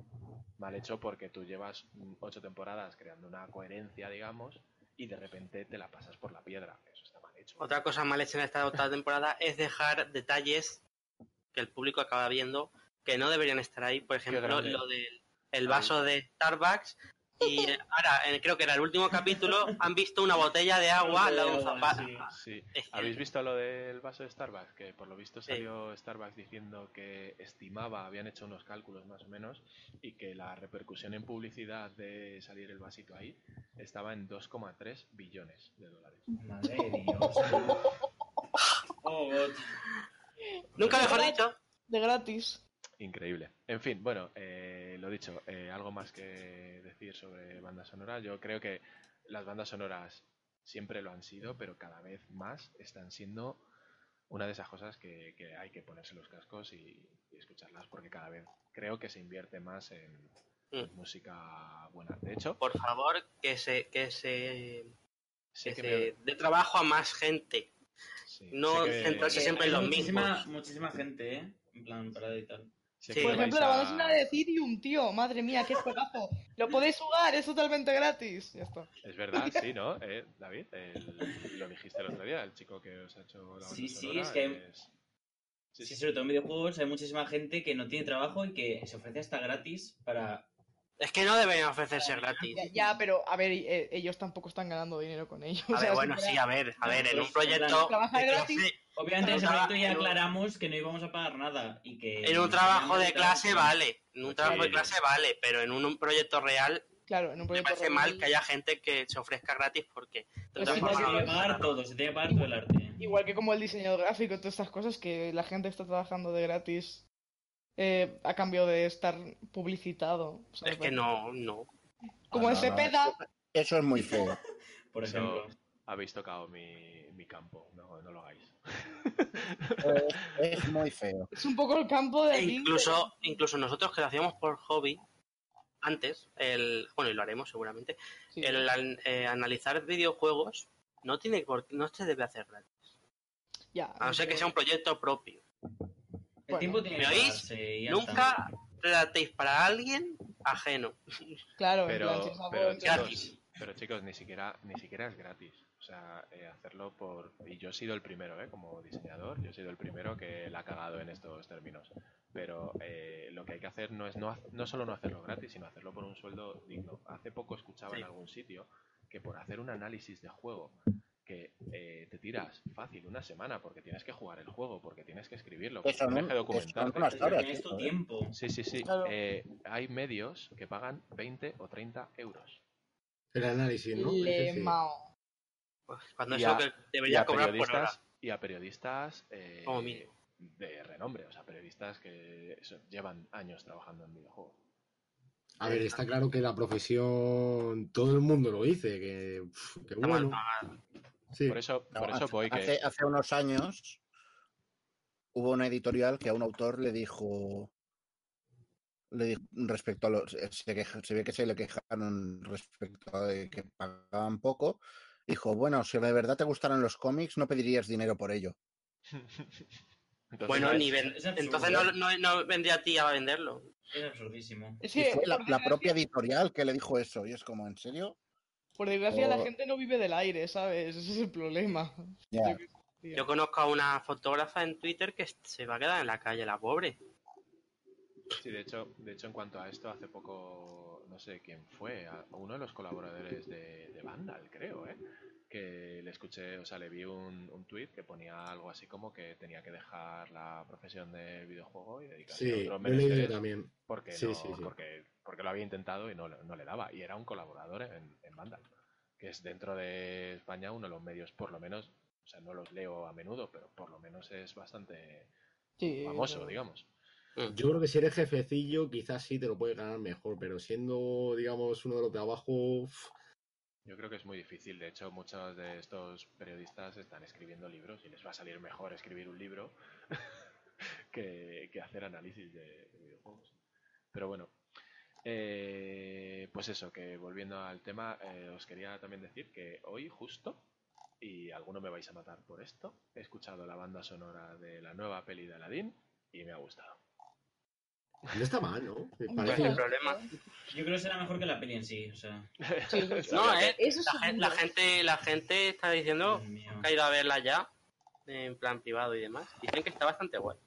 [SPEAKER 1] Mal hecho porque tú llevas mm, ocho temporadas creando una coherencia, digamos, y de repente te la pasas por la piedra. Eso está mal hecho.
[SPEAKER 4] Otra cosa mal hecha en esta octava <laughs> temporada es dejar detalles que el público acaba viendo que no deberían estar ahí. Por ejemplo, lo del el vaso de Starbucks. Y ahora, en- creo que era el último capítulo, han visto una botella de agua al lado de un zapato.
[SPEAKER 6] sí.
[SPEAKER 1] Sí. <laughs> ¿Habéis visto lo del vaso de Starbucks? Que por lo visto
[SPEAKER 4] Sí.
[SPEAKER 1] salió Starbucks diciendo que estimaba, habían hecho unos cálculos más o menos, y que la repercusión en publicidad de salir el vasito ahí estaba en 2,3 billones de dólares.
[SPEAKER 6] Madre de Dios. <laughs> Oh, God.
[SPEAKER 4] Nunca mejor dicho.
[SPEAKER 3] De gratis.
[SPEAKER 1] Increíble. En fin, bueno, eh, lo dicho, eh, algo más que decir sobre banda sonora. Yo creo que las bandas sonoras siempre lo han sido, pero cada vez más están siendo una de esas cosas que, que hay que ponerse los cascos y, y escucharlas, porque cada vez creo que se invierte más en, en música buena. De hecho,
[SPEAKER 4] Por favor, que se, que se,
[SPEAKER 1] sí
[SPEAKER 4] que
[SPEAKER 1] que
[SPEAKER 4] se
[SPEAKER 1] me-
[SPEAKER 4] dé trabajo a más gente.
[SPEAKER 1] sí,
[SPEAKER 4] no centrarse siempre en los mismos.
[SPEAKER 6] muchísima gente, ¿eh? En plan, para editar.
[SPEAKER 4] Sí.
[SPEAKER 3] Por ejemplo, la banda
[SPEAKER 1] a-
[SPEAKER 3] de Ethereum, tío. Madre mía, qué juegazo. Lo podéis jugar, es totalmente gratis. Ya está.
[SPEAKER 1] Es verdad, sí, ¿no? <laughs> Eh, David, el- lo dijiste el otro día, el chico que os ha hecho la
[SPEAKER 6] Sí, sí, es que
[SPEAKER 1] es- Sí,
[SPEAKER 6] Sí,
[SPEAKER 1] sí.
[SPEAKER 6] sobre todo en videojuegos hay muchísima gente que no tiene trabajo y que se ofrece hasta gratis para...
[SPEAKER 4] Es que no deberían ofrecerse gratis.
[SPEAKER 3] Ya, ya, pero a ver, eh, ellos tampoco están ganando dinero con ello.
[SPEAKER 4] A <laughs>
[SPEAKER 3] O sea,
[SPEAKER 4] ver,
[SPEAKER 3] si
[SPEAKER 4] bueno,
[SPEAKER 3] fuera-
[SPEAKER 4] sí, a ver, a ver, en un proyecto
[SPEAKER 3] trabajar
[SPEAKER 4] de
[SPEAKER 3] gratis.
[SPEAKER 6] Obviamente en ese proyecto ya aclaramos que no íbamos a pagar nada y que...
[SPEAKER 4] en un trabajo de clase
[SPEAKER 6] vale
[SPEAKER 4] vale, en un trabajo de clase vale, pero en un, un proyecto real
[SPEAKER 3] Claro, en un
[SPEAKER 4] me
[SPEAKER 3] proyecto
[SPEAKER 4] parece
[SPEAKER 3] real-
[SPEAKER 4] mal que haya gente que se ofrezca gratis porque
[SPEAKER 3] Pues
[SPEAKER 6] Se tiene que pagar todo, se tiene que pagar todo el arte.
[SPEAKER 3] Igual que como el diseñador gráfico, todas estas cosas que la gente está trabajando de gratis eh, a cambio de estar publicitado. ¿sabes?
[SPEAKER 4] Es que no, no.
[SPEAKER 3] Como
[SPEAKER 8] Ah,
[SPEAKER 3] ese
[SPEAKER 8] no,
[SPEAKER 3] peda.
[SPEAKER 8] Eso es muy feo. <laughs>
[SPEAKER 6] Por
[SPEAKER 1] Eso-
[SPEAKER 6] ejemplo.
[SPEAKER 1] Habéis tocado mi, mi campo, no, no lo hagáis. <laughs>
[SPEAKER 8] Es, es muy feo.
[SPEAKER 3] Es un poco el campo de
[SPEAKER 4] E incluso, incluso nosotros que lo hacíamos por hobby, antes, el, bueno, y lo haremos seguramente,
[SPEAKER 3] Sí.
[SPEAKER 4] el eh, analizar videojuegos no tiene por no se debe hacer gratis.
[SPEAKER 3] Ya,
[SPEAKER 4] A no ser que sea un proyecto propio.
[SPEAKER 6] El
[SPEAKER 3] Bueno,
[SPEAKER 6] tiempo tiene
[SPEAKER 4] ¿me
[SPEAKER 6] que
[SPEAKER 4] oís? Nunca tratéis para alguien ajeno.
[SPEAKER 3] Claro,
[SPEAKER 1] Pero,
[SPEAKER 3] plan, si
[SPEAKER 1] pero, chicos, pero chicos, ni siquiera, ni siquiera es gratis. O sea, eh, hacerlo por... Y yo he sido el primero, ¿eh? Como diseñador, yo he sido el primero que la ha cagado en estos términos. Pero eh, lo que hay que hacer no es no, no solo no hacerlo gratis, sino hacerlo por un sueldo digno. Hace poco escuchaba
[SPEAKER 4] Sí.
[SPEAKER 1] en algún sitio que por hacer un análisis de juego que eh, te tiras fácil una semana porque tienes que jugar el juego, porque tienes que escribirlo,
[SPEAKER 8] Que
[SPEAKER 1] porque tienes que documentarte.
[SPEAKER 6] Tienes tu tiempo.
[SPEAKER 1] Sí, sí, sí.
[SPEAKER 3] Claro.
[SPEAKER 1] Eh, hay medios que pagan 20 o 30 euros.
[SPEAKER 5] El análisis, ¿no? Ese sí.
[SPEAKER 3] Lemao.
[SPEAKER 4] Pues cuando
[SPEAKER 1] Y
[SPEAKER 4] eso
[SPEAKER 1] a-
[SPEAKER 4] que debería cobrar por hora.
[SPEAKER 1] periodistas, y a periodistas eh,
[SPEAKER 4] Como mínimo.
[SPEAKER 1] de renombre, o sea, periodistas que llevan años trabajando en videojuegos.
[SPEAKER 5] A ver, está claro que la profesión, todo el mundo lo dice, que, uf, bueno. Sí.
[SPEAKER 1] Por eso,
[SPEAKER 8] No,
[SPEAKER 1] por eso
[SPEAKER 8] hace,
[SPEAKER 1] voy que
[SPEAKER 8] hace, hace unos años hubo una editorial que a un autor le dijo, le dijo respecto a los, se, queja- se ve que se le quejaron respecto a de que pagaban poco, dijo, bueno, si de verdad te gustaran los cómics, no pedirías dinero por ello. <laughs>
[SPEAKER 1] Entonces,
[SPEAKER 4] Bueno,
[SPEAKER 1] no
[SPEAKER 4] ni ven- entonces no, no, no vendría a ti a venderlo.
[SPEAKER 6] Es absurdísimo.
[SPEAKER 3] Es
[SPEAKER 8] Y
[SPEAKER 3] que,
[SPEAKER 8] fue la, propia editorial que le dijo eso, y es como, ¿en serio?
[SPEAKER 3] Por desgracia, la gente no vive del aire, ¿sabes? Ese es el problema. Yo
[SPEAKER 4] conozco a una fotógrafa en Twitter que se va a quedar en la calle, la pobre.
[SPEAKER 1] Sí, de hecho, de hecho, en cuanto a esto, hace poco, no sé quién fue, a uno de los colaboradores de, de Vandal, creo, ¿eh? que le escuché, o sea, le vi un, un tuit que ponía algo así como que tenía que dejar la profesión de videojuego y dedicarse a
[SPEAKER 5] Sí, yo
[SPEAKER 1] menesteres
[SPEAKER 5] también.
[SPEAKER 1] porque,
[SPEAKER 5] Sí,
[SPEAKER 1] no-
[SPEAKER 5] sí, sí.
[SPEAKER 1] porque, porque lo había intentado y no, le- no le daba. Y era un colaborador en, en Vandal, que es dentro de España uno de los medios, por lo menos, o sea, no los leo a menudo, pero por lo menos es bastante
[SPEAKER 3] Sí,
[SPEAKER 1] famoso,
[SPEAKER 3] no.
[SPEAKER 1] Digamos.
[SPEAKER 5] Yo creo que si eres jefecillo, quizás sí te lo puedes ganar mejor, pero siendo, digamos, uno de los de abajo, uf,
[SPEAKER 1] Yo creo que es muy difícil. De hecho, muchos de estos periodistas están escribiendo libros y les va a salir mejor escribir un libro <laughs> que, que hacer análisis de, de videojuegos. Pero bueno, eh, pues eso, que volviendo al tema, eh, os quería también decir que hoy justo, y alguno me vais a matar por esto, he escuchado la banda sonora de la nueva peli de Aladdin y me ha gustado.
[SPEAKER 5] No está mal, ¿no?
[SPEAKER 4] Pues
[SPEAKER 5] parece-
[SPEAKER 4] el problema.
[SPEAKER 6] Yo creo que será mejor que la peli en sí. O sea,
[SPEAKER 3] Sí, <laughs>
[SPEAKER 4] No, eh,
[SPEAKER 3] eso
[SPEAKER 4] la, gente, la gente está diciendo que ha ido a verla ya, en plan privado y demás. Dicen que está bastante guay.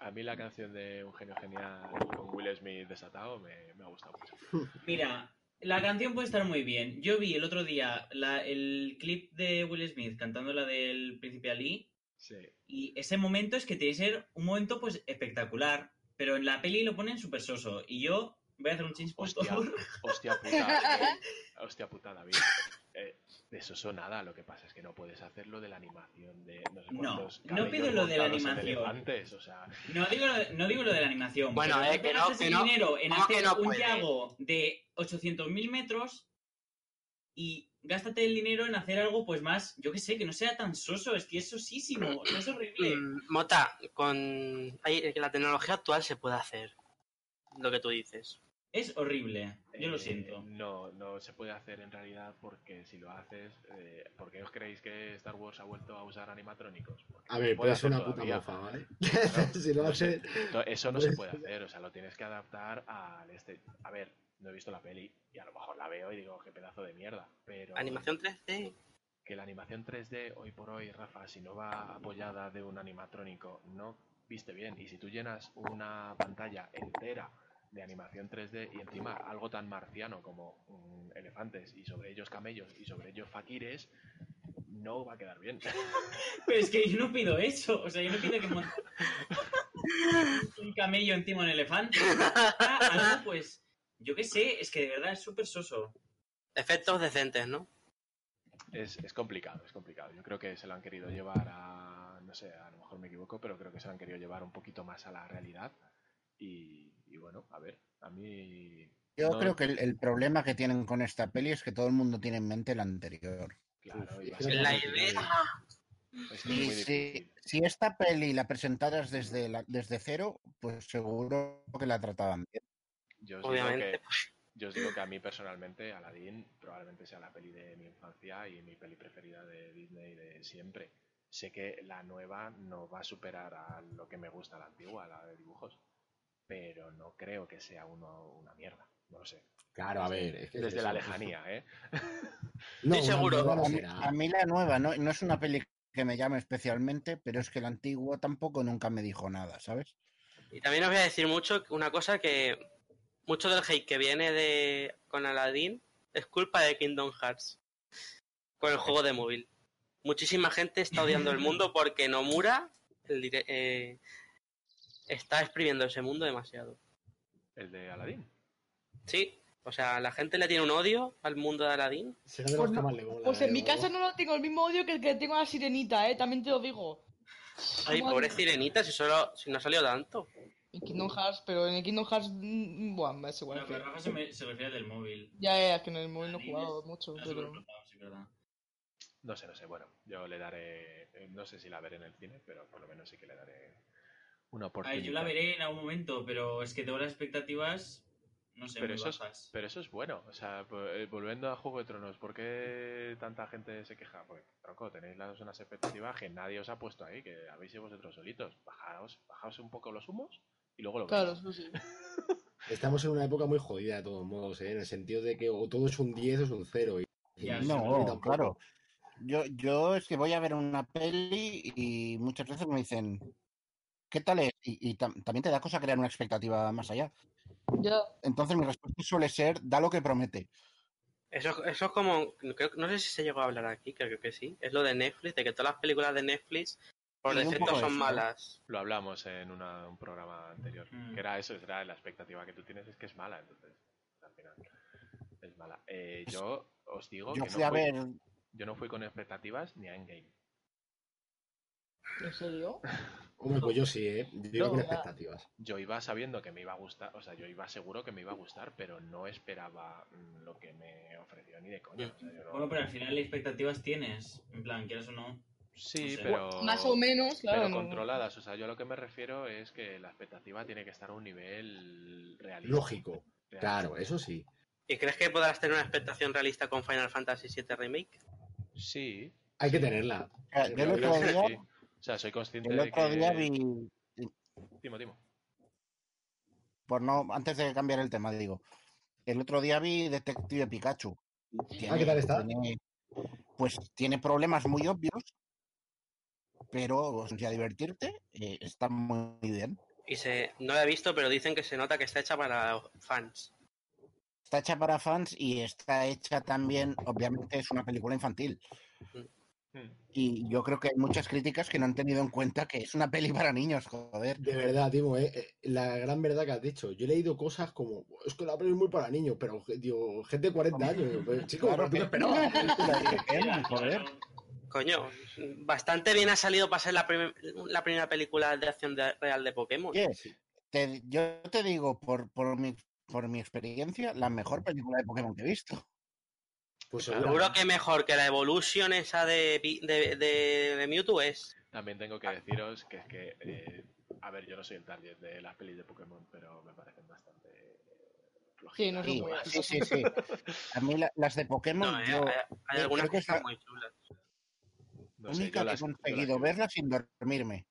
[SPEAKER 1] A mí la canción de Un genio genial con Will Smith desatado me, me ha gustado mucho. <laughs>
[SPEAKER 6] Mira, la canción puede estar muy bien. Yo vi el otro día la- el clip de Will Smith cantando la del Príncipe Ali
[SPEAKER 1] Sí.
[SPEAKER 6] y ese momento es que tiene que ser un momento pues espectacular, pero en la peli lo ponen súper soso y yo voy a hacer un change
[SPEAKER 1] Hostia, hostia puta, eh, <laughs> hostia puta, David. Eh, de eso son nada, lo que pasa es que no puedes hacerlo de la animación de no sé
[SPEAKER 6] No,
[SPEAKER 1] cuántos
[SPEAKER 6] no pido lo de la animación.
[SPEAKER 1] elefantes, o sea,
[SPEAKER 6] No digo, no digo lo de la animación.
[SPEAKER 4] Bueno, eh, que no, que no.
[SPEAKER 6] dinero en
[SPEAKER 4] ¿Cómo que
[SPEAKER 6] hacer
[SPEAKER 4] no
[SPEAKER 6] un? Yago de 800.000 metros y gástate el dinero en hacer algo pues más, yo que sé, que no sea tan soso, es que es sosísimo, no <clears throat> es horrible.
[SPEAKER 4] Mm, Mota, con ahí, que la tecnología actual se puede hacer lo que tú dices.
[SPEAKER 6] Es horrible, yo lo
[SPEAKER 1] eh,
[SPEAKER 6] siento.
[SPEAKER 1] No, no se puede hacer en realidad porque si lo haces, eh, ¿por qué os creéis que Star Wars ha vuelto a usar animatrónicos? Porque
[SPEAKER 5] A
[SPEAKER 1] no
[SPEAKER 5] ver,
[SPEAKER 1] puede
[SPEAKER 5] ser
[SPEAKER 1] hacer
[SPEAKER 5] una puta mofa, ¿vale? <laughs>
[SPEAKER 1] Claro. <laughs>
[SPEAKER 5] si lo hace...
[SPEAKER 1] To- Eso no <laughs> se puede hacer, o sea, lo tienes que adaptar al este. A ver, no he visto la peli y a lo mejor la veo y digo, qué pedazo de mierda. Pero
[SPEAKER 4] Animación 3D.
[SPEAKER 1] que la animación 3D hoy por hoy, Rafa, si no va apoyada de un animatrónico, no viste bien. Y si tú llenas una pantalla entera de animación 3D y encima algo tan marciano como mm, elefantes y sobre ellos camellos y sobre ellos faquires, no va a quedar bien. <laughs>
[SPEAKER 6] Pero es que yo no pido eso, o sea, yo no pido que monte <laughs> un camello encima de un elefante. Ah, Algo pues, yo qué sé, es que de verdad es súper soso.
[SPEAKER 4] Efectos decentes, ¿no?
[SPEAKER 1] Es, es complicado, es complicado. Yo creo que se lo han querido llevar a, no sé, a lo mejor me equivoco, pero creo que se lo han querido llevar un poquito más a la realidad. Y, y bueno, a ver, a mí...
[SPEAKER 8] Yo
[SPEAKER 1] no-
[SPEAKER 8] creo que el, el problema que tienen con esta peli es que todo el mundo tiene en mente la anterior.
[SPEAKER 1] Claro, y va a
[SPEAKER 5] es
[SPEAKER 1] ser
[SPEAKER 5] que
[SPEAKER 4] La idea.
[SPEAKER 8] Y si, si esta peli la presentaras desde, la, desde cero, pues seguro que la trataban bien.
[SPEAKER 1] Yo os, digo
[SPEAKER 4] Obviamente.
[SPEAKER 1] que, yo os digo que a mí personalmente, Aladdin probablemente sea la peli de mi infancia y mi peli preferida de Disney de siempre. Sé que la nueva no va a superar a lo que me gusta la antigua, la de dibujos, pero no creo que sea uno, una mierda. No lo sé.
[SPEAKER 5] Claro, a ver. es que
[SPEAKER 1] Desde la lejanía, ¿eh? <laughs>
[SPEAKER 5] No,
[SPEAKER 4] seguro.
[SPEAKER 5] no
[SPEAKER 8] A mí, a mí la nueva no, no es una peli que me llame especialmente, pero es que el antiguo tampoco nunca me dijo nada, ¿sabes?
[SPEAKER 4] Y también os voy a decir mucho una cosa que mucho del hate que viene de con Aladdin es culpa de Kingdom Hearts con el juego de móvil. Muchísima gente está odiando el mundo porque Nomura el dire- eh, está exprimiendo ese mundo demasiado.
[SPEAKER 1] El de Aladdin.
[SPEAKER 4] Sí, o sea, la gente le tiene un odio al mundo de Aladdin.
[SPEAKER 5] Será de
[SPEAKER 3] Pues
[SPEAKER 5] los que
[SPEAKER 3] no-
[SPEAKER 5] más le mola,
[SPEAKER 3] Pues en
[SPEAKER 5] ¿eh?
[SPEAKER 3] mi
[SPEAKER 5] O-
[SPEAKER 3] casa no lo tengo el mismo odio que el que tengo a la sirenita, ¿eh? También te lo digo.
[SPEAKER 4] Ay, pobre. Sirenita, si solo si no salió tanto.
[SPEAKER 3] En Kingdom Hearts, pero en el Kingdom Hearts, mm, bueno, es igual. Que-
[SPEAKER 6] pero Rafa se, me- se refiere del móvil.
[SPEAKER 3] Ya, ya, es que en el móvil no he jugado
[SPEAKER 6] es-
[SPEAKER 3] mucho, pero...
[SPEAKER 6] sí.
[SPEAKER 1] No sé, no sé. Bueno, yo le daré. eh, No sé si la veré en el cine, pero por lo menos sí que le daré una
[SPEAKER 6] A
[SPEAKER 1] oportunidad.
[SPEAKER 6] ver, yo la veré en algún momento, pero es que tengo las expectativas, no sé,
[SPEAKER 1] Pero
[SPEAKER 6] muy
[SPEAKER 1] eso, es, pero eso es bueno. O sea, eh, volviendo a Juego de Tronos, ¿por qué tanta gente se queja? Porque, tronco, tenéis las unas expectativas que nadie os ha puesto ahí, que habéis sido vosotros solitos. Bajaos, bajaos un poco los humos y luego lo
[SPEAKER 3] Claro, sí. <laughs>
[SPEAKER 5] Estamos en una época muy jodida de todos modos, ¿eh? En el sentido de que o todo es un 10 o es un 0. Y,
[SPEAKER 8] No, claro. Yo, yo es que voy a ver una peli y muchas veces me dicen, ¿qué tal es? Y, y tam- también te da cosa crear una expectativa más allá. Entonces mi respuesta suele ser, da lo que promete.
[SPEAKER 4] Eso, eso es como, creo- no sé si se llegó a hablar aquí, creo que sí. Es lo de Netflix, de que todas las películas de Netflix por defecto son
[SPEAKER 8] eso,
[SPEAKER 4] malas.
[SPEAKER 1] Lo hablamos en una- un programa anterior.
[SPEAKER 6] Mm.
[SPEAKER 1] Que era eso, era la expectativa que tú tienes es que es mala, entonces, al final, es mala. Eh, yo os digo
[SPEAKER 8] Yo
[SPEAKER 1] que
[SPEAKER 8] fui
[SPEAKER 1] no
[SPEAKER 8] a
[SPEAKER 1] fui,
[SPEAKER 8] ver,
[SPEAKER 1] yo no fui con expectativas ni a Endgame.
[SPEAKER 3] ¿En serio? <laughs>
[SPEAKER 5] Hombre, pues yo sí, ¿eh? Yo iba
[SPEAKER 1] No,
[SPEAKER 5] con expectativas.
[SPEAKER 1] Yo iba sabiendo que me iba a gustar, o sea, yo iba seguro que me iba a gustar, pero no esperaba mm, lo que me ofreció ni de coña. o sea, yo no-
[SPEAKER 6] Bueno, pero al final expectativas tienes, en plan, quieras o no.
[SPEAKER 1] Sí,
[SPEAKER 6] no sé.
[SPEAKER 1] pero...
[SPEAKER 3] Más o menos, claro.
[SPEAKER 1] pero
[SPEAKER 3] no-
[SPEAKER 1] controladas, o sea, yo a lo que me refiero es que la expectativa tiene que estar a un nivel realista.
[SPEAKER 5] Lógico.
[SPEAKER 1] realista.
[SPEAKER 5] Claro, eso sí.
[SPEAKER 4] ¿Y crees que podrás tener una expectación realista con Final Fantasy VII Remake?
[SPEAKER 1] Sí,
[SPEAKER 5] Hay que tenerla.
[SPEAKER 8] yo el otro día,
[SPEAKER 1] sí. O sea, soy consciente
[SPEAKER 8] el
[SPEAKER 1] de
[SPEAKER 8] otro
[SPEAKER 1] que...
[SPEAKER 8] día vi,
[SPEAKER 1] Timo, Timo.
[SPEAKER 8] por no, antes de cambiar el tema, digo, el otro día vi Detective Pikachu.
[SPEAKER 5] Ah, ¿qué tal está?
[SPEAKER 8] tiene- pues tiene problemas muy obvios, pero ya divertirte eh, está muy bien.
[SPEAKER 4] Y se, no la he visto, pero dicen que se nota que está hecha para fans.
[SPEAKER 8] Está hecha para fans y está hecha también, obviamente es una película infantil.
[SPEAKER 1] Hmm.
[SPEAKER 8] Y yo creo que hay muchas críticas que no han tenido en cuenta que es una peli para niños, joder.
[SPEAKER 5] De verdad, Timo, ¿eh? Eh, la gran verdad que has dicho. Yo he leído cosas como, es que la peli es muy para niños, pero digo, gente de 40 años. digo, pues, chico,
[SPEAKER 8] Claro, película de Pokémon, joder.
[SPEAKER 4] Coño, bastante bien ha salido para ser la, prim- la primera película de acción de- real de Pokémon.
[SPEAKER 8] Te- yo te digo, por, por, mi, por mi experiencia, la mejor película de Pokémon que he visto.
[SPEAKER 5] Pues.
[SPEAKER 4] Seguro que mejor que la Evolution esa de, de, de, de Mewtwo es.
[SPEAKER 1] También tengo que deciros que es que, eh, a ver, yo no soy el target de las pelis de Pokémon, pero me parecen bastante eh,
[SPEAKER 3] Sí, no
[SPEAKER 8] Sí, sí, sí, sí. A mí la- las de Pokémon,
[SPEAKER 4] No, eh,
[SPEAKER 8] yo
[SPEAKER 4] hay, hay
[SPEAKER 8] yo
[SPEAKER 4] algunas
[SPEAKER 8] que
[SPEAKER 4] están muy chulas.
[SPEAKER 1] No sé,
[SPEAKER 8] única
[SPEAKER 1] yo
[SPEAKER 8] que he conseguido verla sin dormirme.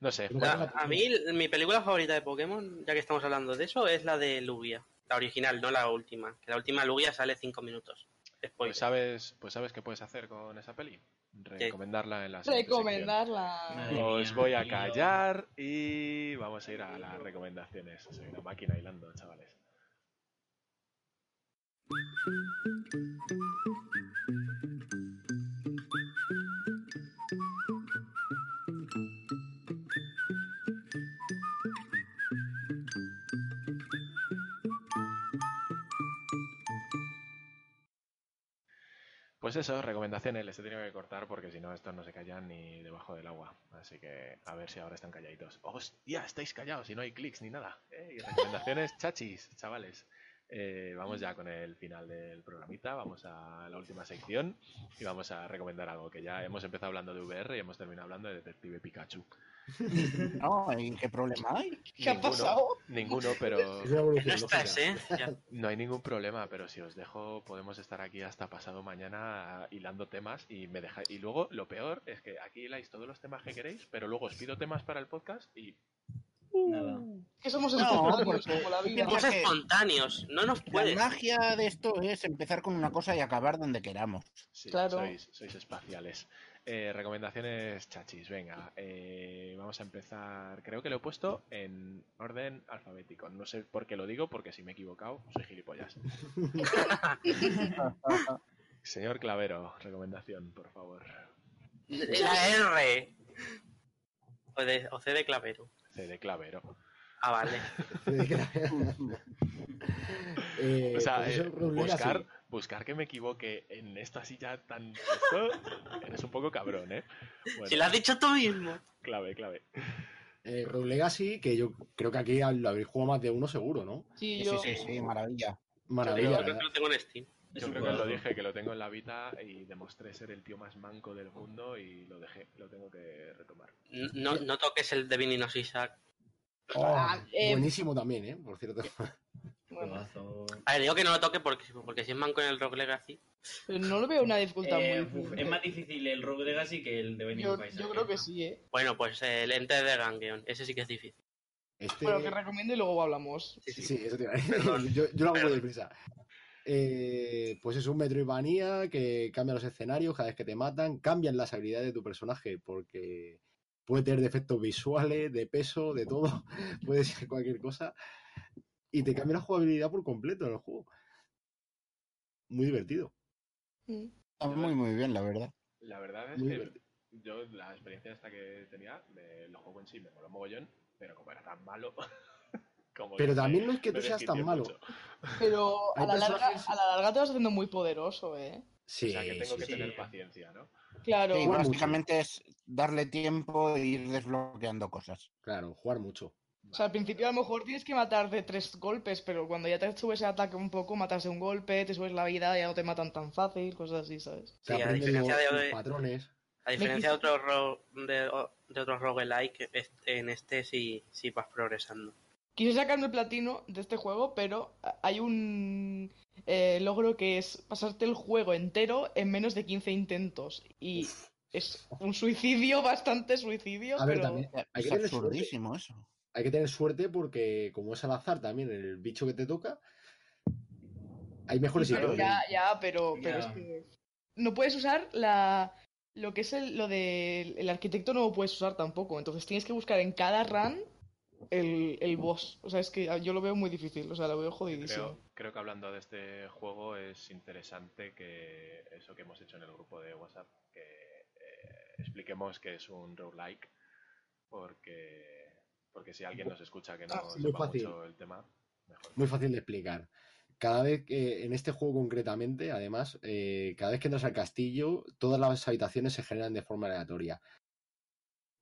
[SPEAKER 1] No sé,
[SPEAKER 4] La- a mí, mi película favorita de Pokémon, ya que estamos hablando de eso, es la de Lugia. La original, no la última. Que la última Lugia sale 5 minutos.
[SPEAKER 1] Pues sabes, pues sabes qué puedes hacer con esa peli. Recomendarla en la
[SPEAKER 3] Recomendarla.
[SPEAKER 1] Os voy a callar y vamos a ir a las recomendaciones. Soy una máquina hilando, chavales. Pues eso, recomendaciones, les he tenido que cortar porque si no estos no se callan ni debajo del agua. Así que a ver si ahora están calladitos. ¡Hostia! Estáis callados y no hay clics ni nada. ¡Eh! Y recomendaciones chachis, chavales. Eh, vamos ya con el final del programita, vamos a la última sección y vamos a recomendar algo que ya hemos empezado hablando de VR y hemos terminado hablando de Detective Pikachu. <laughs>
[SPEAKER 8] ¿No? ¿Y qué problema hay?
[SPEAKER 3] ¿Qué ha
[SPEAKER 1] Ninguno,
[SPEAKER 3] pasado?
[SPEAKER 1] Ninguno, pero <laughs>
[SPEAKER 4] no estás. ¿eh?
[SPEAKER 1] No hay ningún problema, pero si os dejo, podemos estar aquí hasta pasado mañana hilando temas y me deja y luego lo peor es que aquí hiláis todos los temas que queréis, pero luego os pido temas para el podcast y
[SPEAKER 6] Nada.
[SPEAKER 3] Que somos
[SPEAKER 8] No,
[SPEAKER 3] espontáneos,
[SPEAKER 8] porque-
[SPEAKER 3] como la vida.
[SPEAKER 4] Somos espontáneos, no nos
[SPEAKER 8] La
[SPEAKER 4] puede.
[SPEAKER 8] magia de esto es empezar con una cosa y acabar donde queramos.
[SPEAKER 1] Sí,
[SPEAKER 3] Claro.
[SPEAKER 1] sois, sois espaciales. Eh, recomendaciones chachis, venga. eh, vamos a empezar. Creo que lo he puesto en orden alfabético. No sé por qué lo digo, porque si me he equivocado, soy gilipollas. <laughs> Señor Clavero, recomendación, por favor.
[SPEAKER 4] La R. O, de, o C de clavero.
[SPEAKER 1] C de Clavero.
[SPEAKER 4] Ah, vale. <laughs>
[SPEAKER 5] Eh,
[SPEAKER 1] O sea,
[SPEAKER 5] pues
[SPEAKER 1] eh,
[SPEAKER 5] Rogue Legacy.
[SPEAKER 1] buscar, buscar que me equivoque en esta silla tan. Esto, eres un poco cabrón, ¿eh? Bueno,
[SPEAKER 4] Si lo has dicho tú mismo.
[SPEAKER 1] Clave, clave.
[SPEAKER 5] Eh, Rogue Legacy, que yo creo que aquí lo habréis jugado más de uno seguro, ¿no?
[SPEAKER 3] Sí,
[SPEAKER 8] Sí,
[SPEAKER 3] yo...
[SPEAKER 8] sí, sí, maravilla.
[SPEAKER 5] Maravilla,
[SPEAKER 4] Yo creo que lo tengo en Steam.
[SPEAKER 6] Es
[SPEAKER 1] Yo
[SPEAKER 6] un
[SPEAKER 1] creo que lo dije, que lo tengo en la Vita y demostré ser el tío más manco del mundo y lo dejé, lo tengo que retomar.
[SPEAKER 4] No, no toques el de Vininos Isaac.
[SPEAKER 5] Oh,
[SPEAKER 3] Ah, eh,
[SPEAKER 5] buenísimo también, ¿eh? Por cierto. <laughs>
[SPEAKER 3] Bueno.
[SPEAKER 4] A ver, digo que no lo toque porque, porque si es manco en el Rogue Legacy.
[SPEAKER 3] pero no lo veo una dificultad
[SPEAKER 6] Eh,
[SPEAKER 3] muy...
[SPEAKER 6] es más difícil el Rogue Legacy que el de Binding
[SPEAKER 3] Yo, yo
[SPEAKER 6] eh.
[SPEAKER 3] creo que sí, ¿eh?
[SPEAKER 4] Bueno, pues el ente de Gangeon. Ese sí que es difícil.
[SPEAKER 5] Este...
[SPEAKER 3] Bueno, que recomiendo y luego hablamos.
[SPEAKER 4] Sí,
[SPEAKER 5] Sí,
[SPEAKER 4] sí.
[SPEAKER 5] sí, eso te iba a decir.
[SPEAKER 4] Perdón.
[SPEAKER 5] Yo, yo lo hago muy deprisa. Eh, pues es un Metroidvania que cambia los escenarios cada vez que te matan, cambian las habilidades de tu personaje porque puede tener defectos visuales, de peso, de todo, <laughs> puede ser cualquier cosa y te cambia la jugabilidad por completo en el juego. Muy divertido.
[SPEAKER 8] Está muy, muy bien, la verdad.
[SPEAKER 1] La verdad es
[SPEAKER 5] Muy
[SPEAKER 1] que
[SPEAKER 5] divertido.
[SPEAKER 1] yo la experiencia esta que tenía del juego en sí me moló mogollón, pero como era tan malo... <laughs> como
[SPEAKER 5] Pero también no es que tú seas tan malo.
[SPEAKER 1] mucho.
[SPEAKER 3] Pero a la, larga,
[SPEAKER 5] personajes-
[SPEAKER 3] a la larga te vas haciendo muy poderoso, ¿eh?
[SPEAKER 5] Sí,
[SPEAKER 1] o sea que tengo
[SPEAKER 5] sí,
[SPEAKER 1] que
[SPEAKER 5] sí.
[SPEAKER 1] tener paciencia, ¿no?
[SPEAKER 3] Claro.
[SPEAKER 8] Sí,
[SPEAKER 5] mucho.
[SPEAKER 8] básicamente es darle tiempo e ir desbloqueando cosas.
[SPEAKER 5] Claro, jugar mucho.
[SPEAKER 3] O sea, al principio a lo mejor tienes que matar de tres golpes, pero cuando ya te subes el ataque un poco, matas de un golpe, te subes la vida, ya no te matan tan fácil, cosas así, ¿sabes?
[SPEAKER 4] Sí, a diferencia
[SPEAKER 5] los,
[SPEAKER 4] de-
[SPEAKER 5] los patrones.
[SPEAKER 4] A diferencia de otros ro- de, de otros roguelike, en este sí, sí vas progresando.
[SPEAKER 3] Quise sacarme el platino de este juego, pero hay un eh, logro que es pasarte el juego entero en menos de 15 intentos. Y es un suicidio, <laughs> bastante suicidio,
[SPEAKER 5] A ver,
[SPEAKER 3] pero...
[SPEAKER 5] también hay que
[SPEAKER 8] Es
[SPEAKER 5] tener suerte.
[SPEAKER 8] absurdísimo eso.
[SPEAKER 5] hay que tener suerte porque como es al azar también el bicho que te toca, hay mejores
[SPEAKER 3] Pero
[SPEAKER 5] peores.
[SPEAKER 3] ya, ya, pero, es que no puedes usar la lo que es el, lo del el arquitecto no lo puedes usar tampoco. Entonces tienes que buscar en cada run el, el boss. O sea, es que yo lo veo muy difícil, o sea, lo veo jodidísimo.
[SPEAKER 1] Creo, creo que hablando de este juego es interesante que eso que hemos hecho en el grupo de WhatsApp, que eh, expliquemos que es un roguelike, porque, porque si alguien nos escucha que no
[SPEAKER 3] Ah,
[SPEAKER 5] sí. Muy
[SPEAKER 1] sepa
[SPEAKER 5] fácil.
[SPEAKER 1] mucho el tema, mejor.
[SPEAKER 5] Muy fácil de explicar. Cada vez que, en este juego concretamente, además, eh, cada vez que entras al castillo, todas las habitaciones se generan de forma aleatoria.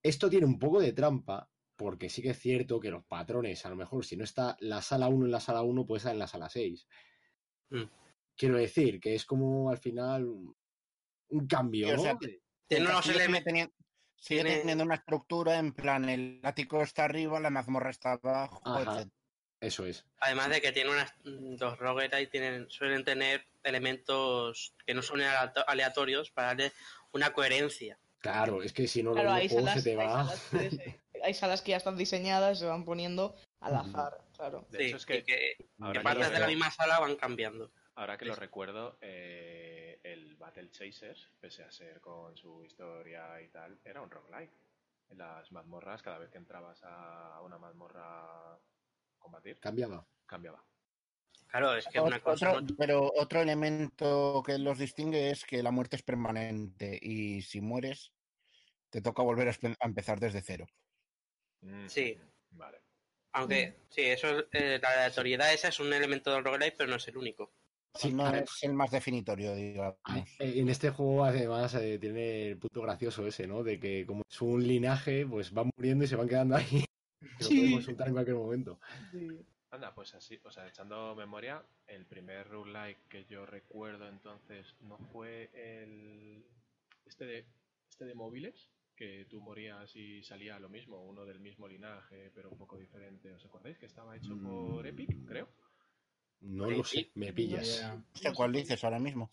[SPEAKER 5] Esto tiene un poco de trampa, porque sí que es cierto que los patrones, a lo mejor, si no está la sala 1 en la sala 1, puede estar en la sala 6.
[SPEAKER 4] Mm.
[SPEAKER 5] Quiero decir que es como al final un cambio,
[SPEAKER 8] Sí, o
[SPEAKER 4] Tiene unos
[SPEAKER 8] sigue
[SPEAKER 4] elementos.
[SPEAKER 8] teniendo, sigue
[SPEAKER 4] tiene-
[SPEAKER 8] teniendo una estructura en plan, el ático está arriba, la mazmorra está abajo,
[SPEAKER 5] Ajá.
[SPEAKER 8] etc.
[SPEAKER 5] Eso es.
[SPEAKER 4] Además de que tiene unas. Los roguelike tienen, suelen tener elementos que no son aleato- aleatorios para darle una coherencia.
[SPEAKER 5] Claro, es que si no,
[SPEAKER 3] Claro, salas,
[SPEAKER 5] se te va.
[SPEAKER 3] salas <laughs> hay salas que ya están diseñadas, se van poniendo al azar, claro.
[SPEAKER 1] De
[SPEAKER 4] Sí,
[SPEAKER 1] hecho, es que
[SPEAKER 4] partes de la misma sala van cambiando.
[SPEAKER 1] Ahora que lo recuerdo, eh, el Battle Chasers, pese a ser con su historia y tal, era un roguelike. En las mazmorras, cada vez que entrabas a una mazmorra a combatir,
[SPEAKER 5] Cambiaba.
[SPEAKER 1] cambiaba.
[SPEAKER 4] Claro, es que es una
[SPEAKER 8] Otro-
[SPEAKER 4] cosa.
[SPEAKER 8] otro- pero otro elemento que los distingue es que la muerte es permanente y si mueres te toca volver a empezar desde cero.
[SPEAKER 1] Mm,
[SPEAKER 4] Sí.
[SPEAKER 1] Vale.
[SPEAKER 4] Aunque, sí, eso es- eh, la aleatoriedad esa es un elemento del roguelike, pero no es el único.
[SPEAKER 5] Sí,
[SPEAKER 8] no
[SPEAKER 5] además-
[SPEAKER 8] es el más definitorio, digamos.
[SPEAKER 5] Eh, En este juego además eh, tiene el punto gracioso ese, ¿no? De que como es un linaje, pues van muriendo y se van quedando ahí. <laughs> Que lo
[SPEAKER 3] Sí.
[SPEAKER 5] podemos soltar en cualquier momento.
[SPEAKER 1] Anda, pues así, o sea, echando memoria, el primer roguelike que yo recuerdo entonces no fue el. Este de, este de móviles, que tú morías y salía lo mismo, uno del mismo linaje, pero un poco diferente. ¿Os acordáis? Que estaba hecho por
[SPEAKER 5] Mm.
[SPEAKER 1] Epic, creo.
[SPEAKER 5] No lo sé, me pillas.
[SPEAKER 8] No sé cuál dices ahora mismo.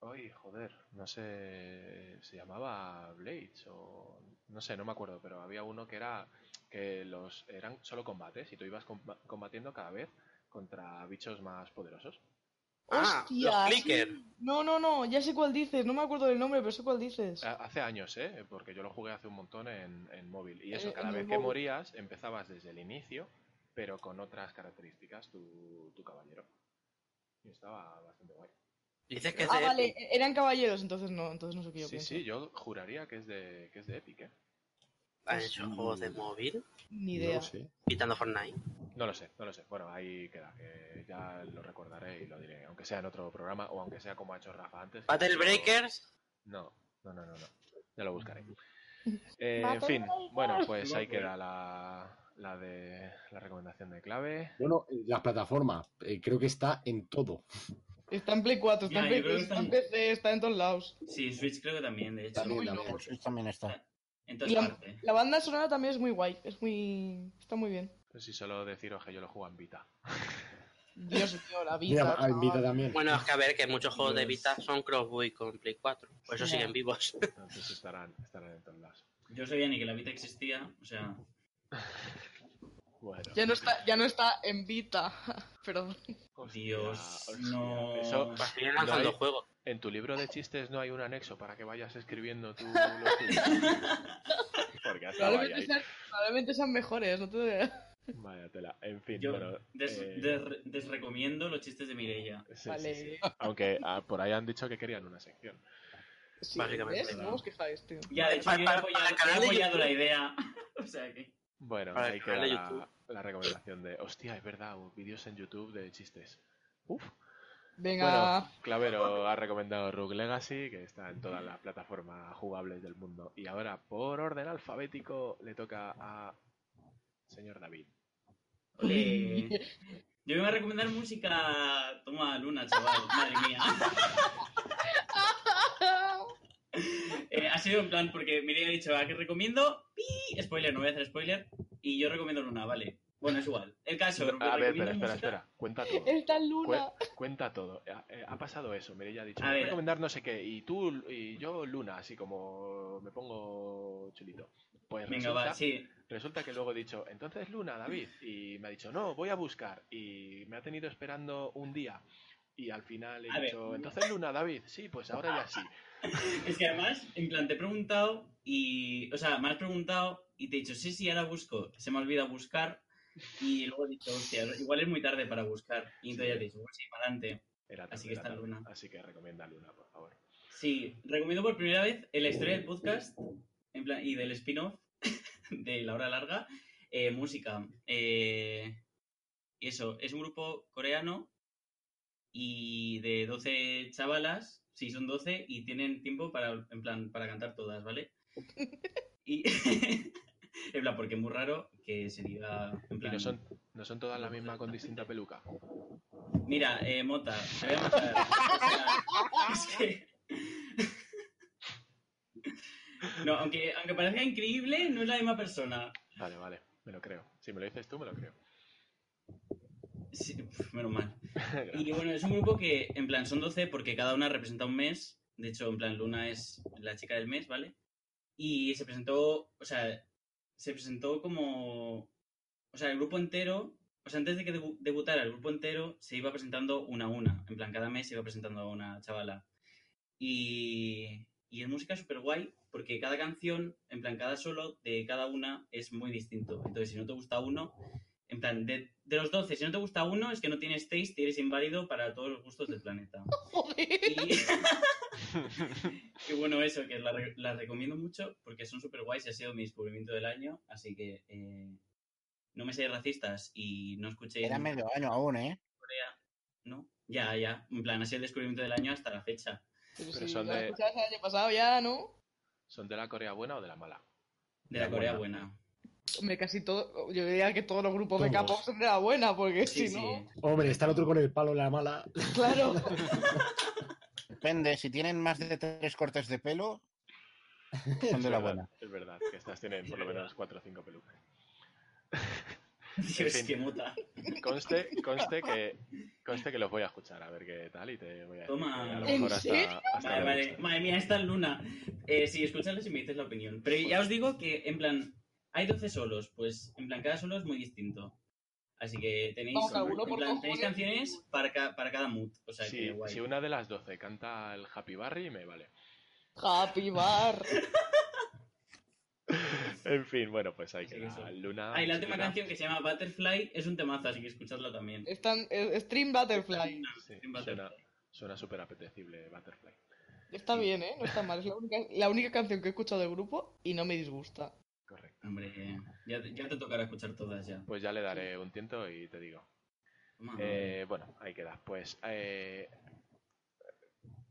[SPEAKER 1] Ay, joder, no sé, se llamaba Blades o no sé, no me acuerdo, pero había uno que era que los eran solo combates y tú ibas comba- combatiendo cada vez contra bichos más poderosos.
[SPEAKER 4] Ah,
[SPEAKER 3] Hostia,
[SPEAKER 4] los
[SPEAKER 3] sí.
[SPEAKER 4] clicker.
[SPEAKER 3] No, no, no, ya sé cuál dices. No me acuerdo del nombre, pero sé cuál dices.
[SPEAKER 1] Ha- Hace años, ¿eh? Porque yo lo jugué hace un montón en, en móvil. Y eso,
[SPEAKER 3] Eh,
[SPEAKER 1] cada vez que
[SPEAKER 3] móvil.
[SPEAKER 1] morías, empezabas desde el inicio, pero con otras características tu, tu caballero. Y estaba bastante guay.
[SPEAKER 4] Dices que es
[SPEAKER 3] Ah,
[SPEAKER 4] de
[SPEAKER 3] vale,
[SPEAKER 4] Epic.
[SPEAKER 3] eran caballeros, entonces no, entonces no sé qué yo
[SPEAKER 1] Sí,
[SPEAKER 3] pienso.
[SPEAKER 1] sí, yo juraría que es de, que es de Epic, ¿eh?
[SPEAKER 4] ¿Han hecho juegos de móvil?
[SPEAKER 3] Ni
[SPEAKER 5] No
[SPEAKER 3] idea.
[SPEAKER 5] lo sé.
[SPEAKER 4] Quitando Fortnite.
[SPEAKER 1] No lo sé, no lo sé. Bueno, ahí queda, que ya lo recordaré y lo diré, aunque sea en otro programa o aunque sea como ha hecho Rafa antes.
[SPEAKER 4] Battle Breakers.
[SPEAKER 1] No, no, no, no, no. Ya lo buscaré. <laughs> Eh, en fin, bueno, pues ahí queda la, la de la recomendación de clave.
[SPEAKER 5] Bueno, las plataformas, eh, creo que está en todo.
[SPEAKER 3] Está en Play 4, está,
[SPEAKER 6] Ya,
[SPEAKER 3] en,
[SPEAKER 6] yo
[SPEAKER 3] Play-
[SPEAKER 6] creo que
[SPEAKER 3] está
[SPEAKER 6] está
[SPEAKER 3] en PC, está en todos lados.
[SPEAKER 6] Sí, Switch creo que también, de hecho.
[SPEAKER 5] También,
[SPEAKER 8] Switch también está.
[SPEAKER 6] En
[SPEAKER 3] Y
[SPEAKER 6] todas
[SPEAKER 3] la, banda sonora también es muy guay, es muy... está muy bien.
[SPEAKER 1] Pues si solo deciros que yo lo juego en Vita. <laughs>
[SPEAKER 3] Dios mío, la
[SPEAKER 5] Mira, Vita también.
[SPEAKER 4] Bueno, es que a ver, que muchos juegos de
[SPEAKER 6] Dios.
[SPEAKER 4] Vita son crossbuy con Play 4. Por eso siguen vivos.
[SPEAKER 1] Entonces <laughs> estarán, estarán en todos lados.
[SPEAKER 6] Yo sabía ni que la Vita existía, o sea... <laughs>
[SPEAKER 1] Bueno.
[SPEAKER 3] Ya no está, ya no está en Vita, <laughs> perdón.
[SPEAKER 6] Dios,
[SPEAKER 1] hostia.
[SPEAKER 6] no.
[SPEAKER 1] Eso,
[SPEAKER 4] siguen lanzando
[SPEAKER 1] No hay-
[SPEAKER 4] juegos.
[SPEAKER 1] en tu libro de chistes no hay un anexo para que vayas escribiendo tú <laughs> los tuyos. Porque hasta vaya
[SPEAKER 3] Probablemente
[SPEAKER 1] ahí.
[SPEAKER 3] sean, probablemente sean mejores, no te
[SPEAKER 1] Vaya tela. En fin,
[SPEAKER 6] Yo
[SPEAKER 1] bueno.
[SPEAKER 6] des-
[SPEAKER 1] eh,
[SPEAKER 6] des- desrecomiendo los chistes de Mireia.
[SPEAKER 1] sí, sí,
[SPEAKER 3] Vale.
[SPEAKER 1] sí. Aunque ah, por ahí han dicho que querían una sección.
[SPEAKER 3] Sí,
[SPEAKER 4] Básicamente,
[SPEAKER 3] ¿ves?
[SPEAKER 6] ¿no?
[SPEAKER 3] Os quejáis, tío.
[SPEAKER 6] Ya, de hecho,
[SPEAKER 4] Para-
[SPEAKER 6] yo he
[SPEAKER 4] para-
[SPEAKER 6] apoyado,
[SPEAKER 4] para el canal
[SPEAKER 6] he apoyado la idea. <laughs> o sea que...
[SPEAKER 1] Bueno,
[SPEAKER 4] Para
[SPEAKER 1] ahí queda la,
[SPEAKER 4] YouTube.
[SPEAKER 1] la recomendación de. Hostia, es verdad, vídeos en YouTube de chistes. Uf.
[SPEAKER 3] Venga,
[SPEAKER 1] Bueno, Clavero ha recomendado Rogue Legacy, que está en todas las plataformas jugables del mundo. Y ahora, por orden alfabético, le toca a señor David.
[SPEAKER 6] Ole. Yo vengo a recomendar música... Toma, Luna, chaval. Madre mía. <laughs> <laughs> Eh, ha sido en plan, porque Mireia ha dicho, ¿a qué recomiendo? ¡Pi! Spoiler, no voy a hacer spoiler. Y yo recomiendo Luna, vale. Bueno, es igual. El caso,
[SPEAKER 1] a ver, espera, espera,
[SPEAKER 6] música-
[SPEAKER 1] espera. Cuenta todo.
[SPEAKER 3] Está Luna.
[SPEAKER 1] Cue- cuenta todo. Ha, eh, ha pasado eso. Mireia ha dicho,
[SPEAKER 6] A
[SPEAKER 1] voy a
[SPEAKER 6] ver.
[SPEAKER 1] recomendar no sé qué. Y tú y yo Luna, así como me pongo chulito. Pues
[SPEAKER 6] Venga,
[SPEAKER 1] resulta,
[SPEAKER 6] va, sí.
[SPEAKER 1] resulta que luego he dicho, entonces Luna, David. Y me ha dicho, no, voy a buscar. Y me ha tenido esperando un día. Y al final he
[SPEAKER 6] A ver.
[SPEAKER 1] dicho, entonces Luna, David. Sí, pues ahora ya sí. <laughs>
[SPEAKER 6] Es que además, en plan, te he preguntado y... O sea, me has preguntado y te he dicho, sí, sí, ahora busco. Se me ha olvidado buscar y luego he dicho, hostia, igual es muy tarde para buscar. Y entonces ya te he dicho, pues sí, para adelante.
[SPEAKER 1] Era
[SPEAKER 6] Así
[SPEAKER 1] tarde,
[SPEAKER 6] que está
[SPEAKER 1] tarde.
[SPEAKER 6] Luna.
[SPEAKER 1] Así que recomienda Luna, por favor.
[SPEAKER 6] Sí, recomiendo por primera vez en la historia del podcast en plan, y del spin-off <laughs> de La Hora Larga, eh, música. Eh, y eso, es un grupo coreano y de 12 chavalas, sí, son 12 y tienen tiempo para, en plan, para cantar todas, ¿vale? Y, <laughs> en plan, porque es muy raro que se diga, en
[SPEAKER 1] Y
[SPEAKER 6] plan...
[SPEAKER 1] no son, no son todas la misma con distinta peluca.
[SPEAKER 6] Mira, eh, Mota, te voy a matar. O sea, es que... <laughs> No, aunque, aunque parezca increíble, no es la misma persona.
[SPEAKER 1] Vale, vale, me lo creo. Si me lo dices tú, me lo creo.
[SPEAKER 6] Menos mal. Y bueno, es un grupo que, en plan, son 12 porque cada una representa un mes. De hecho, en plan, Luna es la chica del mes, ¿vale? Y se presentó, o sea, se presentó como... O sea, el grupo entero, o sea, antes de que debu- debutara el grupo entero, se iba presentando una a una. En plan, cada mes se iba presentando a una chavala. Y, y es música súper guay porque cada canción, en plan, cada solo de cada una es muy distinto. Entonces, si no te gusta uno, en plan, de, de los 12, si no te gusta uno, es que no tienes taste y eres inválido para todos los gustos del planeta. <laughs>
[SPEAKER 3] Joder.
[SPEAKER 6] Y, <laughs> y bueno, eso, que la, re- la recomiendo mucho porque son súper guays y ha sido mi descubrimiento del año. Así que eh, no me seáis racistas y no escuchéis
[SPEAKER 8] Era medio año aún, ¿eh?
[SPEAKER 6] Corea. ¿No? Ya, ya. En plan, ha sido el descubrimiento del año hasta la fecha.
[SPEAKER 3] Pero
[SPEAKER 1] Pero
[SPEAKER 3] si
[SPEAKER 1] son de-
[SPEAKER 3] escuchabas el año pasado ya, ¿no?
[SPEAKER 1] ¿Son de la Corea buena o de la mala?
[SPEAKER 6] De la
[SPEAKER 1] La
[SPEAKER 6] Corea
[SPEAKER 1] buena.
[SPEAKER 6] buena.
[SPEAKER 3] Hombre, casi todo. Yo diría que todos los grupos de
[SPEAKER 5] Todos.
[SPEAKER 3] K-pop son de la buena, porque
[SPEAKER 6] Sí,
[SPEAKER 3] si
[SPEAKER 6] sí.
[SPEAKER 3] no.
[SPEAKER 5] Hombre, está el otro con el palo en la mala. <laughs>
[SPEAKER 3] Claro.
[SPEAKER 8] Depende, si tienen más de tres cortes de pelo, son de la
[SPEAKER 1] Es verdad,
[SPEAKER 8] buena.
[SPEAKER 1] Es verdad, que estas tienen por lo menos 4 o 5 pelucas. <laughs>
[SPEAKER 6] Dios,
[SPEAKER 1] fin.
[SPEAKER 6] qué muta.
[SPEAKER 1] Conste, conste que conste que los voy a escuchar a ver qué tal y te voy a decir
[SPEAKER 6] Toma.
[SPEAKER 1] que a lo
[SPEAKER 3] ¿En
[SPEAKER 1] mejor hasta,
[SPEAKER 3] serio?
[SPEAKER 1] hasta
[SPEAKER 6] Vale,
[SPEAKER 1] me
[SPEAKER 6] vale. Madre mía, esta es Luna. Eh, sí, escuchadles y me dices la opinión. Pero ya os digo que, en plan, hay 12 solos, pues en plan cada solo es muy distinto. Así que tenéis,
[SPEAKER 3] Vamos, alguno
[SPEAKER 6] en
[SPEAKER 3] por
[SPEAKER 6] plan, tenéis canciones para, ca- para cada mood. O sea,
[SPEAKER 1] Si,
[SPEAKER 6] que guay.
[SPEAKER 1] si una de las 12 canta el Happy Barry, me vale.
[SPEAKER 3] Happy Bar. <laughs>
[SPEAKER 1] En fin, bueno, pues hay que
[SPEAKER 6] eso.
[SPEAKER 1] Luna.
[SPEAKER 6] Ah, y la última canción que se llama Butterfly es un temazo, así que escuchadla también.
[SPEAKER 3] Están, eh, Stream Butterfly.
[SPEAKER 1] Sí,
[SPEAKER 6] Stream Butterfly.
[SPEAKER 1] suena súper apetecible Butterfly.
[SPEAKER 3] Está bien, ¿eh? No está mal. Es la única, la única canción que he escuchado del grupo y no me disgusta.
[SPEAKER 1] Correcto.
[SPEAKER 6] Hombre, ya, te- ya te tocará escuchar todas ya.
[SPEAKER 1] Pues ya le daré un tiento y te digo. Eh, bueno, ahí queda. Pues, eh...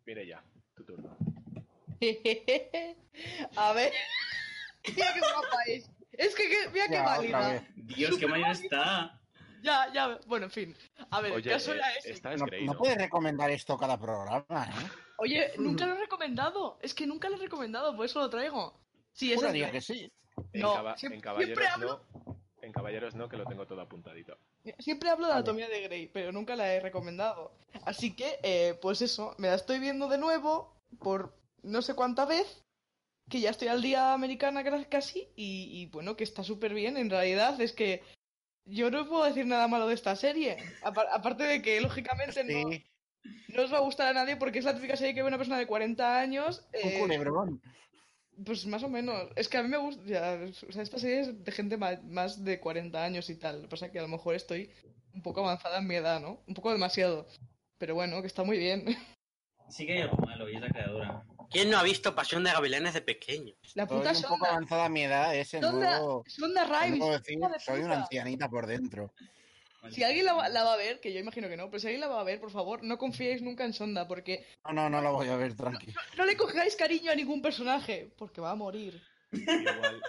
[SPEAKER 1] mire ya, tu turno. <laughs>
[SPEAKER 3] A ver. Mira qué guapa es. Es que, que- mira qué
[SPEAKER 8] Ya, otra
[SPEAKER 3] válida.
[SPEAKER 8] vez.
[SPEAKER 6] Dios, qué mayor está.
[SPEAKER 3] Ya, ya. Bueno, en fin. A ver,
[SPEAKER 1] Oye,
[SPEAKER 3] el caso
[SPEAKER 1] eh,
[SPEAKER 3] ese.
[SPEAKER 8] No,
[SPEAKER 1] Grey,
[SPEAKER 8] no
[SPEAKER 1] ¿no?
[SPEAKER 8] puedes recomendar esto cada programa, ¿eh?
[SPEAKER 3] Oye, nunca lo he recomendado. Es que nunca lo he recomendado, por eso lo traigo. Sí, esa
[SPEAKER 8] Juraría
[SPEAKER 3] es
[SPEAKER 8] que sí.
[SPEAKER 1] En,
[SPEAKER 3] No,
[SPEAKER 1] caba-
[SPEAKER 3] siempre-
[SPEAKER 1] en caballeros
[SPEAKER 3] hablo-
[SPEAKER 1] no. En caballeros no, que lo tengo todo apuntadito.
[SPEAKER 3] Siempre hablo de. Anatomía de Grey, pero nunca la he recomendado. Así que, eh, pues eso, me la estoy viendo de nuevo por no sé cuánta vez, que ya estoy al día americana casi, y, y bueno, que está súper bien. En realidad es que yo no puedo decir nada malo de esta serie. Apa- aparte de que, lógicamente, no,
[SPEAKER 8] Sí,
[SPEAKER 3] no os va a gustar a nadie porque es la típica serie que ve una persona de 40 años.
[SPEAKER 8] un
[SPEAKER 3] eh,
[SPEAKER 8] culebrón.
[SPEAKER 3] Pues más o menos. Es que a mí me gusta. ya, o sea, esta serie es de gente ma- más de 40 años y tal. Lo que pasa es que a lo mejor estoy un poco avanzada en mi edad, ¿no? Un poco demasiado. Pero bueno, que está muy bien. <laughs>
[SPEAKER 6] Sí que hay algo malo y es la creadora.
[SPEAKER 4] ¿Quién no ha visto Pasión de Gavilanes de pequeño?
[SPEAKER 3] La
[SPEAKER 8] Soy
[SPEAKER 3] puta
[SPEAKER 8] un poco avanzada a mi edad, es el
[SPEAKER 3] Sonda,
[SPEAKER 8] nuevo...
[SPEAKER 3] Sonda
[SPEAKER 8] el
[SPEAKER 3] Rhimes.
[SPEAKER 8] nuevo decir,
[SPEAKER 3] hija de
[SPEAKER 8] soy una ancianita por dentro.
[SPEAKER 3] Si alguien la va, la va a ver, que yo imagino que no, pero si alguien la va a ver, por favor, no confiéis nunca en Sonda, porque
[SPEAKER 8] No, no, no la voy a ver, tranqui.
[SPEAKER 3] no le cogáis cariño a ningún personaje, porque va a morir.
[SPEAKER 1] Igual,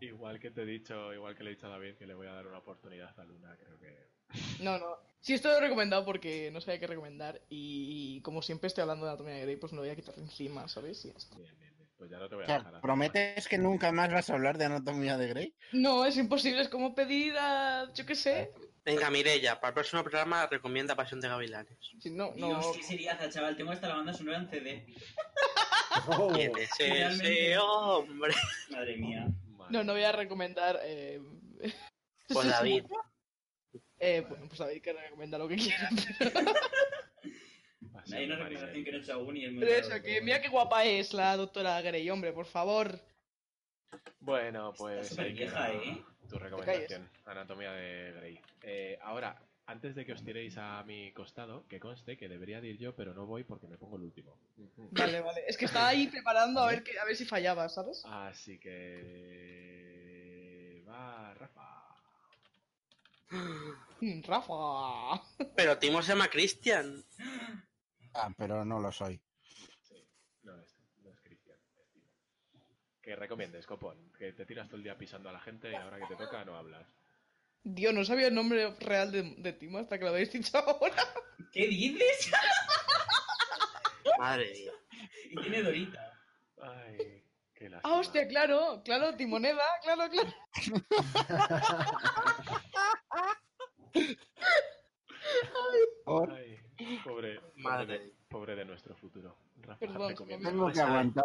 [SPEAKER 1] igual que te he dicho, igual que le he dicho a David que le voy a dar una oportunidad a Luna, creo que.
[SPEAKER 3] No, no. Sí, esto lo he recomendado porque no sabía qué recomendar. Y, como siempre estoy hablando de Anatomía de Grey, pues me lo voy a quitar encima, ¿sabes? Y ya está.
[SPEAKER 1] Bien, bien, bien. Pues ya no te voy
[SPEAKER 8] O
[SPEAKER 1] a
[SPEAKER 8] sea,
[SPEAKER 1] dejar
[SPEAKER 8] ¿prometes que nunca más vas a hablar de Anatomía de Grey?
[SPEAKER 3] No, es imposible, es como pedir a. Yo qué sé.
[SPEAKER 4] Venga, Mirella, para el próximo programa recomienda Pasión de Gavilanes.
[SPEAKER 3] Si no, no.
[SPEAKER 6] Dios, qué seriaza, chaval. Tengo hasta la banda sonora en CD.
[SPEAKER 5] Oh, <laughs>
[SPEAKER 4] ¿Quién es ese hombre?
[SPEAKER 6] Madre mía.
[SPEAKER 3] No, no voy a recomendar. Eh... <laughs>
[SPEAKER 4] Pues David.
[SPEAKER 3] Eh, bueno, pues David que recomienda lo que quiera. <laughs>
[SPEAKER 6] Hay una recomendación que no he hecho aún y es muy
[SPEAKER 3] Pero eso, que mira qué guapa es la doctora Grey, hombre, por favor.
[SPEAKER 1] Bueno, pues
[SPEAKER 6] súper
[SPEAKER 1] ahí
[SPEAKER 6] vieja, ¿eh?
[SPEAKER 1] Tu recomendación, Anatomía de Grey. Eh, ahora, antes de que os tiréis a mi costado, que conste que debería de ir yo, pero no voy porque me pongo el último.
[SPEAKER 3] Vale, vale. Es que estaba ahí preparando a ver, que, a ver si fallaba, ¿sabes?
[SPEAKER 1] Así que... Va, Rafa.
[SPEAKER 3] Mm, Rafa.
[SPEAKER 4] Pero Timo se llama Cristian.
[SPEAKER 8] Ah, pero no lo soy.
[SPEAKER 1] No es, no es Cristian, es Timo. Que recomiendes, copón. Que te tiras todo el día pisando a la gente y ahora que te toca no hablas.
[SPEAKER 3] Dios, no sabía el nombre real de, de Timo hasta que lo habéis dicho ahora.
[SPEAKER 6] ¿Qué dices?
[SPEAKER 4] Madre mía.
[SPEAKER 6] y tiene Dorita.
[SPEAKER 1] Ay, qué lástima.
[SPEAKER 3] Ah, hostia, claro, claro, Timoneda, claro, claro.
[SPEAKER 8] Por-
[SPEAKER 1] Ay, pobre,
[SPEAKER 4] Madre.
[SPEAKER 1] pobre, pobre de nuestro futuro. Rafa,
[SPEAKER 3] Perdón,
[SPEAKER 1] recomienda.
[SPEAKER 8] Tengo que
[SPEAKER 4] Pues,
[SPEAKER 8] aguantar.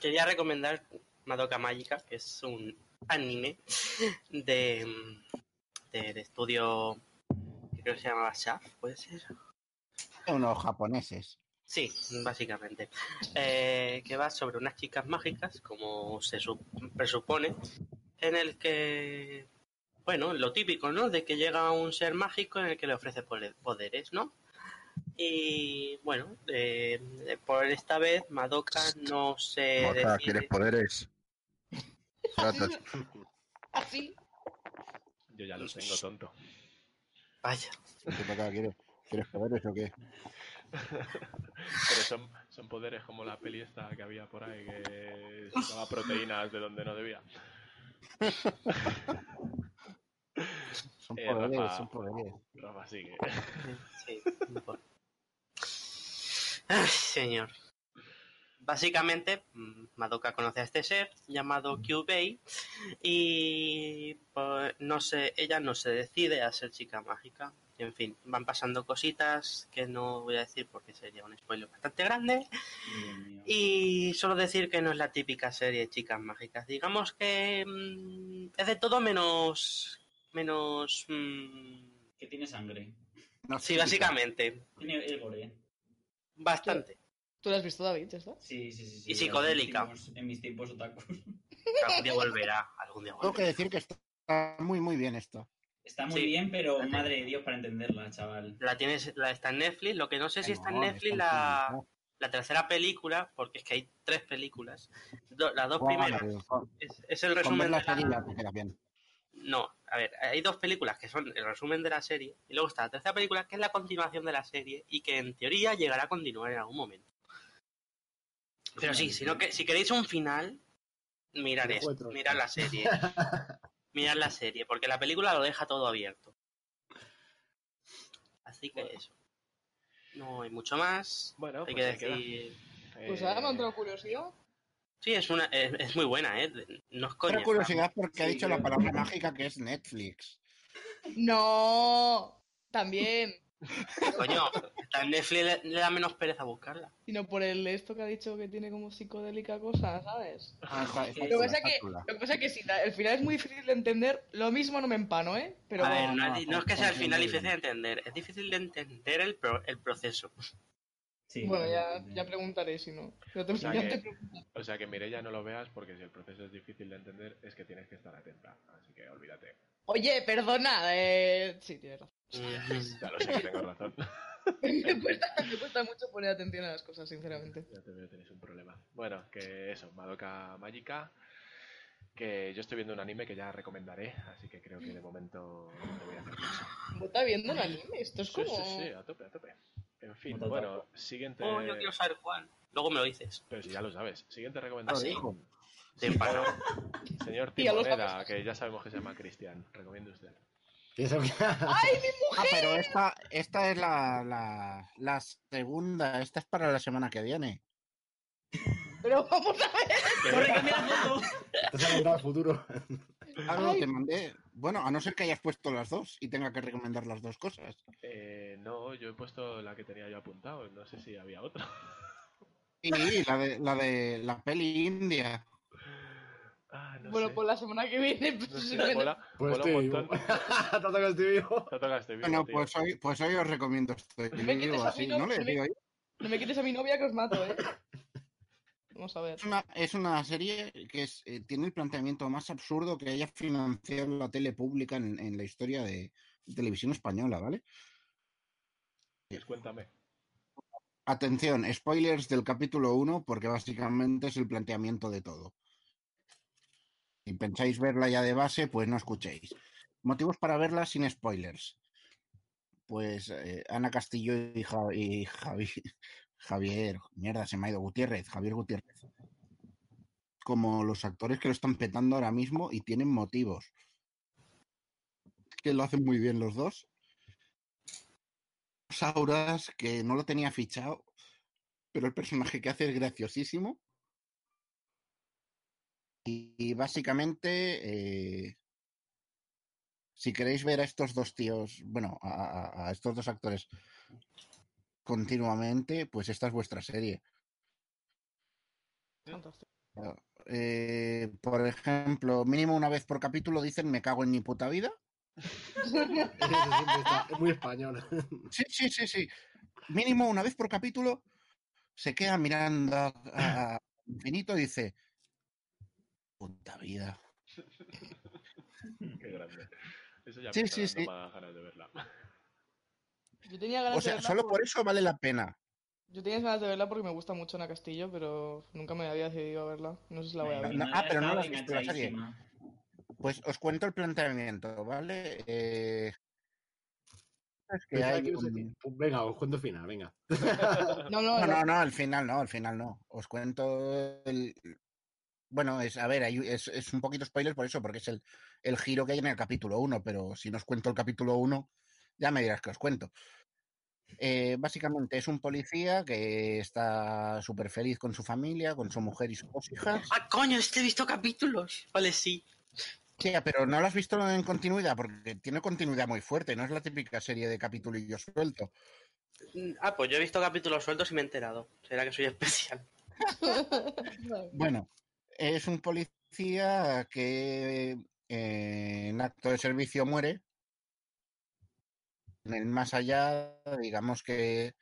[SPEAKER 4] Quería recomendar Madoka Mágica, que es un anime de del estudio que creo que se llamaba Shaft, ¿puede ser?
[SPEAKER 8] Unos japoneses.
[SPEAKER 4] Sí, básicamente. Eh, que va sobre unas chicas mágicas, como se su- presupone, en el que, bueno, lo típico, ¿no? De que llega un ser mágico en el que le ofrece poderes, ¿no? Y bueno, eh, por esta vez Madoka no se decide-
[SPEAKER 8] ¿quieres poderes?
[SPEAKER 3] Así.
[SPEAKER 1] Yo ya lo tengo tonto.
[SPEAKER 4] Vaya.
[SPEAKER 8] ¿Quieres, ¿Quieres poderes o qué?
[SPEAKER 1] Pero son, son poderes como la peli esta que había por ahí que sacaba proteínas de donde no debía. <laughs>
[SPEAKER 8] Son
[SPEAKER 1] Eh,
[SPEAKER 8] poderes,
[SPEAKER 1] Rafa.
[SPEAKER 8] son poderes.
[SPEAKER 1] Rafa sigue.
[SPEAKER 4] Sí. Ay, señor. Básicamente, mm, Madoka conoce a este ser llamado Kyubei y, pues, no se, ella no se decide a ser chica mágica. En fin, van pasando cositas que no voy a decir porque sería un spoiler bastante grande. Y solo decir que no es la típica serie de chicas mágicas. Digamos que mm, es de todo menos. Menos. mm,
[SPEAKER 6] Que tiene sangre.
[SPEAKER 8] No
[SPEAKER 4] sí, básicamente.
[SPEAKER 6] Tiene el gore.
[SPEAKER 4] Bastante.
[SPEAKER 3] ¿Tú lo has visto, David? ¿Ya está?
[SPEAKER 6] Sí, sí, sí. sí.
[SPEAKER 4] Y psicodélica.
[SPEAKER 6] En mis tiempos, en mis tiempos otakus. <laughs>
[SPEAKER 4] Algún día volverá. Algún día
[SPEAKER 8] Tengo que decir que está muy, muy bien esto.
[SPEAKER 6] Está muy
[SPEAKER 4] Sí.
[SPEAKER 6] bien, pero madre de Dios para entenderla, chaval.
[SPEAKER 4] La tienes, la está en Netflix. Lo que no sé si está en Netflix la, la tercera película, porque es que hay tres películas. Do- las dos primeras es, es el
[SPEAKER 8] Con ver
[SPEAKER 4] resumen
[SPEAKER 8] la
[SPEAKER 4] de la...
[SPEAKER 8] bien.
[SPEAKER 4] No, a ver, hay dos películas que son el resumen de la serie y luego está la tercera película que es la continuación de la serie y que en teoría llegará a continuar en algún momento. Pero sí, si, no que, si queréis un final,
[SPEAKER 5] de
[SPEAKER 4] esto, mirar la serie. <laughs> Mirad la serie, porque la película lo deja todo abierto. Así que eso. No hay mucho más.
[SPEAKER 1] Bueno,
[SPEAKER 4] hay
[SPEAKER 1] pues
[SPEAKER 4] que
[SPEAKER 1] queda.
[SPEAKER 4] decir.
[SPEAKER 3] Pues
[SPEAKER 1] Eh,
[SPEAKER 3] ahora me ha entrado curiosidad.
[SPEAKER 4] Sí, es una, es, es muy buena, ¿eh? No es coña.
[SPEAKER 8] Curiosidad porque ha dicho la palabra mágica que es Netflix.
[SPEAKER 3] No, también.
[SPEAKER 4] Coño, está en Netflix le, le da menos pereza buscarla.
[SPEAKER 3] Sino por el esto que ha dicho que tiene como psicodélica cosa, ¿sabes?
[SPEAKER 8] Ah, está- está
[SPEAKER 6] Lo
[SPEAKER 3] que pasa que,
[SPEAKER 8] chula.
[SPEAKER 3] lo que pasa es que si el final es muy difícil de entender, lo mismo no me empano, ¿eh? Pero
[SPEAKER 4] a ver,
[SPEAKER 8] no,
[SPEAKER 4] no,
[SPEAKER 8] no,
[SPEAKER 4] es, no es que sea el final
[SPEAKER 8] muy
[SPEAKER 4] difícil de entender, es difícil de entender el, pro- el proceso.
[SPEAKER 6] Sí,
[SPEAKER 3] bueno, ya, ya preguntaré si no. Ya te,
[SPEAKER 1] O sea <laughs> que-
[SPEAKER 3] te.
[SPEAKER 1] O sea que Mireia no lo veas porque si el proceso es difícil de entender es que tienes que estar atenta. Así que olvídate.
[SPEAKER 3] Oye, perdona, eh... Sí, tienes razón. <laughs>
[SPEAKER 1] Ya lo sé que tengo razón. <laughs>
[SPEAKER 3] me, cuesta, me cuesta mucho poner atención a las cosas, sinceramente.
[SPEAKER 1] Ya te veo, tenéis un problema. Bueno, que eso, Madoka Magica. Que yo estoy viendo un anime que ya recomendaré, así que creo que de momento no te voy a hacer caso.
[SPEAKER 3] ¿Vos estás viendo el anime? Esto es
[SPEAKER 1] Sí,
[SPEAKER 3] como...
[SPEAKER 1] sí, sí, a tope, a tope. En fin, bueno, siguiente.
[SPEAKER 4] Oh, yo quiero saber cuál. Luego me lo dices.
[SPEAKER 1] Pero si ya lo sabes. Siguiente
[SPEAKER 4] ¿Ah,
[SPEAKER 1] recomendación.
[SPEAKER 4] sí?
[SPEAKER 8] Hijo,
[SPEAKER 4] De pana.
[SPEAKER 1] Señor <laughs> Timoneda, que ya sabemos que se llama Cristian. Recomiende usted.
[SPEAKER 5] ¿Tienes <laughs> alguna-
[SPEAKER 8] Ah, pero esta, esta es la, la, la segunda. Esta es para la semana que viene.
[SPEAKER 3] Pero vamos a ver. <laughs>
[SPEAKER 6] ¡Corre, cambia la foto!
[SPEAKER 5] Te has futuro.
[SPEAKER 8] Claro,
[SPEAKER 3] Ay.
[SPEAKER 8] te mandé. Bueno, a no ser que hayas puesto las dos y tenga que recomendar las dos cosas.
[SPEAKER 1] Eh, no, yo he puesto la que tenía yo apuntado. No sé si había otra. <laughs>
[SPEAKER 8] Sí, la de la, de, la peli india.
[SPEAKER 1] Ah, no
[SPEAKER 3] bueno,
[SPEAKER 1] sé.
[SPEAKER 3] pues la semana que viene... pues,
[SPEAKER 1] No sé, mola,
[SPEAKER 5] Pues
[SPEAKER 1] mola
[SPEAKER 5] estoy
[SPEAKER 1] un
[SPEAKER 5] vivo.
[SPEAKER 1] montón.
[SPEAKER 5] Te toca estoy vivo.
[SPEAKER 1] Este vídeo,
[SPEAKER 8] Bueno, pues hoy, pues hoy os recomiendo esto.
[SPEAKER 3] No me
[SPEAKER 8] Yo
[SPEAKER 3] quites
[SPEAKER 8] digo
[SPEAKER 3] a
[SPEAKER 8] así,
[SPEAKER 3] no,
[SPEAKER 8] ¿no le digo yo?
[SPEAKER 3] No me quites a mi novia que os mato, ¿eh? Vamos a ver.
[SPEAKER 8] Es una, es una serie que es, eh, tiene el planteamiento más absurdo que haya financiado la tele pública en, en la historia de televisión española, ¿vale?
[SPEAKER 1] Pues cuéntame.
[SPEAKER 8] Atención, spoilers del capítulo 1, porque básicamente es el planteamiento de todo. Si pensáis verla ya de base, pues no escuchéis. Motivos para verla sin spoilers. Pues eh, Ana Castillo y, Ja- y Javi- Javier, mierda, se me ha ido Gutiérrez, Javier Gutiérrez. Como los actores que lo están petando ahora mismo y tienen motivos. Que lo hacen muy bien los dos. Sauras, que no lo tenía fichado, pero el personaje que hace es graciosísimo. Y, básicamente, eh, si queréis ver a estos dos tíos, bueno, a estos dos actores continuamente, pues esta es vuestra serie.
[SPEAKER 3] Fantástico.
[SPEAKER 8] Eh, por ejemplo, mínimo una vez por capítulo dicen me cago en mi puta vida.
[SPEAKER 5] Es muy español. <laughs>
[SPEAKER 8] Sí, sí, sí, sí. Mínimo una vez por capítulo se queda mirando a, a infinito y dice puta vida. <laughs>
[SPEAKER 1] Qué grande. Eso ya
[SPEAKER 8] Sí,
[SPEAKER 1] me está
[SPEAKER 8] sí,
[SPEAKER 1] dando
[SPEAKER 8] sí.
[SPEAKER 1] más ganas de verla.
[SPEAKER 3] Yo tenía ganas
[SPEAKER 8] O sea,
[SPEAKER 3] de verla
[SPEAKER 8] solo
[SPEAKER 3] por-
[SPEAKER 8] por eso vale la pena.
[SPEAKER 3] Yo tenía ganas de verla porque me gusta mucho Ana Castillo, pero nunca me había decidido a verla. No sé si la voy a ver.
[SPEAKER 8] No, ah, pero no la has visto la serie. Pues os cuento el planteamiento, ¿vale? Eh, es que hay
[SPEAKER 5] que
[SPEAKER 8] un-
[SPEAKER 5] pues venga, os cuento el final, venga. <laughs>
[SPEAKER 3] No, no,
[SPEAKER 8] No,
[SPEAKER 3] no.
[SPEAKER 8] no, no, al final no, al final no. Os cuento el... Bueno, es, a ver, hay- es, es un poquito spoiler por eso, porque es el, el giro que hay en el capítulo 1, pero si no os cuento el capítulo 1, ya me dirás que os cuento. Eh, básicamente es un policía que está súper feliz con su familia, con su mujer y sus dos hijas.
[SPEAKER 4] Ah, coño, este he visto capítulos. Vale, sí.
[SPEAKER 8] Sí, pero no lo has visto en continuidad, porque tiene continuidad muy fuerte, no es la típica serie de capitulillos suelto.
[SPEAKER 4] Mm, Ah, pues yo he visto capítulos sueltos y me he enterado. Será que soy especial. <laughs>
[SPEAKER 8] Bueno, es un policía que eh, en acto de servicio muere. En el más allá, digamos que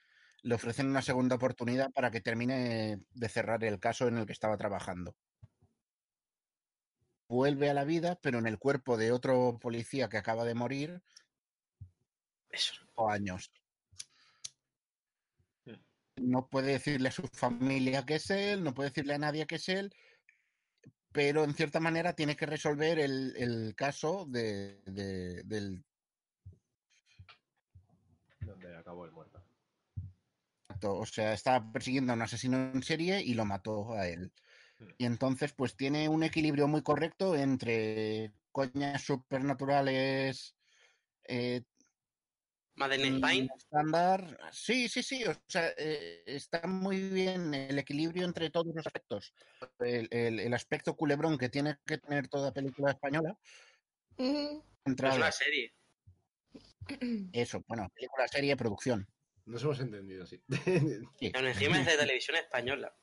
[SPEAKER 8] le ofrecen una segunda oportunidad para que termine de cerrar el caso en el que estaba trabajando. Vuelve a la vida, pero en el cuerpo de otro policía que acaba de morir
[SPEAKER 4] Eso.
[SPEAKER 8] o años. No puede decirle a su familia que es él, no puede decirle a nadie que es él, pero en cierta manera tiene que resolver el, el caso de, de- del
[SPEAKER 1] acabó el muerto.
[SPEAKER 8] acto. O sea, estaba persiguiendo a un asesino en serie y lo mató a él. Y entonces, pues tiene un equilibrio muy correcto entre coñas supernaturales eh, estándar. Sí, sí, sí. O sea, eh, está muy bien el equilibrio entre todos los aspectos. El, el- el aspecto culebrón que tiene que tener toda película española.
[SPEAKER 3] Ujú.
[SPEAKER 4] Es una serie.
[SPEAKER 8] Eso, bueno, película, serie, producción.
[SPEAKER 5] Nos hemos entendido, sí. <laughs>
[SPEAKER 8] Sí.
[SPEAKER 4] Aún encima es de televisión española.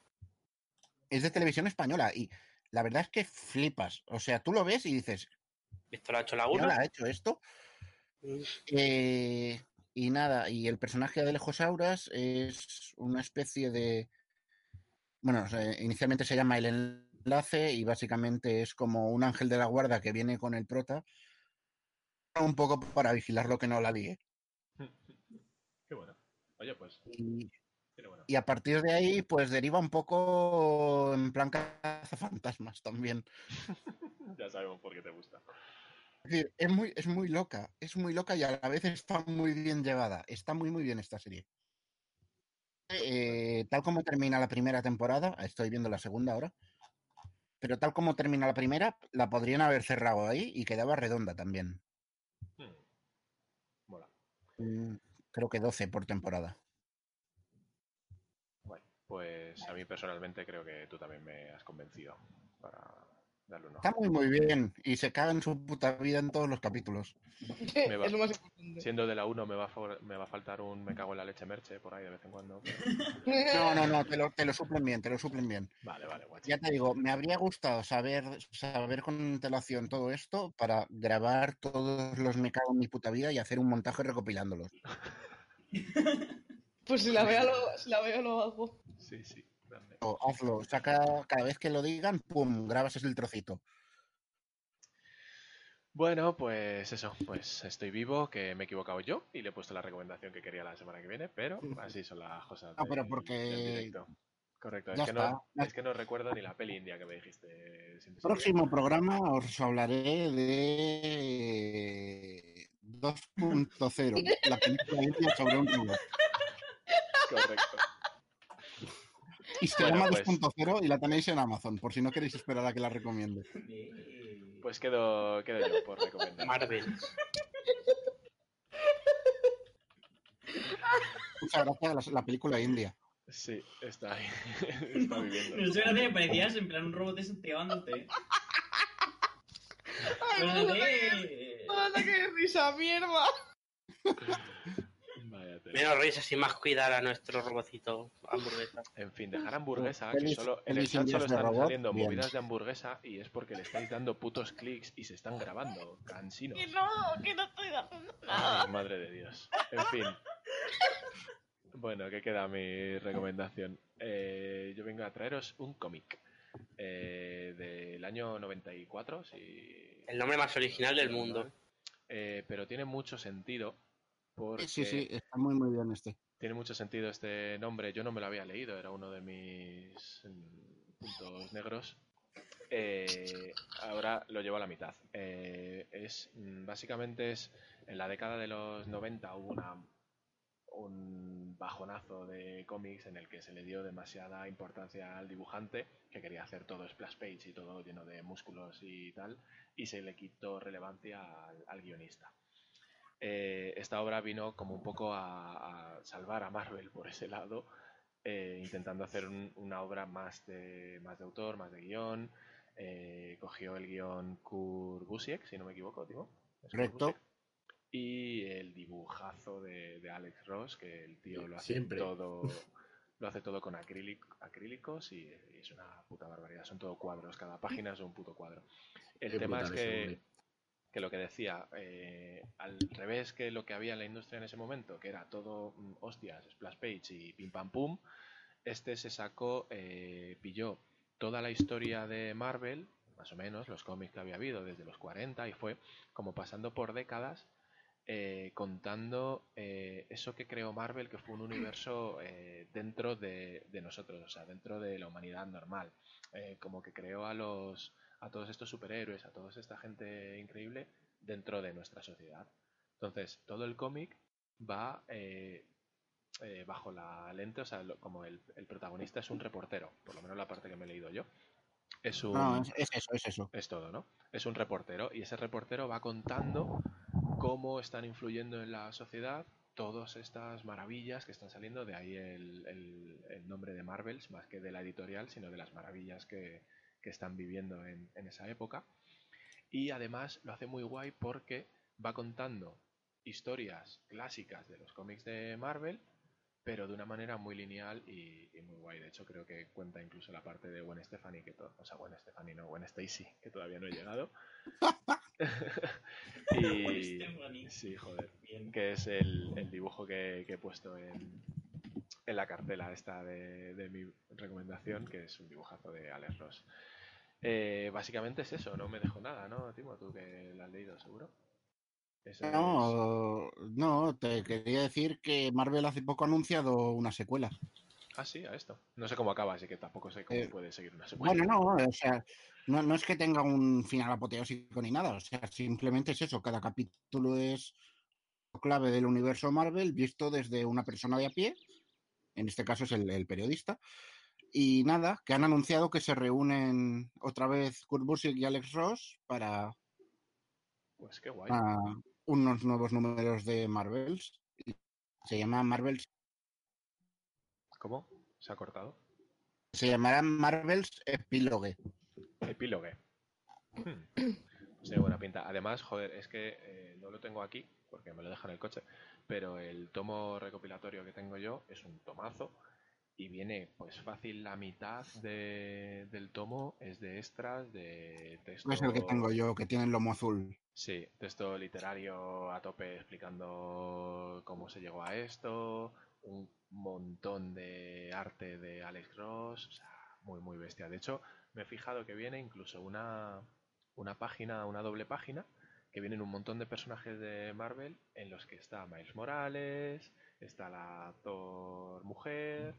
[SPEAKER 8] Es de televisión española y la verdad es que flipas. O sea, tú lo ves y dices,
[SPEAKER 4] ¿Visto la ha hecho
[SPEAKER 8] ¿quién
[SPEAKER 4] Laguna?
[SPEAKER 8] ha hecho esto? Eh, y nada, y el personaje de Alejo Sauras es una especie de. Bueno, inicialmente se llama El Enlace y básicamente es como un ángel de la guarda que viene con el prota. Un poco para vigilarlo que no la líe. <laughs>
[SPEAKER 1] Qué bueno. Oye, pues,
[SPEAKER 8] Y,
[SPEAKER 1] tiene bueno.
[SPEAKER 8] y a partir de ahí, pues deriva un poco en plan cazafantasmas también. <laughs>
[SPEAKER 1] Ya sabemos por qué te gusta.
[SPEAKER 8] Es decir, es muy, es muy loca, es muy loca y a la vez está muy bien llevada. Está muy, muy bien esta serie. Eh, tal como termina la primera temporada, estoy viendo la segunda ahora, pero tal como termina la primera, la podrían haber cerrado ahí y quedaba redonda también. Mm, Creo que 12 por temporada.
[SPEAKER 1] Bueno, pues a mí personalmente creo que tú también me has convencido para
[SPEAKER 8] Está muy, muy bien y se caga en su puta vida en todos los capítulos. <laughs>
[SPEAKER 1] Me va-
[SPEAKER 3] es lo más importante.
[SPEAKER 1] Siendo de la 1 me va, a me va a faltar un me cago en la leche merche por ahí de vez en cuando. pero-
[SPEAKER 8] No, no, no, te lo, te lo suplen bien, te lo suplen bien.
[SPEAKER 1] Vale, vale, guacho.
[SPEAKER 8] Ya te digo, me habría gustado saber, saber con antelación todo esto para grabar todos los me cago en mi puta vida y hacer un montaje recopilándolos. <laughs>
[SPEAKER 3] Pues si la veo, <laughs> lo, si la veo, lo hago.
[SPEAKER 1] Sí, sí. Grande.
[SPEAKER 8] O hazlo, saca cada vez que lo digan, pum, grabas el trocito.
[SPEAKER 1] Bueno, pues eso, pues estoy vivo, que me he equivocado yo y le he puesto la recomendación que quería la semana que viene, pero así son las cosas.
[SPEAKER 8] No, pero
[SPEAKER 1] del-
[SPEAKER 8] porque
[SPEAKER 1] del directo. Correcto, es que, no, es que no recuerdo ni la peli india que me dijiste.
[SPEAKER 8] Próximo programa os hablaré de 2.0, la película india sobre un robot. <laughs>
[SPEAKER 1] Correcto.
[SPEAKER 8] Y se
[SPEAKER 1] Bueno,
[SPEAKER 8] llama
[SPEAKER 1] pues.
[SPEAKER 8] 2.0 y la tenéis en Amazon, por si no queréis esperar a que la recomiende.
[SPEAKER 1] Pues quedo, quedo yo por recomendar.
[SPEAKER 4] Marvel.
[SPEAKER 8] Muchas gracias a la, la película india.
[SPEAKER 1] Sí, está ahí. <laughs> está viviendo.
[SPEAKER 6] No sé, gracia que parecías en plan un robot.
[SPEAKER 3] ¡Hala, qué risa, mierda!
[SPEAKER 1] Vaya tela. <laughs>
[SPEAKER 4] Menos risas y más cuidar a nuestro robocito hamburguesa.
[SPEAKER 1] En fin, dejar hamburguesa, que solo, en el chat solo
[SPEAKER 8] de
[SPEAKER 1] están
[SPEAKER 8] robot,
[SPEAKER 1] saliendo
[SPEAKER 8] bien.
[SPEAKER 1] movidas de hamburguesa y es porque le estáis dando putos clics y se están grabando. Cansinos.
[SPEAKER 3] Que no, que no estoy haciendo nada.
[SPEAKER 1] Ay, madre de Dios. En fin. Bueno, ¿qué queda mi recomendación? Eh, yo vengo a traeros un cómic eh, del año 94, si...
[SPEAKER 4] El nombre más original del mundo.
[SPEAKER 1] Eh, pero tiene mucho sentido porque
[SPEAKER 8] Sí, sí, está muy, muy bien este.
[SPEAKER 1] tiene mucho sentido este nombre. Yo no me lo había leído, era uno de mis mm, puntos negros. Eh, ahora lo llevo a la mitad. Eh, es mm, básicamente es en la década de los 90 hubo una un bajonazo de cómics en el que se le dio demasiada importancia al dibujante que quería hacer todo splash page y todo lleno de músculos y tal y se le quitó relevancia al, al guionista. Eh, esta obra vino como un poco a, a salvar a Marvel por ese lado, eh, intentando hacer un- una obra más de, más de autor, más de guion, Eh, cogió el guion Kurt Busiek, si no me equivoco, Timo. ¿Es Kurt
[SPEAKER 8] Correcto.
[SPEAKER 1] Y el dibujazo de, de Alex Ross, que el tío lo hace
[SPEAKER 5] Siempre.
[SPEAKER 1] todo. Lo hace todo con acrílic- acrílicos y, y es una puta barbaridad. Son todo cuadros, cada página es un puto cuadro. El
[SPEAKER 5] Qué
[SPEAKER 1] tema es que,
[SPEAKER 5] hombre.
[SPEAKER 1] Que lo que decía, eh, al revés que lo que había en la industria en ese momento, que era todo mm, hostias, splash page y pim pam pum, este se sacó, eh, pilló toda la historia de Marvel, más o menos, los cómics que había habido desde los 40 y fue como pasando por décadas eh, contando eh, eso que creó Marvel, que fue un universo dentro de, nosotros, o sea, dentro de la humanidad normal. Como que creó a los a todos estos superhéroes, a toda esta gente increíble dentro de nuestra sociedad. Entonces, todo el cómic va eh, eh, bajo la lente, o sea, lo- como el, el protagonista es un reportero, por lo menos la parte que me he leído yo. Es un,
[SPEAKER 8] No, es, es eso, es eso.
[SPEAKER 1] es todo, ¿no? Es un reportero y ese reportero va contando cómo están influyendo en la sociedad todas estas maravillas que están saliendo, de ahí el, el- el nombre de Marvels, más que de la editorial, sino de las maravillas que, que están viviendo en, en esa época. Y además lo hace muy guay porque va contando historias clásicas de los cómics de Marvel, pero de una manera muy lineal y, y muy guay. De hecho, creo que cuenta incluso la parte de Gwen Stefani, que o sea, Gwen Stefani no, Gwen Stacy, que todavía no he llegado. <laughs> y sí, joder,
[SPEAKER 6] Bien.
[SPEAKER 1] que es el, el dibujo que, que he puesto en, en la cartela esta de, de mi recomendación, que es un dibujazo de Alex Ross. Eh, básicamente es eso, no me dejo nada, ¿no, Timo? Tú que lo has leído, seguro. Eso es-
[SPEAKER 8] No, no, te quería decir que Marvel hace poco ha anunciado una secuela.
[SPEAKER 1] Ah, sí, a esto. No sé cómo acaba, así que tampoco sé cómo
[SPEAKER 8] Eh,
[SPEAKER 1] puede seguir una secuela.
[SPEAKER 8] Bueno, no, o sea, no, no es que tenga un final apoteósico ni nada, o sea, simplemente es eso, cada capítulo es clave del universo Marvel visto desde una persona de a pie, en este caso es el, el periodista, y nada, que han anunciado que se reúnen otra vez Kurt Busiek y Alex Ross para
[SPEAKER 1] Pues qué guay.
[SPEAKER 8] unos nuevos números de Marvels. Se llama Marvels,
[SPEAKER 1] ¿Cómo? ¿Se ha cortado?
[SPEAKER 8] se llamarán Marvels Epílogue.
[SPEAKER 1] Epílogue. Hmm. Pues tiene buena pinta. Además, joder, es que eh, no lo tengo aquí porque me lo deja en el coche, pero el tomo recopilatorio que tengo yo es un tomazo y viene pues fácil la mitad de- del tomo es de extras, de texto.
[SPEAKER 8] Es el que tengo yo, que tiene el lomo azul.
[SPEAKER 1] Sí, texto literario a tope explicando cómo se llegó a esto, un montón de arte de Alex Ross, o sea, muy muy bestia. De hecho, me he fijado que viene incluso una, una página, una doble página, que vienen un montón de personajes de Marvel en los que está Miles Morales, está la Thor mujer,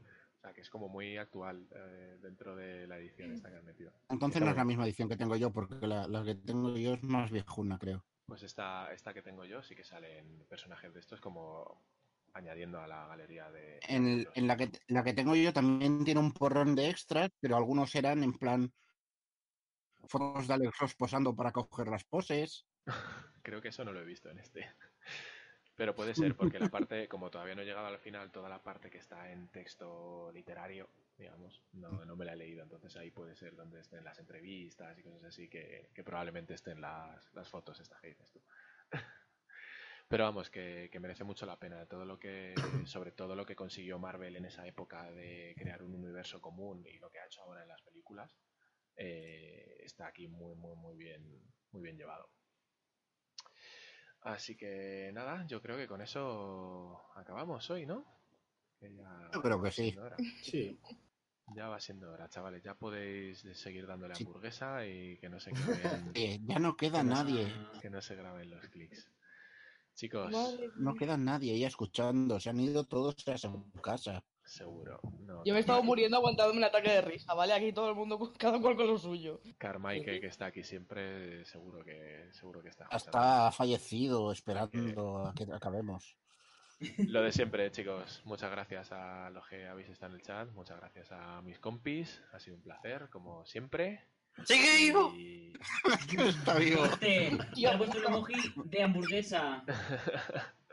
[SPEAKER 1] o sea, que es como muy actual eh, dentro de la edición esta que han metido.
[SPEAKER 8] Entonces no es la misma edición que tengo yo, porque la, la que tengo yo es más viejuna, creo.
[SPEAKER 1] Pues esta, esta que tengo yo sí que salen personajes de estos como añadiendo a la galería de...
[SPEAKER 8] En, el- en la, que, la que tengo yo también tiene un porrón de extras, pero algunos eran en plan fotos de Alex Ross posando para coger las poses. <laughs>
[SPEAKER 1] Creo que eso no lo he visto en este. Pero puede ser, porque la parte, como todavía no he llegado al final, toda la parte que está en texto literario, digamos, no, no me la he leído. Entonces ahí puede ser donde estén las entrevistas y cosas así, que, que probablemente estén las, las fotos estas que dices tú. <laughs> Pero vamos, que, que merece mucho la pena. Todo lo que, sobre todo lo que consiguió Marvel en esa época de crear un universo común y lo que ha hecho ahora en las películas, eh, está aquí muy, muy, muy bien, muy bien llevado. Así que nada, yo creo que con eso acabamos hoy, ¿no? Que ya
[SPEAKER 8] Yo creo que sí.
[SPEAKER 1] siendo hora. <laughs>
[SPEAKER 5] Sí.
[SPEAKER 1] Ya va siendo hora, chavales. Ya podéis seguir dándole
[SPEAKER 8] Sí.
[SPEAKER 1] hamburguesa y que no se graben, <laughs>
[SPEAKER 8] Eh, ya no queda
[SPEAKER 1] Que no se-
[SPEAKER 8] nadie,
[SPEAKER 1] que no se graben los clics. Chicos,
[SPEAKER 8] no queda nadie ya escuchando, se han ido todos a su casa.
[SPEAKER 1] Seguro. No,
[SPEAKER 3] Yo me he estado muriendo aguantándome un ataque de risa, ¿vale? Aquí todo el mundo, <laughs> cada cual con lo suyo.
[SPEAKER 1] Carmike, que está aquí siempre, seguro que seguro que está.
[SPEAKER 8] ha fallecido esperando a que acabemos.
[SPEAKER 1] Lo de siempre, <laughs> chicos. Muchas gracias a los que habéis estado en el chat. Muchas gracias a mis compis. Ha sido un placer, como siempre.
[SPEAKER 4] ¡Sigue vivo! <laughs>
[SPEAKER 1] Y...
[SPEAKER 8] Está vivo.
[SPEAKER 6] Te, te ha puesto el emoji de hamburguesa.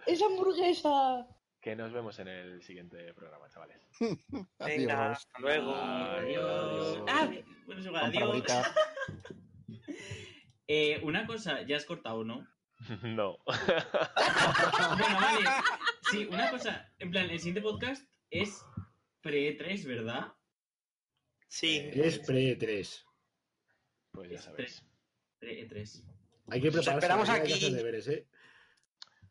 [SPEAKER 3] ¡Es hamburguesa!
[SPEAKER 1] Que nos vemos en el siguiente programa, chavales. <laughs>
[SPEAKER 4] Venga,
[SPEAKER 8] Adiós.
[SPEAKER 4] hasta luego.
[SPEAKER 6] Adiós. Ah, bueno, es igual, adiós. <laughs> Eh, una cosa, ya has cortado, ¿no? <laughs>
[SPEAKER 1] no.
[SPEAKER 6] Bueno, vale. Sí, una cosa. En plan, el siguiente podcast es pre-3, ¿verdad?
[SPEAKER 4] Sí.
[SPEAKER 5] Es pre-3.
[SPEAKER 1] Pues ya
[SPEAKER 6] Es
[SPEAKER 1] sabéis.
[SPEAKER 6] Pre-3.
[SPEAKER 5] Hay que
[SPEAKER 7] Os
[SPEAKER 5] prepararse.
[SPEAKER 7] esperamos
[SPEAKER 5] mañana, hay que
[SPEAKER 7] aquí.
[SPEAKER 5] hacer deberes, ¿eh?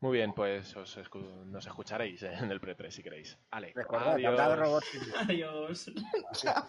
[SPEAKER 1] Muy bien, pues os escu- nos escucharéis en el pre-3 si queréis. Ale,
[SPEAKER 7] Recordad,
[SPEAKER 1] adiós.
[SPEAKER 7] robots.
[SPEAKER 6] Adiós. <laughs>
[SPEAKER 3] Chao.